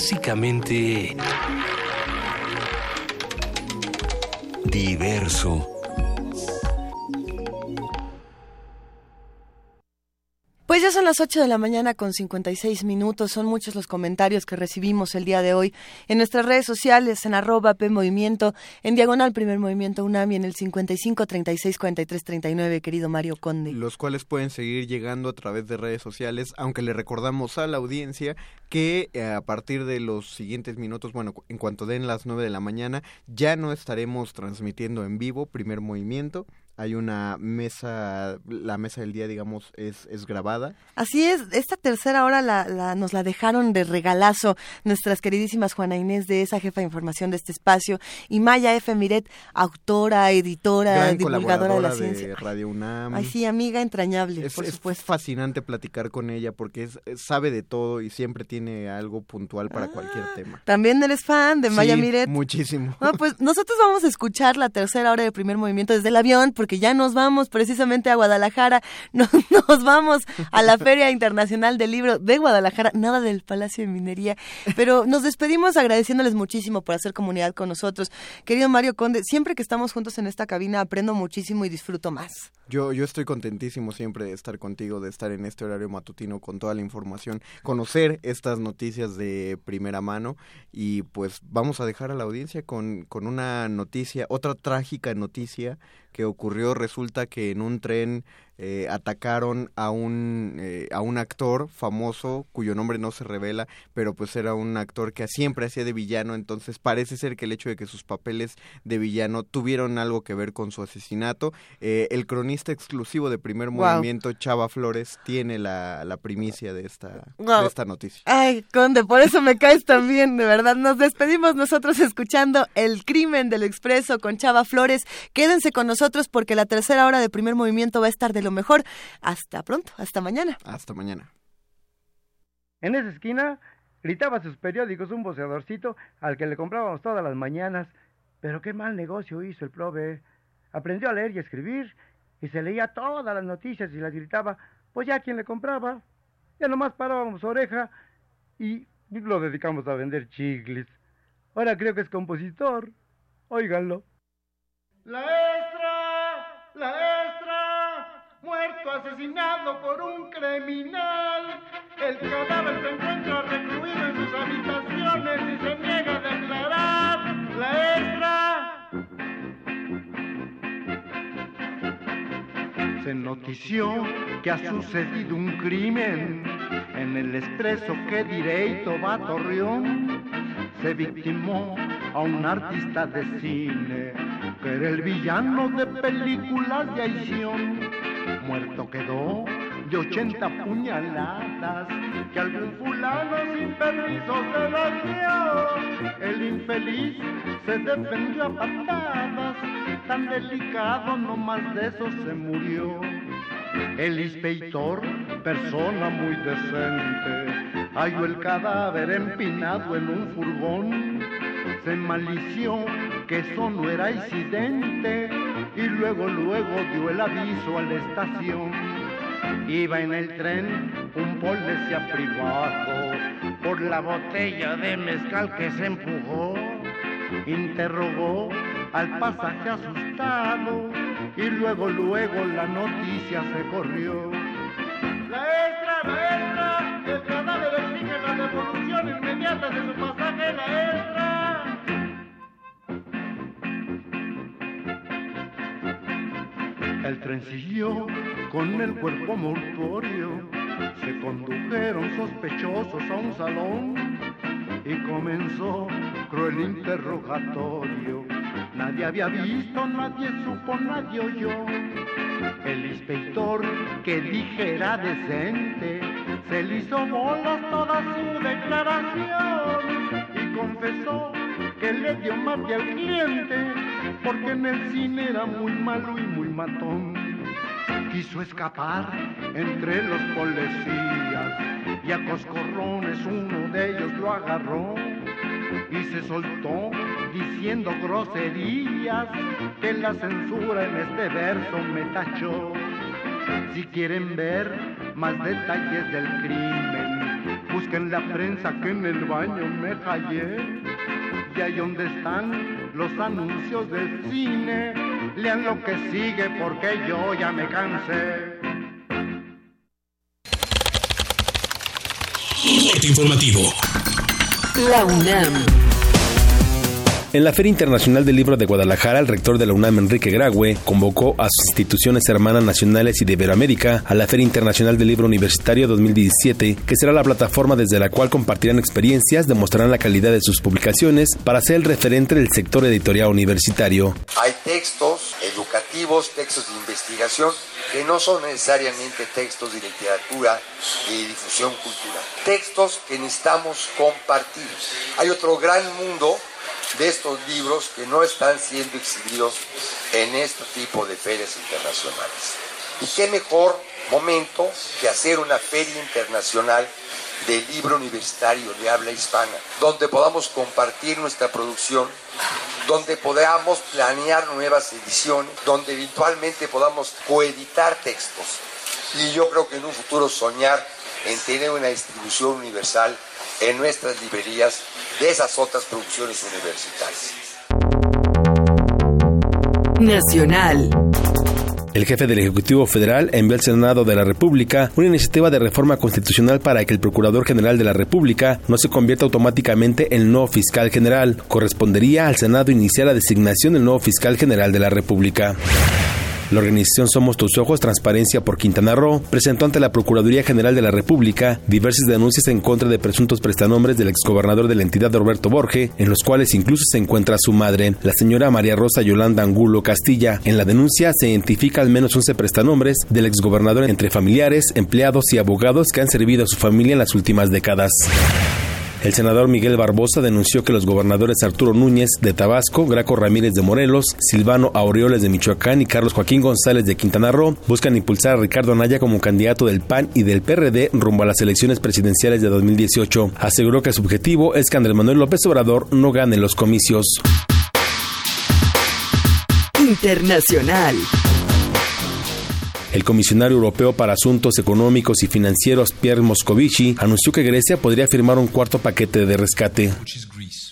Clásicamente Diverso. Son las 8 de la mañana con 56 minutos. Son muchos los comentarios que recibimos el día de hoy en nuestras redes sociales, en arroba P en diagonal Primer Movimiento UNAMI, en el 55 36 43 39, querido Mario Conde. Los cuales pueden seguir llegando a través de redes sociales, aunque le recordamos a la audiencia que eh, a partir de los siguientes minutos, bueno, en cuanto den las 9 de la mañana, ya no estaremos transmitiendo en vivo Primer Movimiento. Hay una mesa, la mesa del día, digamos, es, es grabada. Así es, esta tercera hora la, la- nos la dejaron de regalazo nuestras queridísimas Juana Inés de esa jefa de información de este espacio y Maya F. Miret, autora, editora, Gran divulgadora de la ciencia. Radio UNAM. Ay, sí, amiga entrañable, Es, por es supuesto. fascinante platicar con ella porque es, sabe de todo y siempre tiene algo puntual para cualquier tema. También eres fan de Maya Sí, Miret. Muchísimo. No, pues nosotros vamos a escuchar la tercera hora de primer movimiento desde el avión porque ya nos vamos precisamente a Guadalajara, (laughs) nos, nos vamos a la Feria Internacional del Libro de Guadalajara, nada del Palacio de Minería, pero nos despedimos agradeciéndoles muchísimo por hacer comunidad con nosotros. Querido Mario Conde, siempre que estamos juntos en esta cabina aprendo muchísimo y disfruto más. Yo, yo estoy contentísimo siempre de estar contigo, de estar en este horario matutino con toda la información, conocer estas noticias de primera mano y pues vamos a dejar a la audiencia con, con una noticia, otra trágica noticia que ocurrió. Resulta que en un tren eh, atacaron a un, eh, a un actor famoso cuyo nombre no se revela, pero pues era un actor que siempre hacía de villano, entonces parece ser que el hecho de que sus papeles de villano tuvieron algo que ver con su asesinato. Eh, el cronista exclusivo de primer movimiento, Chava Flores, tiene la, la primicia de esta, de esta noticia. Ay, Conde, por eso me caes también, de verdad. Nos despedimos nosotros escuchando El crimen del expreso con Chava Flores. Quédense con nosotros porque la tercera hora de primer movimiento va a estar de lo mejor. Hasta pronto, hasta mañana. Hasta mañana. En esa esquina gritaba sus periódicos un voceadorcito al que le comprábamos todas las mañanas. Pero qué mal negocio hizo el prove. Aprendió a leer y a escribir y se leía todas las noticias y las gritaba, pues ya quien le compraba. Ya nomás parábamos oreja y lo dedicamos a vender chicles. Ahora creo que es compositor. Óiganlo. La extra, la extra, asesinado por un criminal. El cadáver se encuentra recluido en sus habitaciones y se niega a declarar. La extra. Se notició que ha sucedido un crimen en el expreso que direito va a Torreón. Se victimó a un artista de cine que era el villano de películas de acción. Muerto quedó de ochenta puñaladas que algún fulano sin permiso se las dio. El infeliz se defendió a patadas, tan delicado no más de eso se murió. El inspector, persona muy decente, halló el cadáver empinado en un furgón. Se malició que eso no era incidente y luego, luego dio el aviso a la estación. Iba en el tren un policía privado por la botella de mezcal que se empujó. Interrogó al pasaje asustado y luego, luego la noticia se corrió. La extra, la extra, el cadáver exige la devolución inmediata de su pasaje, la extra. El tren siguió con el cuerpo mortuorio. Se condujeron sospechosos a un salón y comenzó cruel interrogatorio. Nadie había visto, nadie supo, nadie oyó. El inspector que dijera decente se le hizo bolas toda su declaración y confesó que le dio mate al cliente porque en el cine era muy malo y muy matón. Quiso escapar entre los policías y a coscorrones uno de ellos lo agarró y se soltó diciendo groserías que la censura en este verso me tachó. Si quieren ver más detalles del crimen, busquen la prensa que en el baño me hallé. Y ahí donde están los anuncios del cine, lean lo que sigue porque yo ya me cansé. Corte informativo. La UNAM. En la Feria Internacional del Libro de Guadalajara, el rector de la UNAM, Enrique Graue, convocó a sus instituciones hermanas nacionales y de Iberoamérica a la Feria Internacional del Libro Universitario 2017, que será la plataforma desde la cual compartirán experiencias, demostrarán la calidad de sus publicaciones para ser el referente del sector editorial universitario. Hay textos educativos, textos de investigación, que no son necesariamente textos de literatura y difusión cultural. Textos que necesitamos compartir. Hay otro gran mundo de estos libros que no están siendo exhibidos en este tipo de ferias internacionales. Y qué mejor momento que hacer una feria internacional de libro universitario de habla hispana, donde podamos compartir nuestra producción, donde podamos planear nuevas ediciones, donde eventualmente podamos coeditar textos. Y yo creo que en un futuro soñar en tener una distribución universal en nuestras librerías de esas otras producciones universitarias. Nacional. El jefe del Ejecutivo Federal envió al Senado de la República una iniciativa de reforma constitucional para que el Procurador General de la República no se convierta automáticamente en el nuevo fiscal general. Correspondería al Senado iniciar la designación del nuevo fiscal general de la República. La organización Somos Tus Ojos, Transparencia por Quintana Roo, presentó ante la Procuraduría General de la República diversas denuncias en contra de presuntos prestanombres del exgobernador de la entidad Roberto Borge, en los cuales incluso se encuentra su madre, la señora María Rosa Yolanda Angulo Castilla. En la denuncia se identifica al menos 11 prestanombres del exgobernador entre familiares, empleados y abogados que han servido a su familia en las últimas décadas. El senador Miguel Barbosa denunció que los gobernadores Arturo Núñez de Tabasco, Graco Ramírez de Morelos, Silvano Aureoles de Michoacán y Carlos Joaquín González de Quintana Roo buscan impulsar a Ricardo Anaya como candidato del PAN y del PRD rumbo a las elecciones presidenciales de 2018. Aseguró que su objetivo es que Andrés Manuel López Obrador no gane los comicios. Internacional. El comisionario europeo para asuntos económicos y financieros Pierre Moscovici anunció que Grecia podría firmar un cuarto paquete de rescate.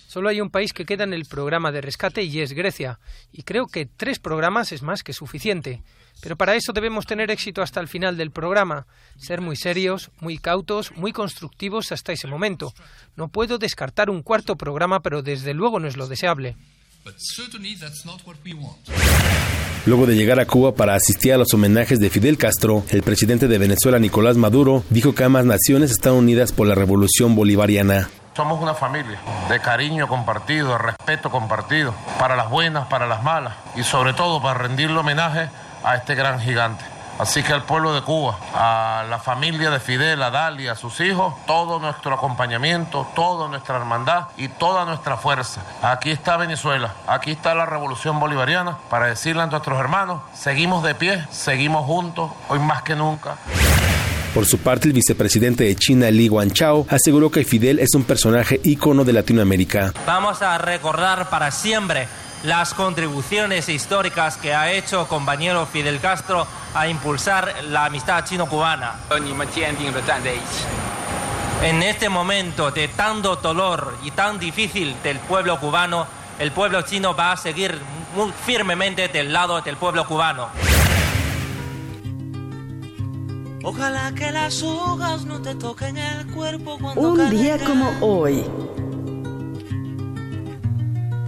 Solo hay un país que queda en el programa de rescate y es Grecia. Y creo que tres programas es más que suficiente. Pero para eso debemos tener éxito hasta el final del programa, ser muy serios, muy cautos, muy constructivos hasta ese momento. No puedo descartar un cuarto programa, pero desde luego no es lo deseable. Luego de llegar a Cuba para asistir a los homenajes de Fidel Castro, el presidente de Venezuela, Nicolás Maduro, dijo que ambas naciones están unidas por la revolución bolivariana. Somos una familia de cariño compartido, de respeto compartido, para las buenas, para las malas y sobre todo para rendirle homenaje a este gran gigante. Así que al pueblo de Cuba, a la familia de Fidel, a Dali, a sus hijos, todo nuestro acompañamiento, toda nuestra hermandad y toda nuestra fuerza. Aquí está Venezuela, aquí está la revolución bolivariana para decirle a nuestros hermanos, seguimos de pie, seguimos juntos, hoy más que nunca. Por su parte, el vicepresidente de China, Li Guanchao, aseguró que Fidel es un personaje ícono de Latinoamérica. Vamos a recordar para siempre las contribuciones históricas que ha hecho compañero Fidel Castro a impulsar la amistad chino-cubana. En este momento de tanto dolor y tan difícil del pueblo cubano, el pueblo chino va a seguir muy firmemente del lado del pueblo cubano. Ojalá que las hojas no te toquen el cuerpo cuando Un día como hoy.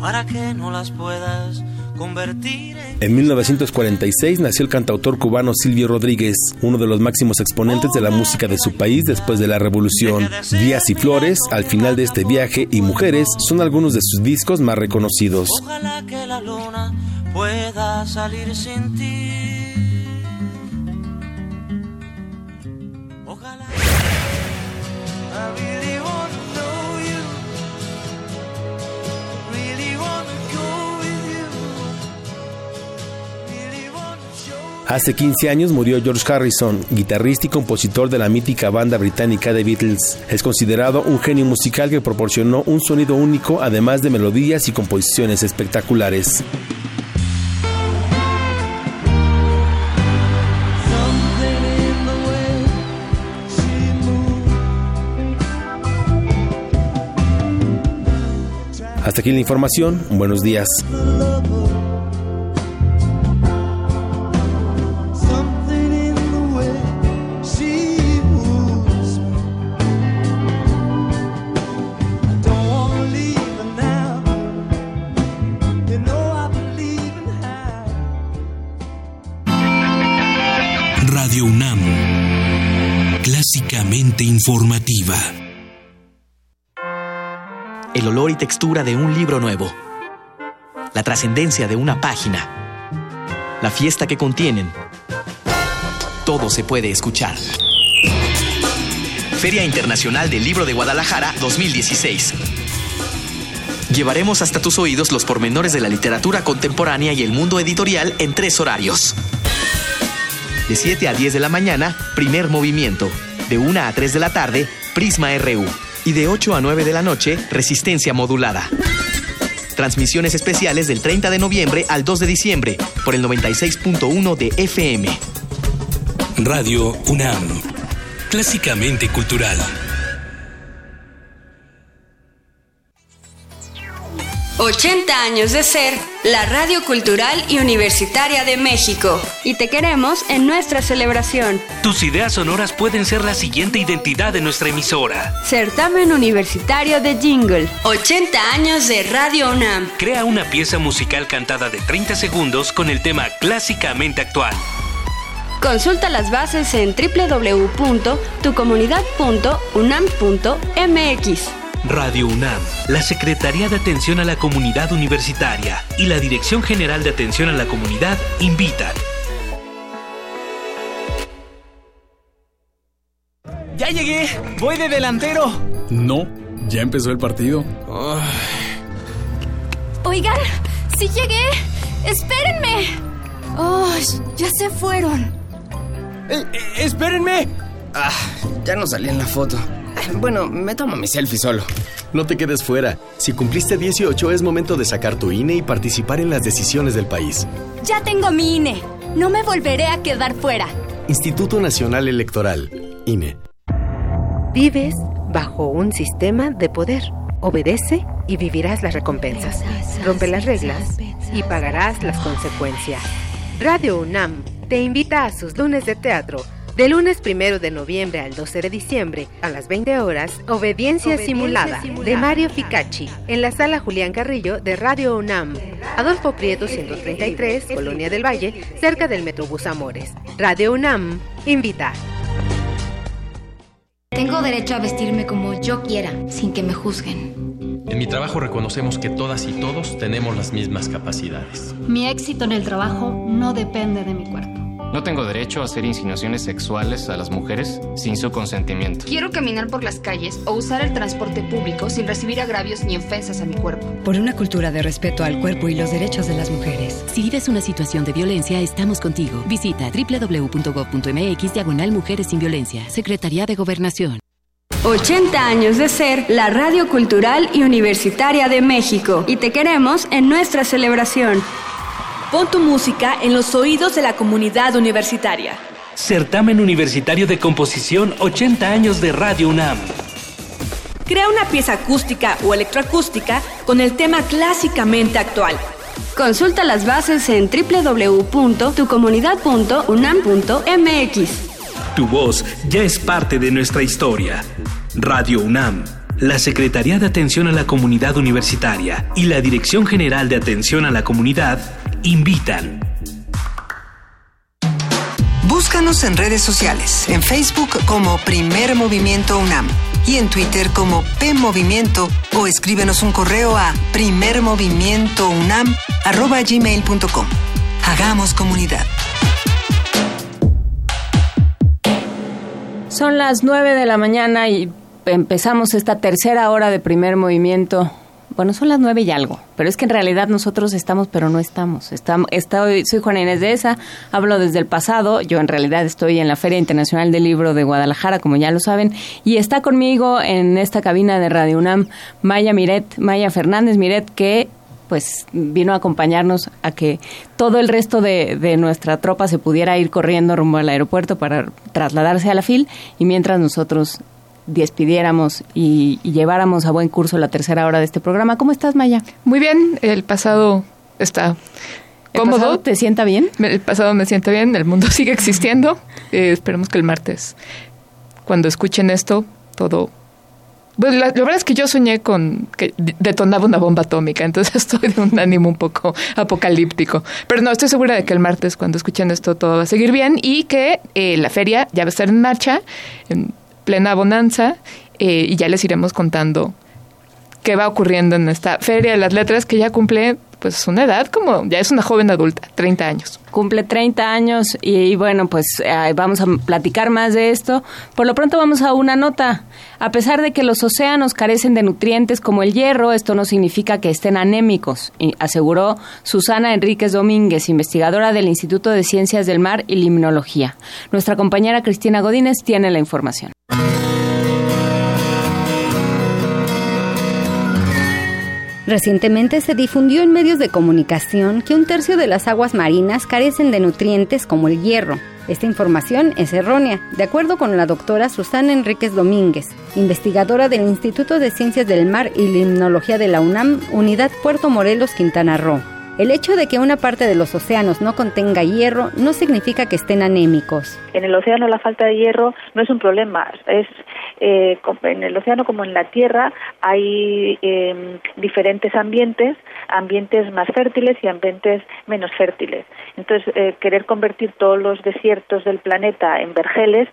Para que no las puedas convertir en En 1946 nació el cantautor cubano Silvio Rodríguez, uno de los máximos exponentes de la música de su país después de la revolución. Días y Flores, al final de este viaje, y Mujeres son algunos de sus discos más reconocidos. Ojalá que la luna pueda salir sin ti. Ojalá. I really know Hace 15 años murió George Harrison, guitarrista y compositor de la mítica banda británica The Beatles. Es considerado un genio musical que proporcionó un sonido único, además de melodías y composiciones espectaculares. Hasta aquí la información. Buenos días. Clásicamente informativa. el olor y textura de un libro nuevo, la trascendencia de una página, la fiesta que contienen. Todo se puede escuchar. Feria Internacional del Libro de Guadalajara 2016. Llevaremos hasta tus oídos los pormenores de la literatura contemporánea y el mundo editorial en tres horarios. De 7 a 10 de la mañana, primer movimiento. De 1 a 3 de la tarde, Prisma RU. Y de 8 a 9 de la noche, resistencia modulada. Transmisiones especiales del 30 de noviembre al 2 de diciembre por el 96.1 de FM. Radio UNAM. Clásicamente cultural. ...80 años de ser la Radio Cultural y Universitaria de México. Y te queremos en nuestra celebración. Tus ideas sonoras pueden ser la siguiente identidad de nuestra emisora. Certamen Universitario de Jingle. 80 años de Radio UNAM. Crea una pieza musical cantada de 30 segundos con el tema clásicamente actual. Consulta las bases en www.tucomunidad.unam.mx. Radio UNAM, la Secretaría de Atención a la Comunidad Universitaria y la Dirección General de Atención a la Comunidad invitan. ¡Ya llegué! ¡Voy de delantero! No, ya empezó el partido. Oigan, sí llegué. Espérenme. Oh, ya se fueron. Eh, ¡Espérenme! Ah, ya no salí en la foto. (laughs) Bueno, me tomo mi selfie solo. No te quedes fuera. Si cumpliste 18 es momento de sacar tu INE y participar en las decisiones del país. Ya tengo mi INE. No me volveré a quedar fuera. Instituto Nacional Electoral. INE. Vives bajo un sistema de poder. Obedece y vivirás las recompensas. Rompe las reglas y pagarás las consecuencias. Radio UNAM te invita a sus lunes de teatro. De lunes primero de noviembre al 12 de diciembre, a las 20 horas, Obediencia, simulada, de Mario Ficacci, en la sala Julián Carrillo de Radio UNAM. Adolfo Prieto 133, Colonia del Valle, cerca del Metrobús Amores. Radio UNAM invita. Tengo derecho a vestirme como yo quiera, sin que me juzguen. En mi trabajo reconocemos que todas y todos tenemos las mismas capacidades. Mi éxito en el trabajo no depende de mi cuerpo. No tengo derecho a hacer insinuaciones sexuales a las mujeres sin su consentimiento. Quiero caminar por las calles o usar el transporte público sin recibir agravios ni ofensas a mi cuerpo. Por una cultura de respeto al cuerpo y los derechos de las mujeres. Si vives una situación de violencia, estamos contigo. Visita www.gov.mx diagonal Mujeres sin Violencia. Secretaría de Gobernación. 80 años de ser la Radio Cultural y Universitaria de México. Y te queremos en nuestra celebración. Pon tu música en los oídos de la comunidad universitaria. Certamen Universitario de Composición 80 años de Radio UNAM. Crea una pieza acústica o electroacústica con el tema clásicamente actual. Consulta las bases en www.tucomunidad.unam.mx. Tu voz ya es parte de nuestra historia. Radio UNAM la Secretaría de Atención a la Comunidad Universitaria y la Dirección General de Atención a la Comunidad invitan. Búscanos en redes sociales, en Facebook como Primer Movimiento UNAM y en Twitter como P Movimiento o escríbenos un correo a primermovimientounam@gmail.com. Hagamos comunidad. Son las 9 de la mañana y empezamos esta tercera hora de primer movimiento. Bueno, son las nueve y algo, pero es que en realidad nosotros estamos, pero no estamos. estamos estoy, soy Juana Inés de esa, hablo desde el pasado. Yo en realidad estoy en la Feria Internacional del Libro de Guadalajara, como ya lo saben, y está conmigo en esta cabina de Radio UNAM Maya Miret, Maya Fernández Miret, que pues vino a acompañarnos a que todo el resto de, de, nuestra tropa se pudiera ir corriendo rumbo al aeropuerto para trasladarse a la FIL y mientras nosotros despidiéramos y, lleváramos a buen curso la tercera hora de este programa. ¿Cómo estás, Maya? Muy bien, el pasado está cómodo. ¿El pasado te sienta bien? El pasado me siente bien, el mundo (laughs) sigue existiendo. Eh, esperemos que el martes, cuando escuchen esto, todo... Pues la, verdad es que yo soñé con que detonaba una bomba atómica, entonces (laughs) estoy de un ánimo un poco apocalíptico. Pero no, estoy segura de que el martes, cuando escuchen esto, todo va a seguir bien y que eh, la feria ya va a estar en marcha. En, plena bonanza eh, y ya les iremos contando qué va ocurriendo en esta Feria de las Letras que ya cumple pues una edad como ya es una joven adulta, 30 años. Cumple 30 años y, bueno, pues vamos a platicar más de esto. Por lo pronto vamos a una nota. A pesar de que los océanos carecen de nutrientes como el hierro, esto no significa que estén anémicos, aseguró Susana Enríquez Domínguez, investigadora del Instituto de Ciencias del Mar y Limnología. Nuestra compañera Cristina Godínez tiene la información. Recientemente se difundió en medios de comunicación que un tercio de las aguas marinas carecen de nutrientes como el hierro. Esta información es errónea, de acuerdo con la doctora Susana Enríquez Domínguez, investigadora del Instituto de Ciencias del Mar y Limnología de la UNAM, Unidad Puerto Morelos, Quintana Roo. El hecho de que una parte de los océanos no contenga hierro no significa que estén anémicos. En el océano la falta de hierro no es un problema, es eh, en el océano como en la tierra hay em, diferentes ambientes, ambientes más fértiles y ambientes menos fértiles. Entonces, eh, querer convertir todos los desiertos del planeta en vergeles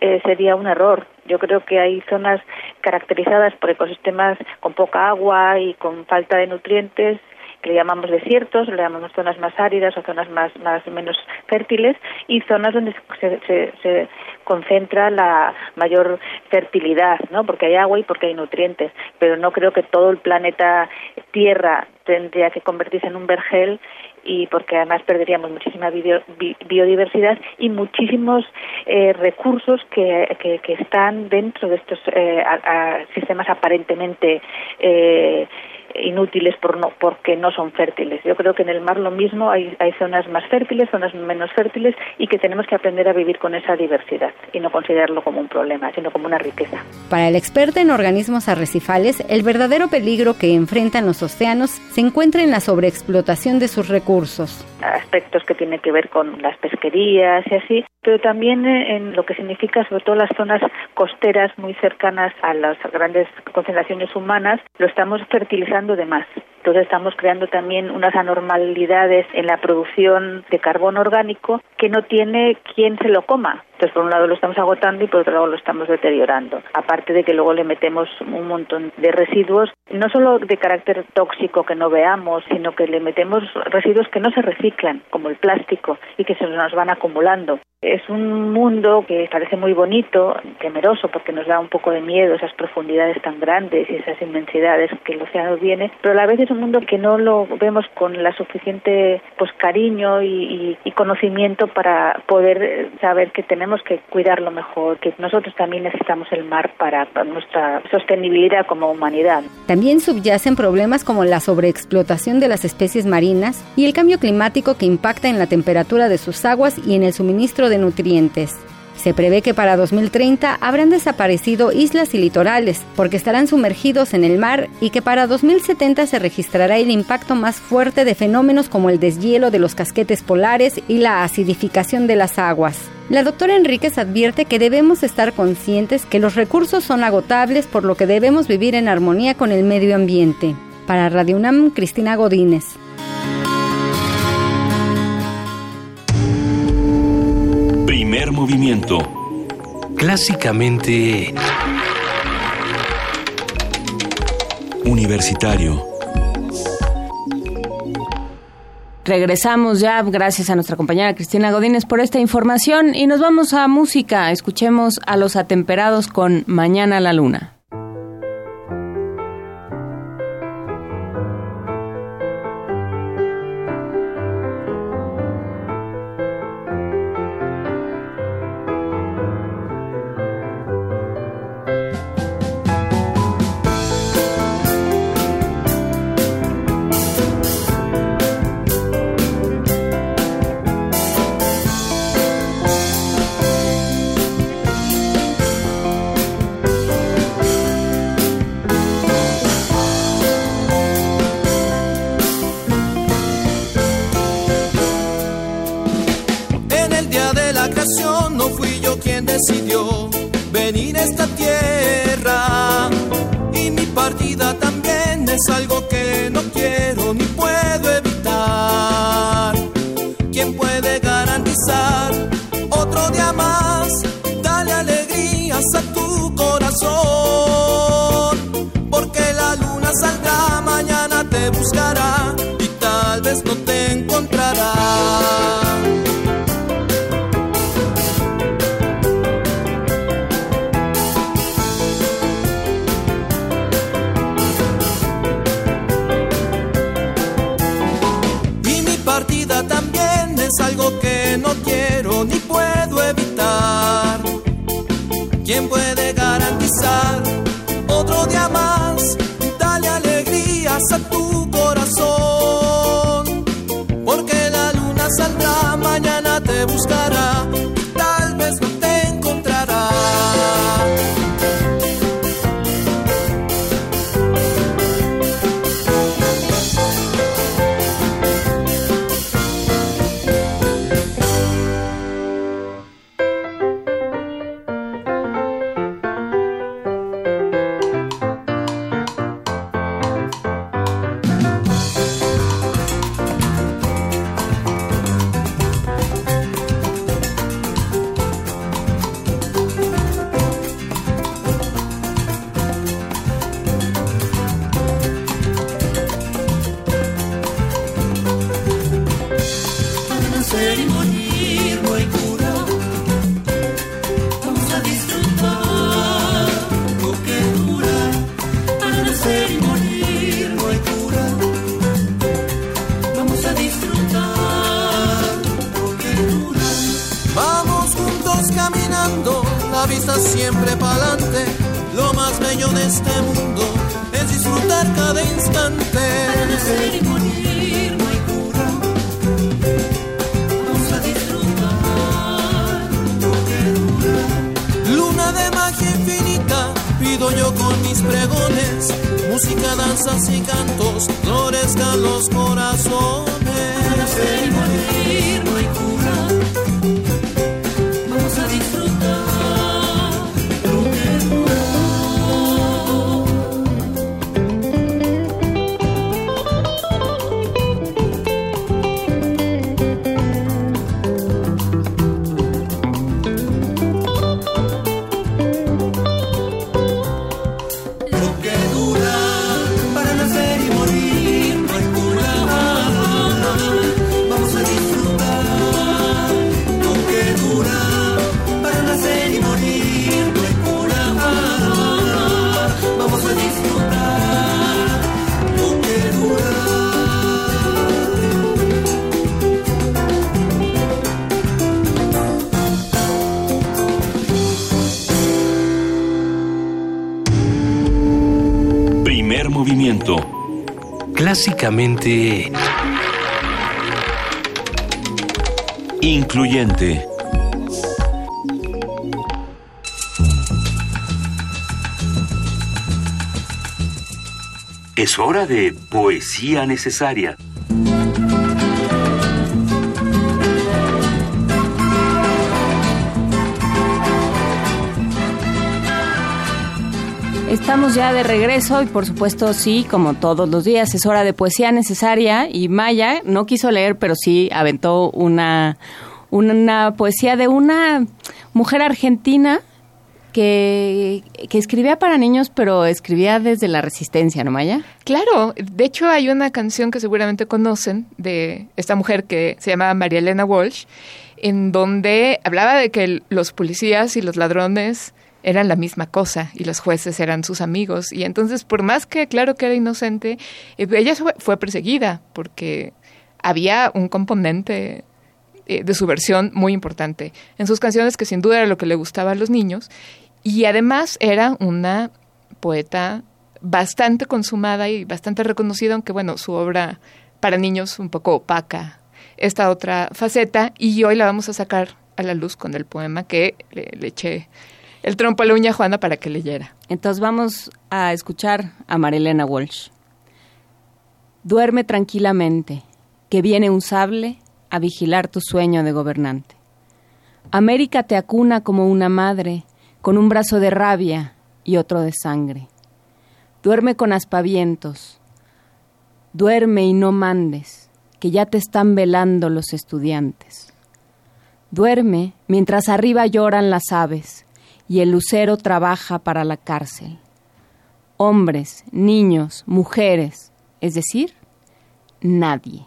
eh, sería un error. Yo creo que hay zonas caracterizadas por ecosistemas con poca agua y con falta de nutrientes que le llamamos desiertos, le llamamos zonas más áridas o zonas más, más menos fértiles y zonas donde se, se, concentra la mayor fertilidad, ¿no? Porque hay agua y porque hay nutrientes, pero no creo que todo el planeta Tierra tendría que convertirse en un vergel y porque además perderíamos muchísima biodiversidad y muchísimos eh, recursos que, que, están dentro de estos eh, sistemas aparentemente eh, inútiles por no, porque no son fértiles. Yo creo que en el mar lo mismo, hay, hay zonas más fértiles, zonas menos fértiles y que tenemos que aprender a vivir con esa diversidad y no considerarlo como un problema, sino como una riqueza. Para el experto en organismos arrecifales, el verdadero peligro que enfrentan los océanos se encuentra en la sobreexplotación de sus recursos. Aspectos que tienen que ver con las pesquerías y así, pero también en lo que significa sobre todo las zonas costeras muy cercanas a las grandes concentraciones humanas, lo estamos fertilizando de más Entonces estamos creando también unas anormalidades en la producción de carbón orgánico que no tiene quien se lo coma. Entonces, por un lado lo estamos agotando y por otro lado lo estamos deteriorando. Aparte de que luego le metemos un montón de residuos, no solo de carácter tóxico que no veamos, sino que le metemos residuos que no se reciclan, como el plástico, y que se nos van acumulando. Es un mundo que parece muy bonito, temeroso, porque nos da un poco de miedo esas profundidades tan grandes y esas inmensidades que el océano tiene, pero a la vez es un mundo que no lo vemos con la suficiente pues cariño y conocimiento para poder saber que tenemos que cuidarlo mejor, que nosotros también necesitamos el mar para, nuestra sostenibilidad como humanidad. También subyacen problemas como la sobreexplotación de las especies marinas y el cambio climático que impacta en la temperatura de sus aguas y en el suministro de nutrientes. Se prevé que para 2030 habrán desaparecido islas y litorales porque estarán sumergidos en el mar y que para 2070 se registrará el impacto más fuerte de fenómenos como el deshielo de los casquetes polares y la acidificación de las aguas. La doctora Enríquez advierte que debemos estar conscientes que los recursos son agotables por lo que debemos vivir en armonía con el medio ambiente. Para Radio UNAM, Cristina Godínez. Primer movimiento. Clásicamente... Universitario. Regresamos ya, gracias a nuestra compañera Cristina Godínez por esta información y nos vamos a música. Escuchemos a los atemperados con Mañana la Luna. Incluyente. Es hora de poesía necesaria. Estamos ya de regreso y por supuesto sí, como todos los días, es hora de poesía necesaria y Maya no quiso leer, pero sí aventó una, una poesía de una mujer argentina que, que, escribía para niños, pero escribía desde la resistencia, ¿no, Maya? Claro, de hecho hay una canción que seguramente conocen de esta mujer que se llama María Elena Walsh, en donde hablaba de que los policías y los ladrones eran la misma cosa y los jueces eran sus amigos. Y entonces, por más que claro que era inocente, eh, ella fue perseguida porque había un componente eh, de su versión muy importante en sus canciones que sin duda era lo que le gustaba a los niños y además era una poeta bastante consumada y bastante reconocida, aunque bueno, su obra para niños un poco opaca esta otra faceta y hoy la vamos a sacar a la luz con el poema que le, le eché el trompo a la uña Juana para que leyera. Entonces vamos a escuchar a Marilena Walsh. Duerme tranquilamente, que viene un sable a vigilar tu sueño de gobernante. América te acuna como una madre, con un brazo de rabia y otro de sangre. Duerme con aspavientos. Duerme y no mandes, que ya te están velando los estudiantes. Duerme mientras arriba lloran las aves, y el lucero trabaja para la cárcel. Hombres, niños, mujeres, es decir, nadie.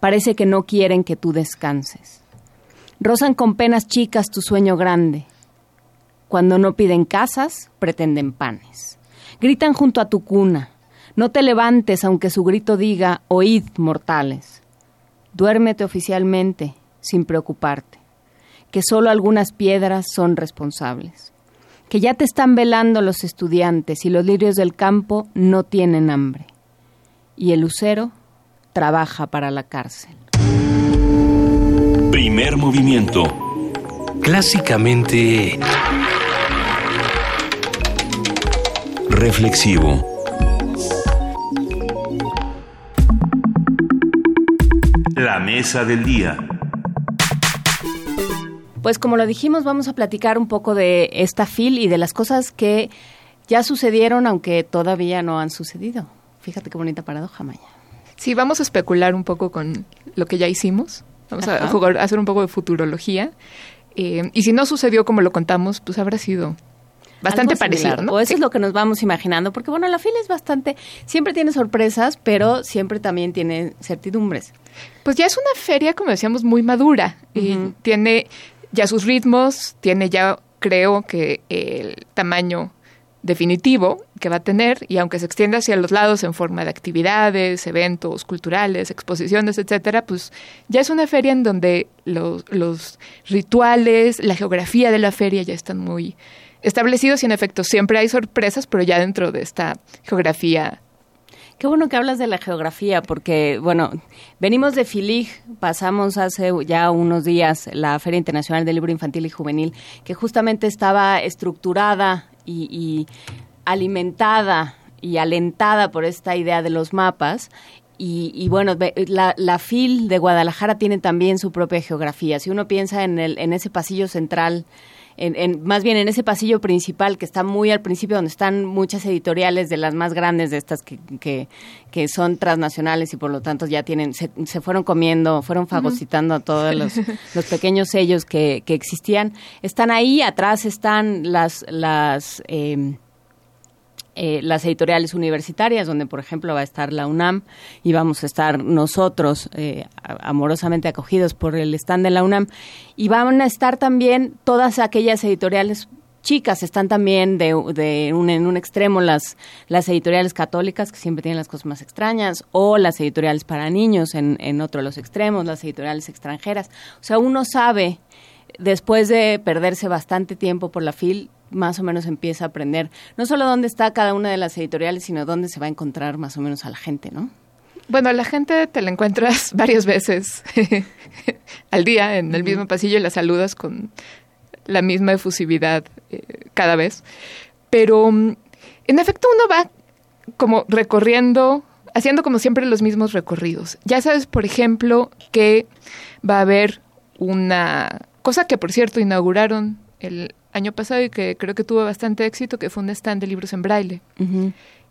Parece que no quieren que tú descanses. Rozan con penas chicas tu sueño grande. Cuando no piden casas, pretenden panes. Gritan junto a tu cuna. No te levantes aunque su grito diga, oíd, mortales. Duérmete oficialmente, sin preocuparte que solo algunas piedras son responsables, que ya te están velando los estudiantes y los lirios del campo no tienen hambre, y el lucero trabaja para la cárcel. Primer movimiento. Clásicamente... Reflexivo. La mesa del día. Pues como lo dijimos, vamos a platicar un poco de esta FIL y de las cosas que ya sucedieron, aunque todavía no han sucedido. Fíjate qué bonita paradoja, Maya. Sí, vamos a especular un poco con lo que ya hicimos. Vamos a jugar, a hacer un poco de futurología. Eh, y si no sucedió como lo contamos, pues habrá sido bastante parecido, ¿no? O eso es lo que nos vamos imaginando, porque bueno, la FIL es bastante, siempre tiene sorpresas, pero siempre también tiene certidumbres. Pues ya es una feria, como decíamos, muy madura y tiene ya sus ritmos, tiene ya creo que el tamaño definitivo que va a tener y aunque se extienda hacia los lados en forma de actividades, eventos culturales, exposiciones, etcétera, pues ya es una feria en donde los, los rituales, la geografía de la feria ya están muy establecidos y en efecto siempre hay sorpresas, pero ya dentro de esta geografía Qué bueno que hablas de la geografía, porque, bueno, venimos de Filig, pasamos hace ya unos días la Feria Internacional del Libro Infantil y Juvenil, que justamente estaba estructurada y, alimentada y alentada por esta idea de los mapas. Y, bueno, la, la, FIL de Guadalajara tiene también su propia geografía. Si uno piensa en, el, en ese pasillo central en, más bien en ese pasillo principal que está muy al principio, donde están muchas editoriales de las más grandes de estas que, que, son transnacionales y por lo tanto ya tienen, se, fueron comiendo, fueron fagocitando a todos los, (laughs) los pequeños sellos que, que existían. Están ahí, atrás están las, las eh, eh, las editoriales universitarias, donde por ejemplo va a estar la UNAM y vamos a estar nosotros eh, amorosamente acogidos por el stand de la UNAM y van a estar también todas aquellas editoriales chicas están también de, de un, en un extremo las, las editoriales católicas que siempre tienen las cosas más extrañas o las editoriales para niños en, en otro de los extremos, las editoriales extranjeras. O sea, uno sabe, después de perderse bastante tiempo por la FIL, más o menos empieza a aprender no solo dónde está cada una de las editoriales, sino dónde se va a encontrar más o menos a la gente, ¿no? Bueno, la gente te la encuentras (laughs) varias veces (laughs) al día en el mismo pasillo y la saludas con la misma efusividad eh, cada vez. Pero mm, en efecto uno va como recorriendo, haciendo como siempre los mismos recorridos. Ya sabes, por ejemplo, que va a haber una cosa que por cierto inauguraron el año pasado y que creo que tuvo bastante éxito, que fue un stand de libros en braille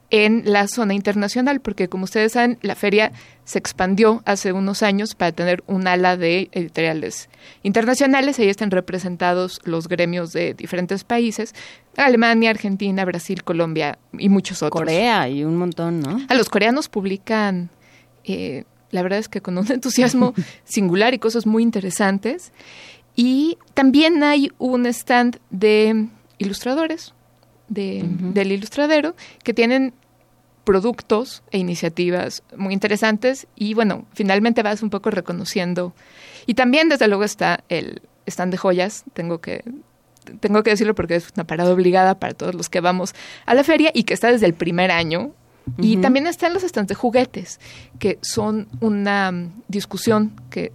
en la zona internacional, porque como ustedes saben, la feria se expandió hace unos años para tener un ala de editoriales internacionales. Ahí están representados los gremios de diferentes países, Alemania, Argentina, Brasil, Colombia y muchos otros. Corea y un montón, ¿no? A los coreanos publican, eh, la verdad es que con un (laughs) entusiasmo singular y cosas muy interesantes. Y también hay un stand de ilustradores, de, del ilustradero, que tienen productos e iniciativas muy interesantes y bueno, finalmente vas un poco reconociendo. Y también desde luego está el stand de joyas, tengo que tengo que decirlo porque es una parada obligada para todos los que vamos a la feria y que está desde el primer año. Y también están los stands de juguetes, que son una discusión que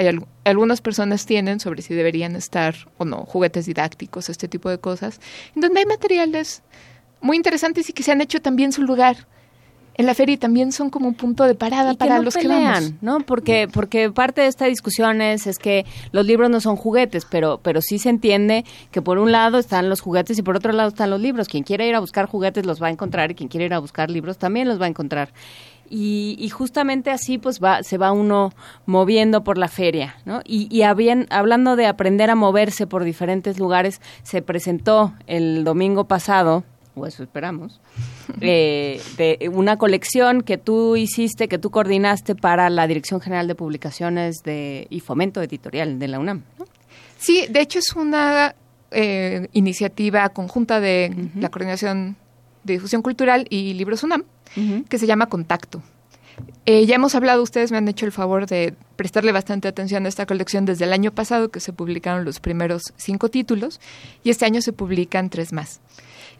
hay algunas personas tienen sobre si deberían estar o no juguetes didácticos, este tipo de cosas, en donde hay materiales muy interesantes y que se han hecho también su lugar en la feria y también son como un punto de parada para los que vamos. ¿no? Porque porque parte de esta discusión es, es que los libros no son juguetes, pero pero sí se entiende que por un lado están los juguetes y por otro lado están los libros. Quien quiera ir a buscar juguetes los va a encontrar y quien quiera ir a buscar libros también los va a encontrar. Y, justamente así pues va, se va uno moviendo por la feria, ¿no? Y, y hablando de aprender a moverse por diferentes lugares, se presentó el domingo pasado, o eso esperamos, (laughs) eh, de una colección que tú hiciste, que tú coordinaste para la Dirección General de Publicaciones de, y Fomento Editorial de la UNAM. Sí, de hecho es una eh, iniciativa conjunta de la Coordinación de Difusión Cultural y Libros UNAM, que se llama Contacto. Eh, ya hemos hablado, ustedes me han hecho el favor de prestarle bastante atención a esta colección desde el año pasado, que se publicaron los primeros cinco títulos, y este año se publican tres más.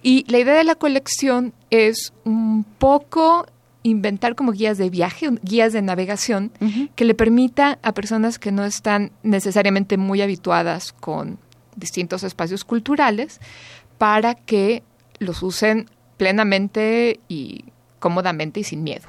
Y la idea de la colección es un poco inventar como guías de viaje, guías de navegación, que le permita a personas que no están necesariamente muy habituadas con distintos espacios culturales, para que los usen plenamente y cómodamente y sin miedo.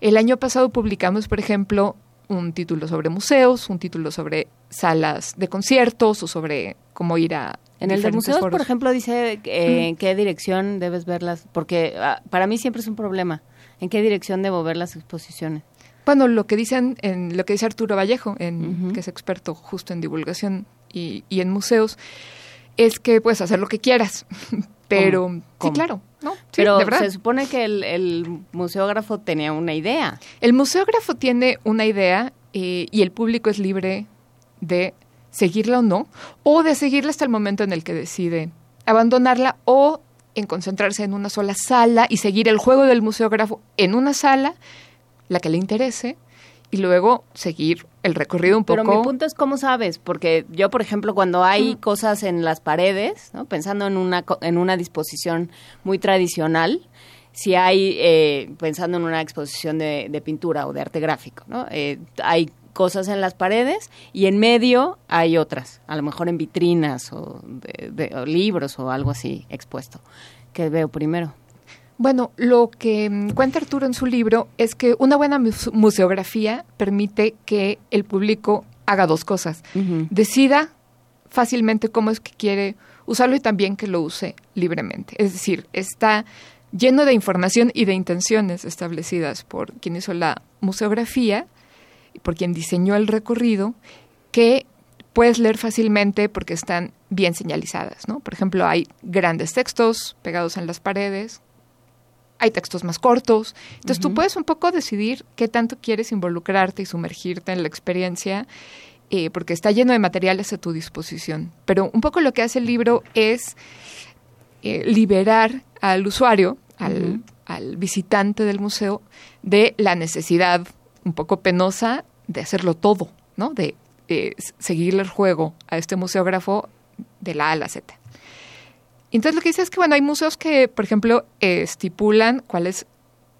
El año pasado publicamos, por ejemplo, un título sobre museos, un título sobre salas de conciertos o sobre cómo ir a... En el de museos, por ejemplo, dice eh, en qué dirección debes verlas, porque ah, para mí siempre es un problema. ¿En qué dirección debo ver las exposiciones? Bueno, lo que dicen, en lo que dice Arturo Vallejo, en, que es experto justo en divulgación y, y en museos, es que puedes hacer lo que quieras, (laughs) pero sí, claro, ¿no? pero se supone que el, museógrafo tenía una idea. El museógrafo tiene una idea eh, y el público es libre de seguirla o no, o de seguirla hasta el momento en el que decide abandonarla o en concentrarse en una sola sala y seguir el juego del museógrafo en una sala, la que le interese, y luego seguir el recorrido un poco. Pero mi punto es cómo sabes, porque yo, por ejemplo, cuando hay cosas en las paredes, ¿no? pensando en una, en una disposición muy tradicional, si hay, eh, pensando en una exposición de, de, pintura o de arte gráfico, ¿no? Eh, hay cosas en las paredes y en medio hay otras, a lo mejor en vitrinas o, de, o libros o algo así expuesto. ¿Qué veo primero? Bueno, lo que mm, cuenta Arturo en su libro es que una buena museografía permite que el público haga dos cosas. Decida fácilmente cómo es que quiere usarlo y también que lo use libremente. Es decir, está lleno de información y de intenciones establecidas por quien hizo la museografía, por quien diseñó el recorrido, que puedes leer fácilmente porque están bien señalizadas, ¿no? Por ejemplo, hay grandes textos pegados en las paredes hay textos más cortos. Entonces tú puedes un poco decidir qué tanto quieres involucrarte y sumergirte en la experiencia, eh, porque está lleno de materiales a tu disposición. Pero un poco lo que hace el libro es eh, liberar al usuario, al, al visitante del museo, de la necesidad un poco penosa de hacerlo todo, ¿no? De seguirle el juego a este museógrafo de la A a la Z. Entonces lo que dice es que, bueno, hay museos que, por ejemplo, estipulan cuál es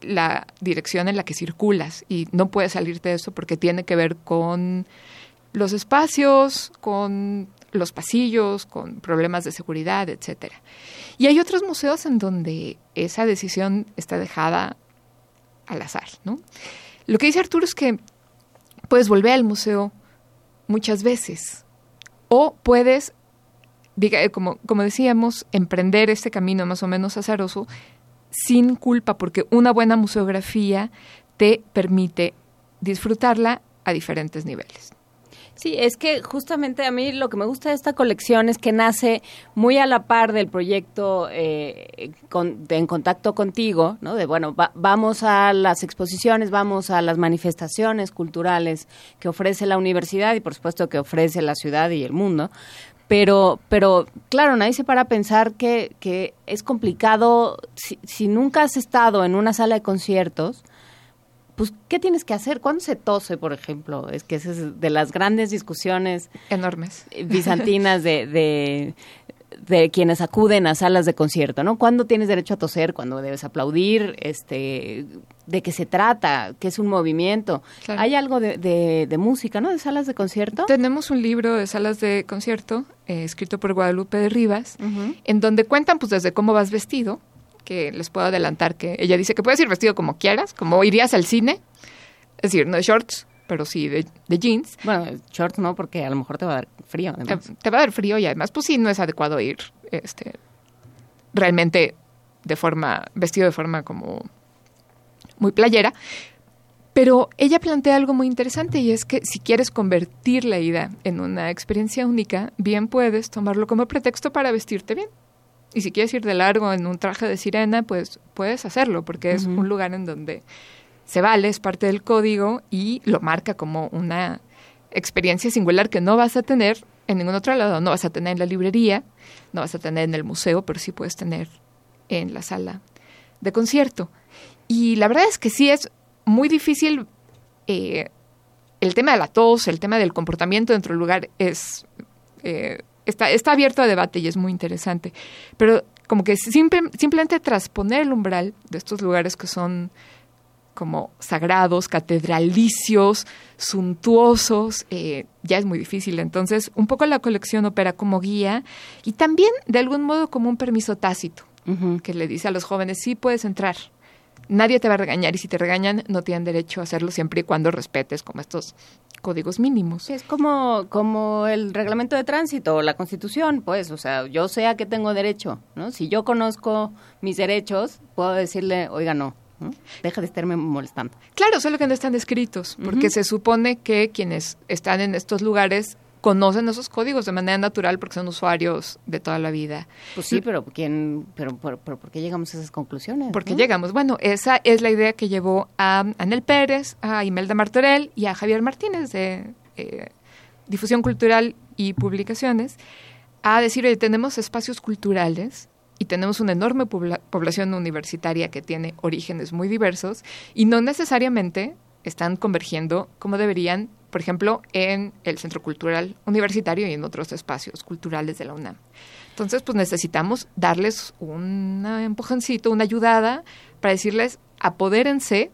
la dirección en la que circulas y no puedes salirte de eso porque tiene que ver con los espacios, con los pasillos, con problemas de seguridad, etcétera. Y hay otros museos en donde esa decisión está dejada al azar, ¿no? Lo que dice Arturo es que puedes volver al museo muchas veces o puedes, diga, eh, como, como decíamos, emprender este camino más o menos azaroso sin culpa, porque una buena museografía te permite disfrutarla a diferentes niveles. Sí, es que justamente a mí lo que me gusta de esta colección es que nace muy a la par del proyecto eh, En Contacto Contigo, ¿no? De, bueno, vamos a las exposiciones, vamos a las manifestaciones culturales que ofrece la universidad y por supuesto que ofrece la ciudad y el mundo, pero, pero claro, nadie se para a pensar que, que es complicado, si, si, nunca has estado en una sala de conciertos, pues, ¿qué tienes que hacer? ¿Cuándo se tose, por ejemplo? Es que es de las grandes discusiones enormes bizantinas de, de, de, quienes acuden a salas de concierto, ¿no? ¿Cuándo tienes derecho a toser? ¿Cuándo debes aplaudir? Este, ¿De qué se trata? ¿Qué es un movimiento? Hay algo de, de, música, ¿no? De salas de concierto. Tenemos un libro de salas de concierto eh, escrito por Guadalupe de Rivas, en donde cuentan pues desde cómo vas vestido, que les puedo adelantar que ella dice que puedes ir vestido como quieras, como irías al cine, es decir, no de shorts, pero sí de, jeans. Bueno, shorts no, porque a lo mejor te va a dar frío. Te, va a dar frío y además, pues sí, no es adecuado ir este, realmente de forma, vestido de forma como muy playera. Pero ella plantea algo muy interesante y es que si quieres convertir la ida en una experiencia única, bien puedes tomarlo como pretexto para vestirte bien. Y si quieres ir de largo en un traje de sirena, pues puedes hacerlo, porque es un lugar en donde se vale, es parte del código y lo marca como una experiencia singular que no vas a tener en ningún otro lado. No vas a tener en la librería, no vas a tener en el museo, pero sí puedes tener en la sala de concierto. Y la verdad es que sí es muy difícil. Eh, el tema de la tos, el tema del comportamiento dentro del lugar es eh, está, está abierto a debate y es muy interesante. Pero como que simplemente trasponer el umbral de estos lugares que son como sagrados, catedralicios, suntuosos, eh, ya es muy difícil. Entonces, un poco la colección opera como guía y también, de algún modo, como un permiso tácito, que le dice a los jóvenes, sí puedes entrar, nadie te va a regañar y si te regañan no tienen derecho a hacerlo siempre y cuando respetes como estos códigos mínimos. Es como, como el reglamento de tránsito o la constitución, pues, o sea, yo sé a qué tengo derecho, ¿no? Si yo conozco mis derechos, puedo decirle, oiga, no, Deja de estarme molestando. Claro, solo que no están descritos, porque se supone que quienes están en estos lugares conocen esos códigos de manera natural porque son usuarios de toda la vida. Pues sí, pero ¿quién, pero, pero, ¿por qué llegamos a esas conclusiones? Porque llegamos, bueno, esa es la idea que llevó a Anel Pérez, a Imelda Martorell y a Javier Martínez de eh, Difusión Cultural y Publicaciones a decir, oye, tenemos espacios culturales y tenemos una enorme población universitaria que tiene orígenes muy diversos y no necesariamente están convergiendo como deberían por ejemplo, en el Centro Cultural Universitario y en otros espacios culturales de la UNAM. Entonces, pues necesitamos darles un empujoncito, una ayudada para decirles, apodérense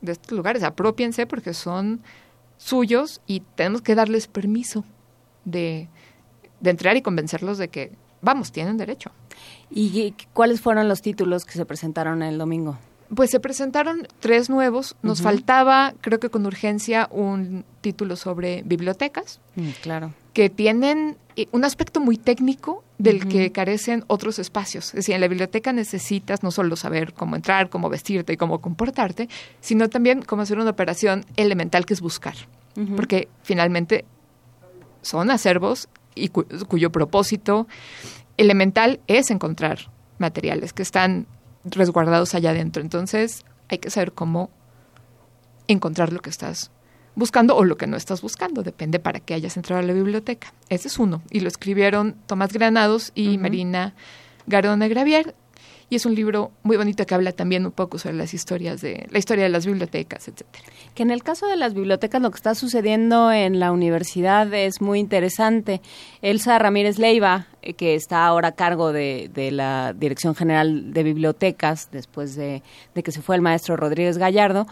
de estos lugares, apropiense porque son suyos y tenemos que darles permiso de, de entrar y convencerlos de que, vamos, tienen derecho. ¿Y cuáles fueron los títulos que se presentaron el domingo? Pues se presentaron tres nuevos. Nos faltaba, creo que con urgencia, un título sobre bibliotecas. Mm, claro. Que tienen eh, un aspecto muy técnico del que carecen otros espacios. Es decir, en la biblioteca necesitas no solo saber cómo entrar, cómo vestirte y cómo comportarte, sino también cómo hacer una operación elemental que es buscar. Porque finalmente son acervos y cuyo propósito elemental es encontrar materiales que están resguardados allá adentro. Entonces hay que saber cómo encontrar lo que estás buscando o lo que no estás buscando, depende para qué hayas entrado a la biblioteca. Ese es uno. Y lo escribieron Tomás Granados y Marina Garona Gravier. Y es un libro muy bonito que habla también un poco sobre las historias de la historia de las bibliotecas, etcétera. Que en el caso de las bibliotecas lo que está sucediendo en la universidad es muy interesante. Elsa Ramírez Leiva, eh, que está ahora a cargo de, la Dirección General de Bibliotecas después de, de que se fue el maestro Rodríguez Gallardo,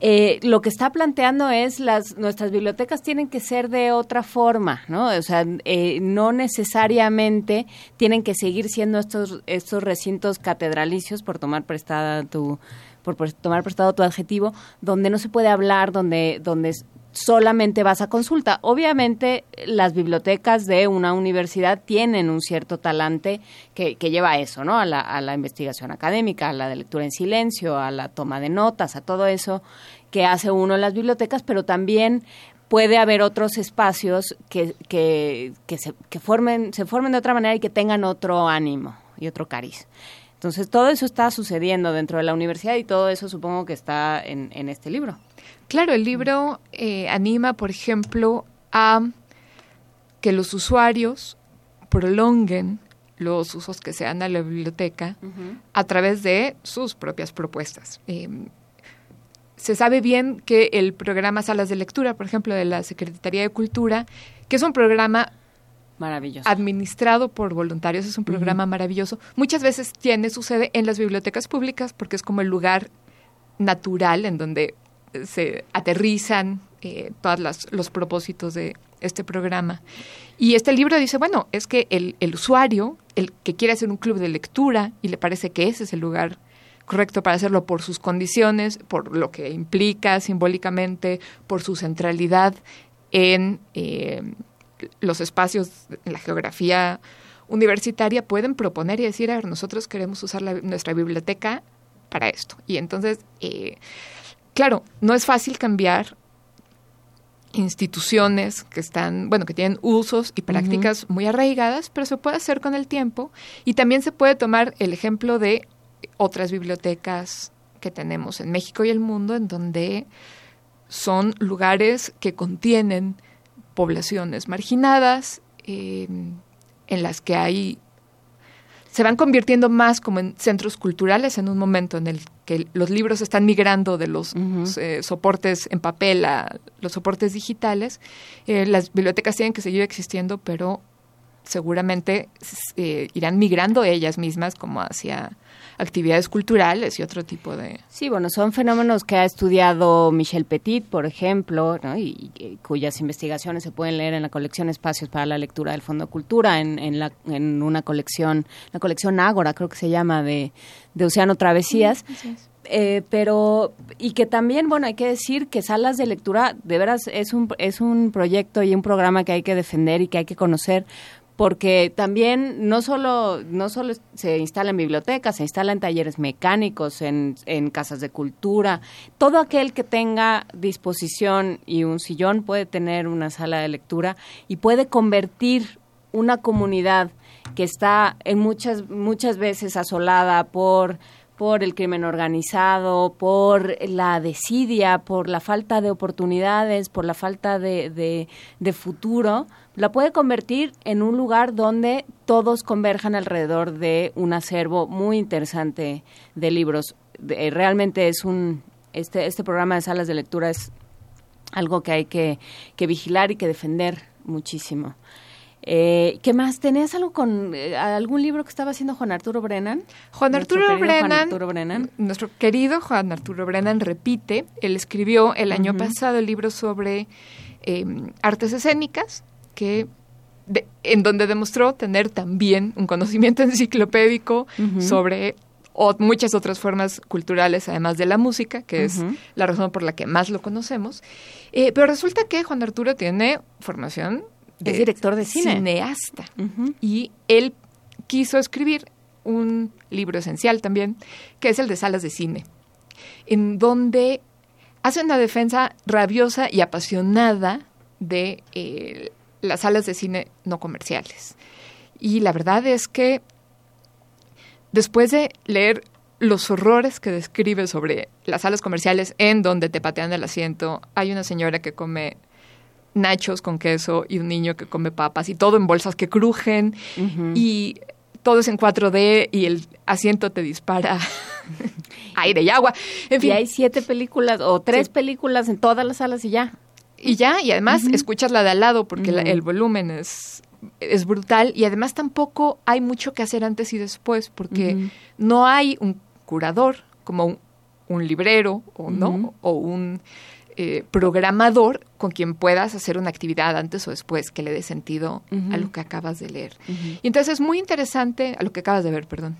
eh, lo que está planteando es las nuestras bibliotecas tienen que ser de otra forma, ¿no? O sea, eh, no necesariamente tienen que seguir siendo estos estos recintos catedralicios por tomar prestada tu por, tomar prestado tu adjetivo, donde no se puede hablar, donde donde solamente vas a consulta. Obviamente las bibliotecas de una universidad tienen un cierto talante que, lleva a eso, ¿no? A la, a la investigación académica, a la de lectura en silencio, a la toma de notas, a todo eso que hace uno en las bibliotecas, pero también puede haber otros espacios que, que, que, se, que formen, se formen de otra manera y que tengan otro ánimo y otro cariz. Entonces, todo eso está sucediendo dentro de la universidad y todo eso supongo que está en este libro. Claro, el libro eh, anima, por ejemplo, a que los usuarios prolonguen los usos que se dan a la biblioteca uh -huh. a través de sus propias propuestas. Eh, se sabe bien que el programa Salas de Lectura, por ejemplo, de la Secretaría de Cultura, que es un programa maravilloso administrado por voluntarios, es un programa uh -huh. maravilloso, muchas veces tiene su sede en las bibliotecas públicas porque es como el lugar natural en donde se aterrizan eh, todos los propósitos de este programa. Y este libro dice, bueno, es que el, el, usuario, el que quiere hacer un club de lectura y le parece que ese es el lugar correcto para hacerlo por sus condiciones, por lo que implica simbólicamente, por su centralidad en eh, los espacios, en la geografía universitaria, pueden proponer y decir, a ver, nosotros queremos usar la, nuestra biblioteca para esto. Y entonces... Eh, Claro, no es fácil cambiar instituciones que están, bueno, que tienen usos y prácticas uh -huh. muy arraigadas, pero se puede hacer con el tiempo y también se puede tomar el ejemplo de otras bibliotecas que tenemos en México y el mundo en donde son lugares que contienen poblaciones marginadas, eh, en las que hay se van convirtiendo más como en centros culturales en un momento en el que los libros están migrando de los uh -huh. eh, soportes en papel a los soportes digitales. Eh, las bibliotecas tienen que seguir existiendo, pero seguramente eh, irán migrando ellas mismas como hacia actividades culturales y otro tipo de... Sí, bueno, son fenómenos que ha estudiado Michel Petit, por ejemplo, ¿no? y, y, cuyas investigaciones se pueden leer en la colección Espacios para la Lectura del Fondo de Cultura, en, en, la, en una colección, la colección Ágora, creo que se llama, de, de Océano Travesías. Sí, eh, pero y que también bueno hay que decir que salas de lectura de veras es un es un proyecto y un programa que hay que defender y que hay que conocer porque también no solo no solo se instala en bibliotecas, se instala en talleres mecánicos, en, en casas de cultura. Todo aquel que tenga disposición y un sillón puede tener una sala de lectura y puede convertir una comunidad que está en muchas muchas veces asolada por por el crimen organizado, por la desidia, por la falta de oportunidades, por la falta de, de, de, futuro, la puede convertir en un lugar donde todos converjan alrededor de un acervo muy interesante de libros. De, realmente es un este este programa de salas de lectura es algo que hay que, que vigilar y que defender muchísimo. Eh, ¿Qué más? ¿Tenías algo con eh, algún libro que estaba haciendo Juan Arturo Brennan? Juan Arturo Brennan, Juan Arturo Brennan, nuestro querido Juan Arturo Brennan repite. Él escribió el año uh -huh. pasado el libro sobre eh, artes escénicas, que de, en donde demostró tener también un conocimiento (laughs) enciclopédico uh -huh. sobre o muchas otras formas culturales, además de la música, que uh -huh. es la razón por la que más lo conocemos. Eh, pero resulta que Juan Arturo tiene formación es director de cine. Cineasta. Uh -huh. Y él quiso escribir un libro esencial también, que es el de salas de cine, en donde hace una defensa rabiosa y apasionada de eh, las salas de cine no comerciales. Y la verdad es que después de leer los horrores que describe sobre las salas comerciales en donde te patean el asiento, hay una señora que come nachos con queso y un niño que come papas y todo en bolsas que crujen uh -huh. y todo es en 4D y el asiento te dispara (laughs) aire y agua. En fin. Y hay siete películas o tres películas en todas las salas y ya. Y ya, y además escuchas la de al lado porque la- el volumen es, es brutal y además tampoco hay mucho que hacer antes y después porque no hay un curador como un, un librero o no o un eh, programador con quien puedas hacer una actividad antes o después que le dé sentido a lo que acabas de leer. Y entonces es muy interesante, a lo que acabas de ver, perdón.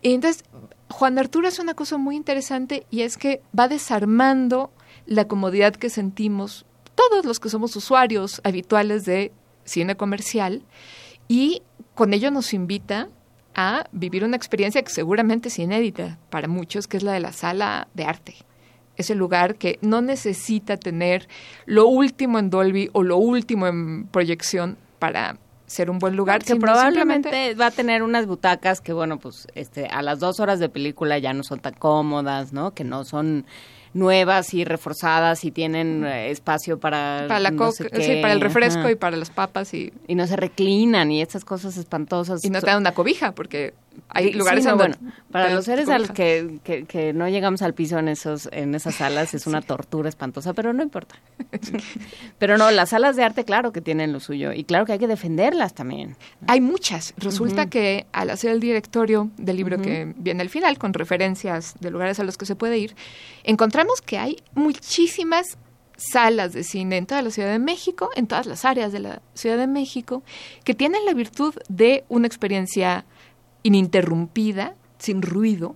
Y entonces Juan Arturo hace una cosa muy interesante y es que va desarmando la comodidad que sentimos todos los que somos usuarios habituales de cine comercial y con ello nos invita a vivir una experiencia que seguramente es inédita para muchos, que es la de la sala de arte. Es el lugar que no necesita tener lo último en Dolby o lo último en proyección para ser un buen lugar. que probablemente simplemente- va a tener unas butacas que, bueno, pues este, a las dos horas de película ya no son tan cómodas, ¿no? Que no son nuevas y reforzadas y tienen eh, espacio para para la no coca, sí, para el refresco ajá. y para las papas y, y no se reclinan y estas cosas espantosas y no te dan una cobija porque hay Sí, lugares no, en bueno, donde para los seres a los cobija. que, que, que no llegamos al piso en esos en esas salas es una tortura espantosa, pero no importa. (laughs) pero no, las salas de arte claro que tienen lo suyo y claro que hay que defenderlas también. Hay muchas. Resulta que al hacer el directorio del libro que viene al final, con referencias de lugares a los que se puede ir, encontramos que hay muchísimas salas de cine en toda la Ciudad de México, en todas las áreas de la Ciudad de México, que tienen la virtud de una experiencia ininterrumpida, sin ruido,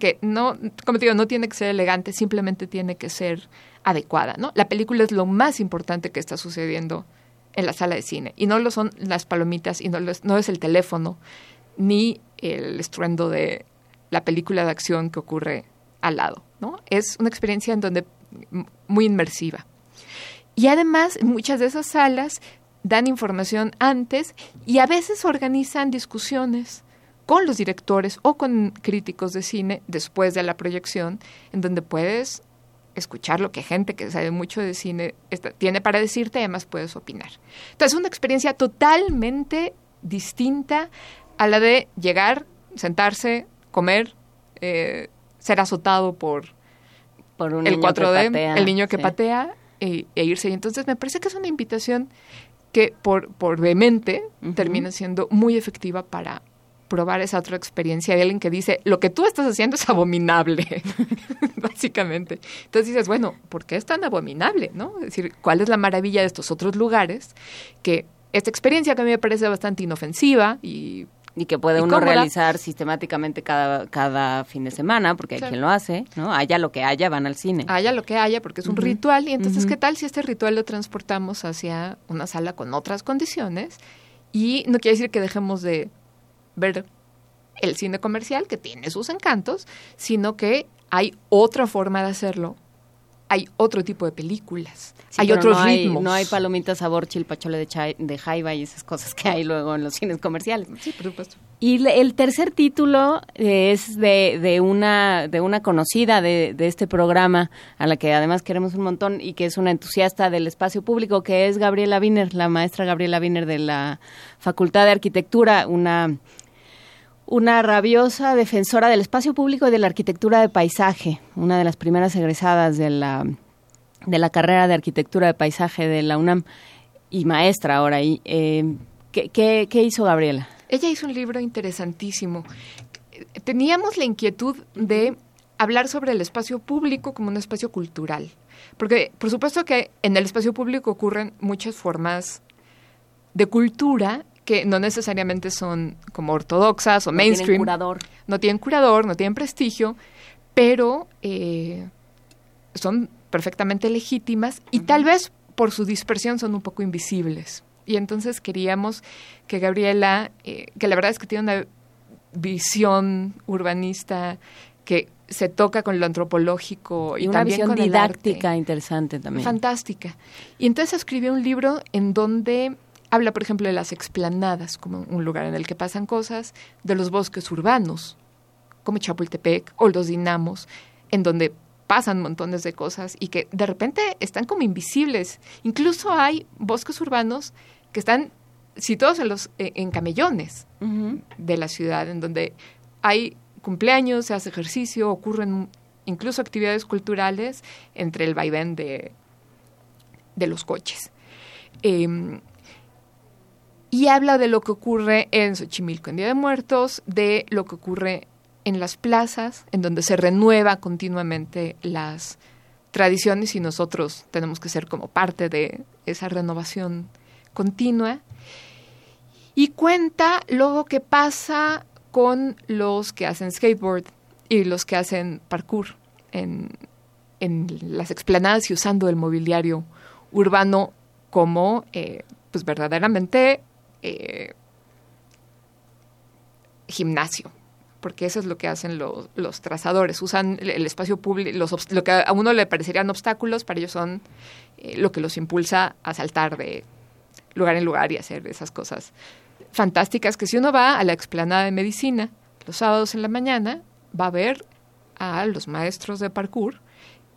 que no, como te digo, no tiene que ser elegante, simplemente tiene que ser adecuada, ¿no? La película es lo más importante que está sucediendo en la sala de cine y no lo son las palomitas y no, lo es, no es el teléfono ni el estruendo de la película de acción que ocurre al lado, ¿no? Es una experiencia en donde muy inmersiva. Y además, muchas de esas salas dan información antes y a veces organizan discusiones con los directores o con críticos de cine después de la proyección, en donde puedes escuchar lo que gente que sabe mucho de cine está- tiene para decirte, además puedes opinar. Entonces, es una experiencia totalmente distinta a la de llegar, sentarse, comer, eh, ser azotado por, Por un el niño que 4D, patea, el niño que sí. patea e, e irse. Y entonces me parece que es una invitación que por, por vehemente termina siendo muy efectiva para probar esa otra experiencia de alguien que dice, lo que tú estás haciendo es abominable, (laughs) básicamente. Entonces dices, bueno, ¿por qué es tan abominable? ¿no? Es decir, ¿cuál es la maravilla de estos otros lugares? Que esta experiencia que a mí me parece bastante inofensiva y... Y que puede y uno cómoda, realizar sistemáticamente cada, cada fin de semana, porque hay Claro. quien lo hace, ¿no? Haya lo que haya, van al cine. haya lo que haya, porque es un ritual. Y entonces. ¿qué tal si este ritual lo transportamos hacia una sala con otras condiciones? Y no quiere decir que dejemos de ver el cine comercial, que tiene sus encantos, sino que hay otra forma de hacerlo. Hay otro tipo de películas. Sí, hay otros no hay, ritmos. no hay palomitas sabor chilpachole de, chai- de jaiba y esas cosas que hay luego en los cines comerciales. Sí, por supuesto. Y el tercer título eh, es de, de una de una conocida de, de este programa, a la que además queremos un montón y que es una entusiasta del espacio público, que es Gabriela Wiener, la maestra Gabriela Wiener de la Facultad de Arquitectura, una una rabiosa defensora del espacio público y de la arquitectura de paisaje, una de las primeras egresadas de la, de la carrera de arquitectura de paisaje de la UNAM y maestra ahora. Y, eh, ¿qué, hizo Gabriela? Ella hizo un libro interesantísimo. Teníamos la inquietud de hablar sobre el espacio público como un espacio cultural. Porque, por supuesto que en el espacio público ocurren muchas formas de cultura que no necesariamente son como ortodoxas o No tienen curador. No tienen curador, no tienen prestigio, pero eh, son perfectamente legítimas y tal vez por su dispersión son un poco invisibles. Y entonces queríamos que Gabriela, eh, que la verdad es que tiene una visión urbanista que se toca con lo antropológico y, Y una también visión con el arte. didáctica interesante también. Fantástica. Y entonces escribió un libro en donde habla, por ejemplo, de las explanadas, como un lugar en el que pasan cosas, de los bosques urbanos, como Chapultepec o los dinamos, en donde pasan montones de cosas y que de repente están como invisibles. Incluso hay bosques urbanos que están situados en, los, en camellones de la ciudad, en donde hay cumpleaños, se hace ejercicio, ocurren incluso actividades culturales entre el vaivén de, de los coches. Em, y habla de lo que ocurre en Xochimilco en Día de Muertos, de lo que ocurre en las plazas, en donde se renueva continuamente las tradiciones y nosotros tenemos que ser como parte de esa renovación continua. Y cuenta luego qué pasa con los que hacen skateboard y los que hacen parkour en, en las explanadas y usando el mobiliario urbano como eh, pues verdaderamente eh, gimnasio porque eso es lo que hacen los, los trazadores, usan el, espacio público, los, lo que a uno le parecerían obstáculos, para ellos son eh, lo que los impulsa a saltar de lugar en lugar y hacer esas cosas fantásticas que si uno va a la explanada de medicina los sábados en la mañana, va a ver a los maestros de parkour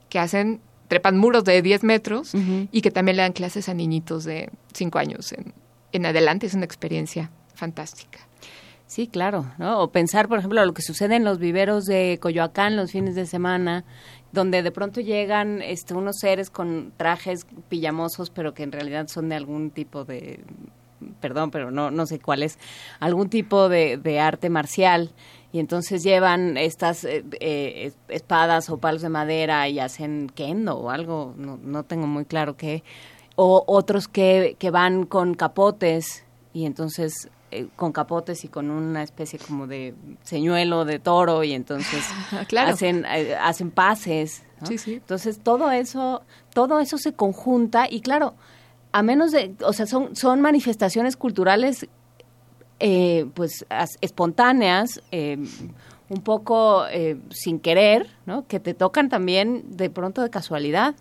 que hacen, trepan muros de 10 metros y que también le dan clases a niñitos de 5 años en, en adelante. Es una experiencia fantástica. Sí, claro, ¿no? O pensar, por ejemplo, lo que sucede en los viveros de Coyoacán los fines de semana, donde de pronto llegan este, unos seres con trajes pijamosos, pero que en realidad son de algún tipo de, perdón, pero no, no sé cuál es, algún tipo de, de arte marcial y entonces llevan estas eh, eh, espadas o palos de madera y hacen kendo o algo, no, no tengo muy claro qué, o otros que, que van con capotes y entonces eh, con capotes y con una especie como de señuelo de toro y entonces (laughs) hacen hacen pases entonces todo eso todo eso se conjunta y claro a menos de o sea son son manifestaciones culturales eh, pues espontáneas, eh, un poco eh, sin querer, ¿no? que te tocan también de pronto de casualidad.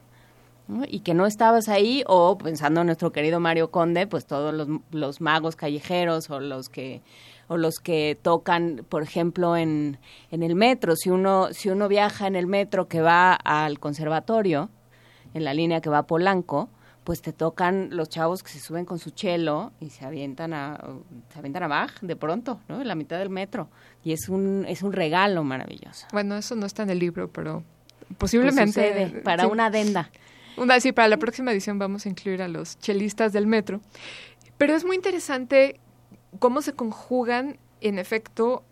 Y que no estabas ahí o pensando en nuestro querido Mario Conde pues todos los, los magos callejeros o los que o los que tocan por ejemplo en, en el metro si uno si uno viaja en el metro que va al conservatorio en la línea que va a Polanco pues te tocan los chavos que se suben con su chelo y se avientan a se avientan a Bach de pronto, ¿no? En la mitad del metro y es un es un regalo maravilloso. Bueno, eso no está en el libro, pero posiblemente pues para una adenda. Sí, para la próxima edición vamos a incluir a los chelistas del metro. Pero es muy interesante cómo se conjugan en efecto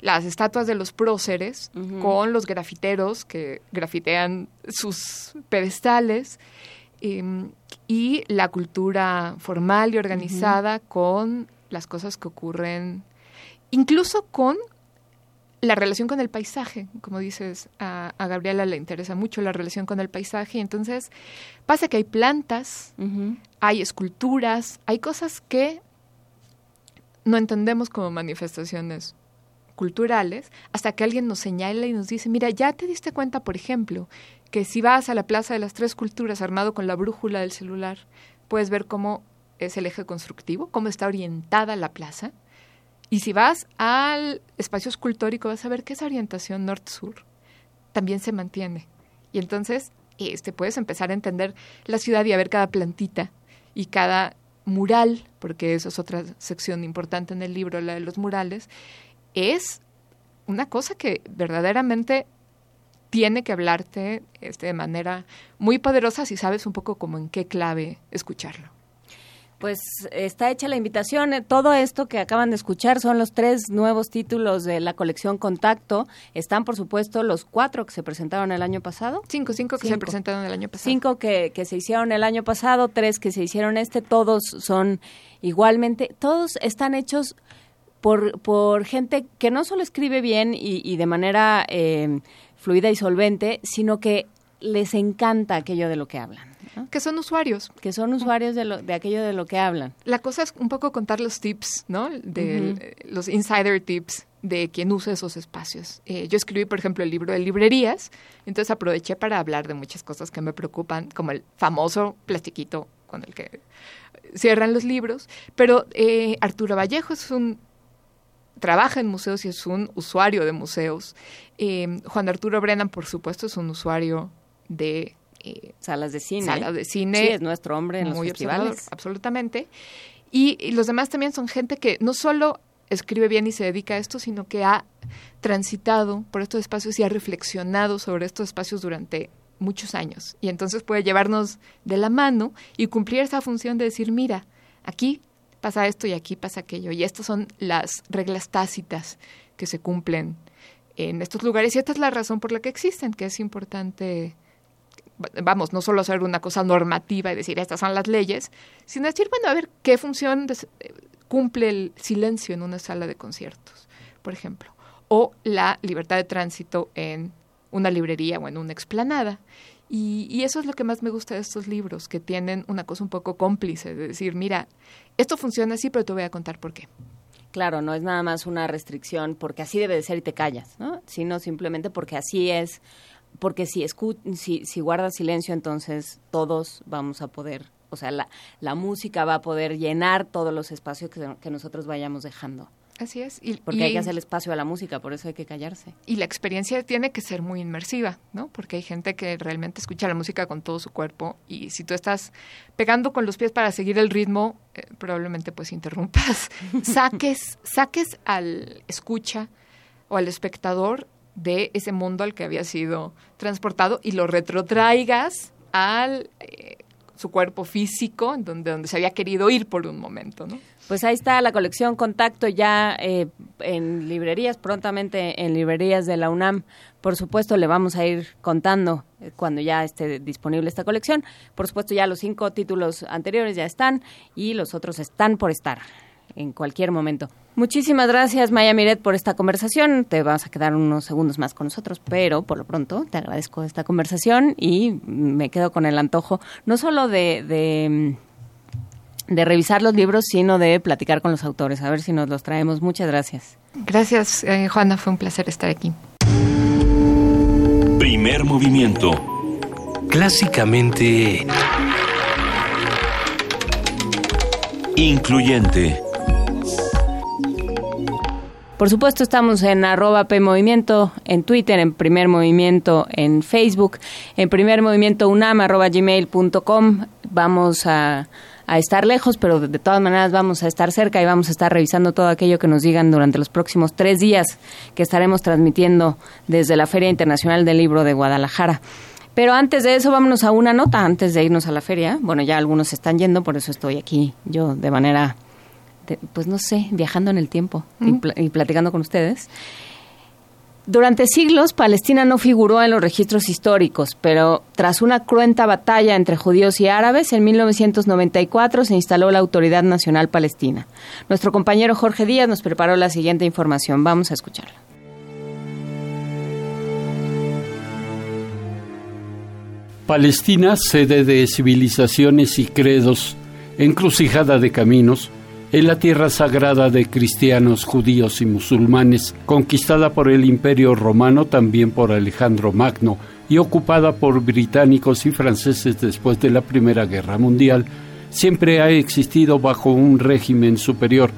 las estatuas de los próceres con los grafiteros que grafitean sus pedestales Em, y la cultura formal y organizada con las cosas que ocurren, incluso con la relación con el paisaje, como dices, a, Gabriela le interesa mucho la relación con el paisaje, entonces pasa que hay plantas, hay esculturas, hay cosas que no entendemos como manifestaciones culturales hasta que alguien nos señala y nos dice, mira, ya te diste cuenta, por ejemplo, que si vas a la Plaza de las Tres Culturas armado con la brújula del celular, puedes ver cómo es el eje constructivo, cómo está orientada la plaza. Y si vas al espacio escultórico, vas a ver que esa orientación norte-sur también se mantiene. Y entonces este, puedes empezar a entender la ciudad y a ver cada plantita y cada mural, porque eso es otra sección importante en el libro, la de los murales, es una cosa que verdaderamente tiene que hablarte este, de manera muy poderosa si sabes un poco como en qué clave escucharlo. Pues está hecha la invitación. Todo esto que acaban de escuchar son los tres nuevos títulos de la colección Contacto. Están, por supuesto, los cuatro que se presentaron el año pasado. Cinco, cinco que se presentaron el año pasado. Cinco que, que se hicieron el año pasado, tres que se hicieron este. Todos son igualmente, todos están hechos por, por gente que no solo escribe bien y, y de manera eh, fluida y solvente, sino que les encanta aquello de lo que hablan. Que son usuarios. Que son usuarios de, lo, de aquello de lo que hablan. La cosa es un poco contar los tips, ¿no? De los insider tips de quien usa esos espacios. Eh, yo escribí, por ejemplo, el libro de librerías, entonces aproveché para hablar de muchas cosas que me preocupan, como el famoso plastiquito con el que cierran los libros. Pero eh, Arturo Vallejo es un trabaja en museos y es un usuario de museos. Eh, Juan Arturo Brennan, por supuesto, es un usuario de eh, salas de cine. Salas de cine. Sí, es nuestro hombre en los festivales. Absolutamente. Y, los demás también son gente que no solo escribe bien y se dedica a esto, sino que ha transitado por estos espacios y ha reflexionado sobre estos espacios durante muchos años. Y entonces puede llevarnos de la mano y cumplir esa función de decir, mira, aquí pasa esto y aquí pasa aquello. Y estas son las reglas tácitas que se cumplen en estos lugares. Y esta es la razón por la que existen, que es importante, vamos, no solo hacer una cosa normativa y decir estas son las leyes, sino decir, bueno, a ver qué función cumple el silencio en una sala de conciertos, por ejemplo, o la libertad de tránsito en una librería o en una explanada. Y, y, eso es lo que más me gusta de estos libros, que tienen una cosa un poco cómplice, de decir, mira, esto funciona así, pero te voy a contar por qué. Claro, no es nada más una restricción porque así debe de ser y te callas, ¿no? Sino simplemente porque así es, porque si, si, si guardas silencio, entonces todos vamos a poder, o sea, la, la música va a poder llenar todos los espacios que nosotros vayamos dejando. Así es. Y, porque hay que hacer espacio a la música, por eso hay que callarse. Y la experiencia tiene que ser muy inmersiva, ¿no? Porque hay gente que realmente escucha la música con todo su cuerpo y si tú estás pegando con los pies para seguir el ritmo, eh, probablemente pues interrumpas. (laughs) saques, saques al escucha o al espectador de ese mundo al que había sido transportado y lo retrotraigas al eh, su cuerpo físico, donde, donde se había querido ir por un momento, ¿no? Pues ahí está la colección Contacto ya eh, en librerías, prontamente en librerías de la UNAM. Por supuesto, le vamos a ir contando eh, cuando ya esté disponible esta colección. Por supuesto, ya los cinco títulos anteriores ya están y los otros están por estar en cualquier momento. Muchísimas gracias, Maya Miret, por esta conversación. Te vas a quedar unos segundos más con nosotros, pero por lo pronto te agradezco esta conversación y me quedo con el antojo no solo de de revisar los libros, sino de platicar con los autores, a ver si nos los traemos. Muchas gracias. Gracias, eh, Juana, fue un placer estar aquí. Primer movimiento. Clásicamente... Incluyente. Por supuesto, estamos en arroba PMovimiento, en Twitter, en Primer Movimiento, en Facebook, en Primer Movimiento UNAM, arroba gmail.com. Vamos a a estar lejos, pero de, todas maneras vamos a estar cerca y vamos a estar revisando todo aquello que nos digan durante los próximos tres días que estaremos transmitiendo desde la Feria Internacional del Libro de Guadalajara. Pero antes de eso, vámonos a una nota, antes de irnos a la feria. Bueno, ya algunos están yendo, por eso estoy aquí yo de manera, pues no sé, viajando en el tiempo y platicando con ustedes. Durante siglos, Palestina no figuró en los registros históricos, pero tras una cruenta batalla entre judíos y árabes, en 1994 se instaló la Autoridad Nacional Palestina. Nuestro compañero Jorge Díaz nos preparó la siguiente información. Vamos a escucharla. Palestina, sede de civilizaciones y credos, encrucijada de caminos, en la tierra sagrada de cristianos, judíos y musulmanes, conquistada por el Imperio romano también por Alejandro Magno y ocupada por británicos y franceses después de la Primera Guerra Mundial, siempre ha existido bajo un régimen superior.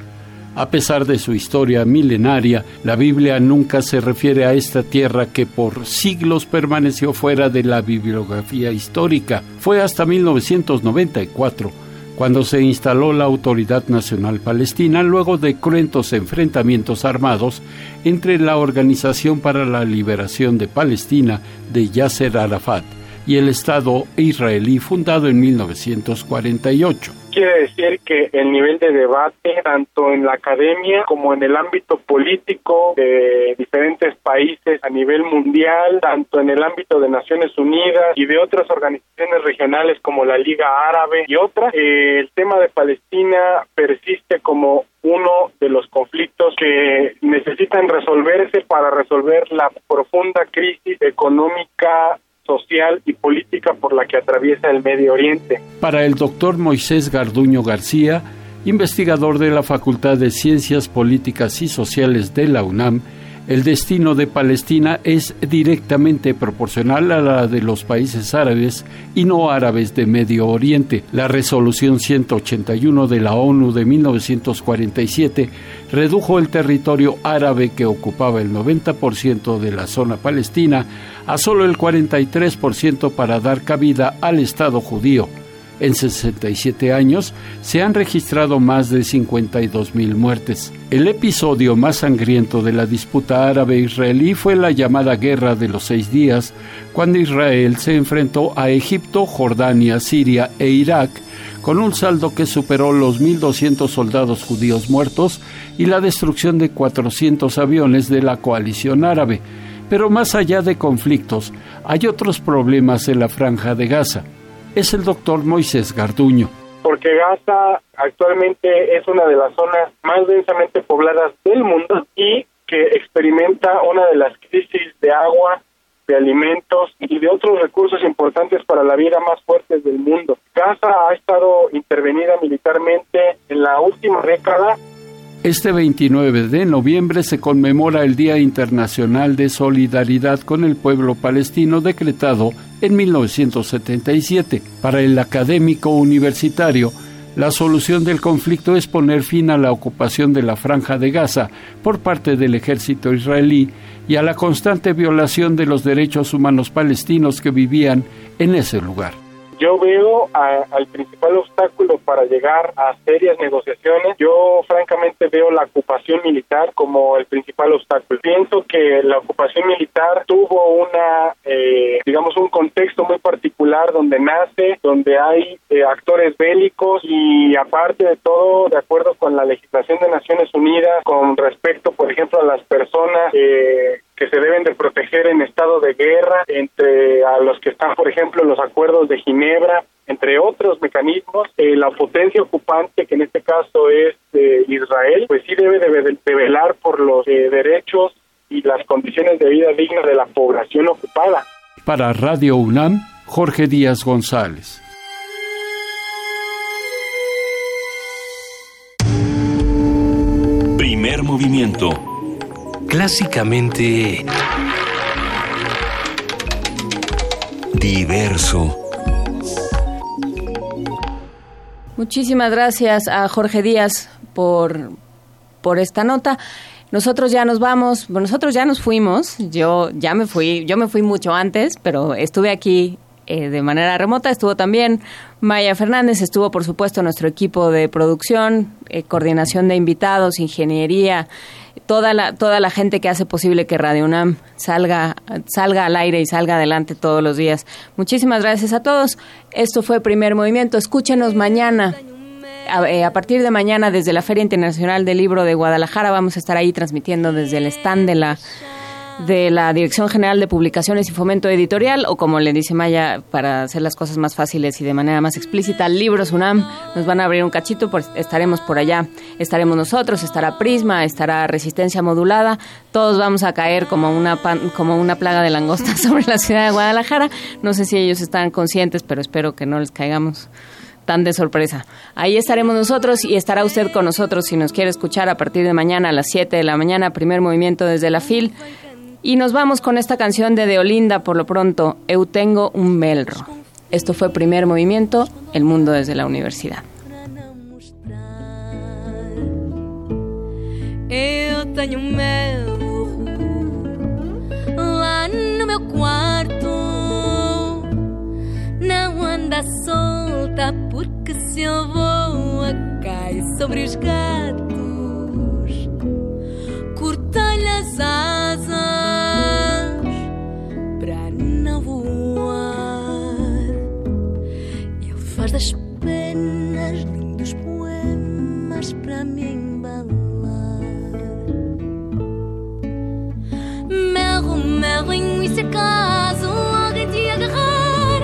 A pesar de su historia milenaria, la Biblia nunca se refiere a esta tierra que por siglos permaneció fuera de la bibliografía histórica. Fue hasta 1994 cuando se instaló la Autoridad Nacional Palestina luego de cruentos enfrentamientos armados entre la Organización para la Liberación de Palestina de Yasser Arafat y el Estado israelí fundado en 1948 quiere decir que el nivel de debate, tanto en la academia como en el ámbito político de diferentes países a nivel mundial, tanto en el ámbito de Naciones Unidas y de otras organizaciones regionales como la Liga Árabe y otras, eh, el tema de Palestina persiste como uno de los conflictos que necesitan resolverse para resolver la profunda crisis económica social y política por la que atraviesa el Medio Oriente. Para el doctor Moisés Garduño García, investigador de la Facultad de Ciencias Políticas y Sociales de la UNAM, el destino de Palestina es directamente proporcional a la de los países árabes y no árabes de Medio Oriente. La resolución 181 de la ONU de 1947 redujo el territorio árabe que ocupaba el 90% de la zona palestina a solo el 43% para dar cabida al Estado judío En 67 años se han registrado más de 52 mil muertes. El episodio más sangriento de la disputa árabe-israelí fue la llamada Guerra de los Seis Días, cuando Israel se enfrentó a Egipto, Jordania, Siria e Irak con un saldo que superó los 1.200 soldados judíos muertos y la destrucción de 400 aviones de la coalición árabe. Pero más allá de conflictos, hay otros problemas en la franja de Gaza. Es el doctor Moisés Garduño. Porque Gaza actualmente es una de las zonas más densamente pobladas del mundo y que experimenta una de las crisis de agua de alimentos y de otros recursos importantes para la vida más fuertes del mundo. Gaza ha estado intervenida militarmente en la última década. Este 29 de noviembre se conmemora el Día Internacional de Solidaridad con el Pueblo Palestino decretado en 1977. Para el académico universitario, la solución del conflicto es poner fin a la ocupación de la franja de Gaza por parte del ejército israelí y a la constante violación de los derechos humanos palestinos que vivían en ese lugar. Yo veo al principal obstáculo para llegar a serias negociaciones. Yo francamente veo la ocupación militar como el principal obstáculo. Pienso que la ocupación militar tuvo una, eh, digamos, un contexto muy particular donde nace, donde hay eh, actores bélicos y aparte de todo, de acuerdo con la legislación de Naciones Unidas, con respecto, por ejemplo, a las personas eh, que se deben de proteger en estado de guerra, entre a los que están, por ejemplo, los acuerdos de Ginebra, entre otros mecanismos, eh, la potencia ocupante, que en este caso es eh, Israel, pues sí debe de, velar por los eh, derechos y las condiciones de vida dignas de la población ocupada. Para Radio UNAM, Jorge Díaz González. Primer movimiento clásicamente diverso. Muchísimas gracias a Jorge Díaz por, por esta nota. Nosotros ya nos vamos, nosotros ya nos fuimos, yo ya me fui, yo me fui mucho antes, pero estuve aquí eh, de manera remota. Estuvo también Maya Fernández, estuvo por supuesto nuestro equipo de producción, eh, coordinación de invitados, ingeniería, toda la, toda la gente que hace posible que Radio UNAM salga, salga al aire y salga adelante todos los días. Muchísimas gracias a todos. Esto fue Primer Movimiento. Escúchenos mañana. A, eh, a, partir de mañana desde la Feria Internacional del Libro de Guadalajara vamos a estar ahí transmitiendo desde el stand de la de la Dirección General de Publicaciones y Fomento Editorial, o como le dice Maya, para hacer las cosas más fáciles y de manera más explícita, Libros UNAM. Nos van a abrir un cachito, pues estaremos por allá. Estaremos nosotros, estará Prisma, estará Resistencia Modulada. Todos vamos a caer como una, como una plaga de langosta (laughs) sobre la ciudad de Guadalajara. No sé si ellos están conscientes, pero espero que no les caigamos tan de sorpresa. Ahí estaremos nosotros y estará usted con nosotros si nos quiere escuchar a partir de mañana a las 7 de la mañana, primer movimiento desde la FIL. Y nos vamos con esta canción de Deolinda por lo pronto, Eu tengo un melro. Esto fue primer movimiento, El mundo desde la universidad. Eu um no meu quarto. Sobre. As asas das penas, lindos poemas para me embalar. Melro, melrinho, e se acaso alguém te agarrar,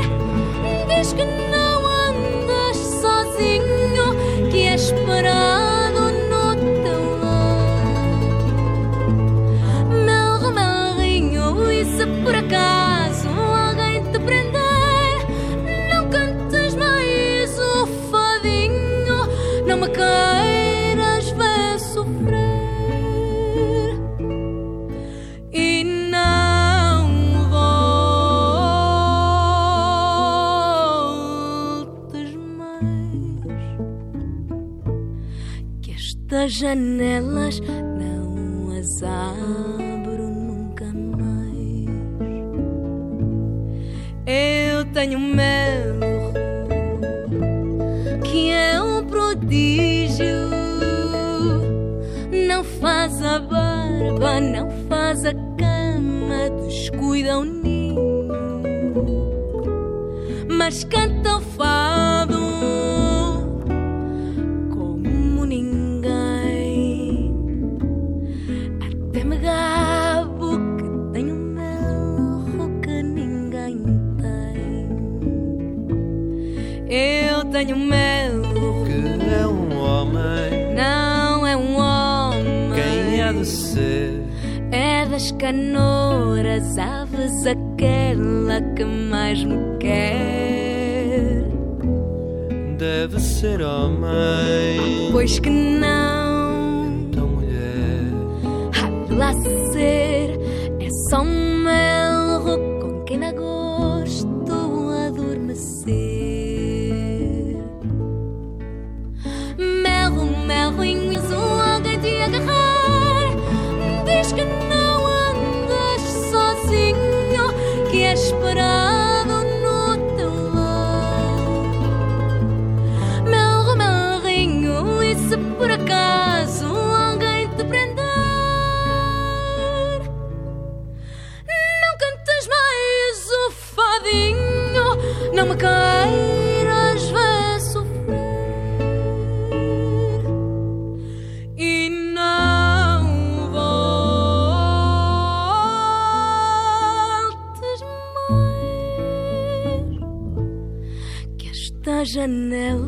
diz que não andas sozinho, que é esperado por acaso alguém te prender. me queiras ver sofrer e não voltes mais. Que estas janelas não as abro tenho medo que é um prodígio. Não faz a barba, não faz a cama, descuida o ninho, mas canta o fado Tenho melro que é um homem. Não é um homem. Quem é de ser? É das canoras, aves, aquela que mais me quer. Deve ser homem. Pois que não, Então, mulher. há de lá ser. É só um melro queiras ver sofrer. E não voltes mais Que estas janelas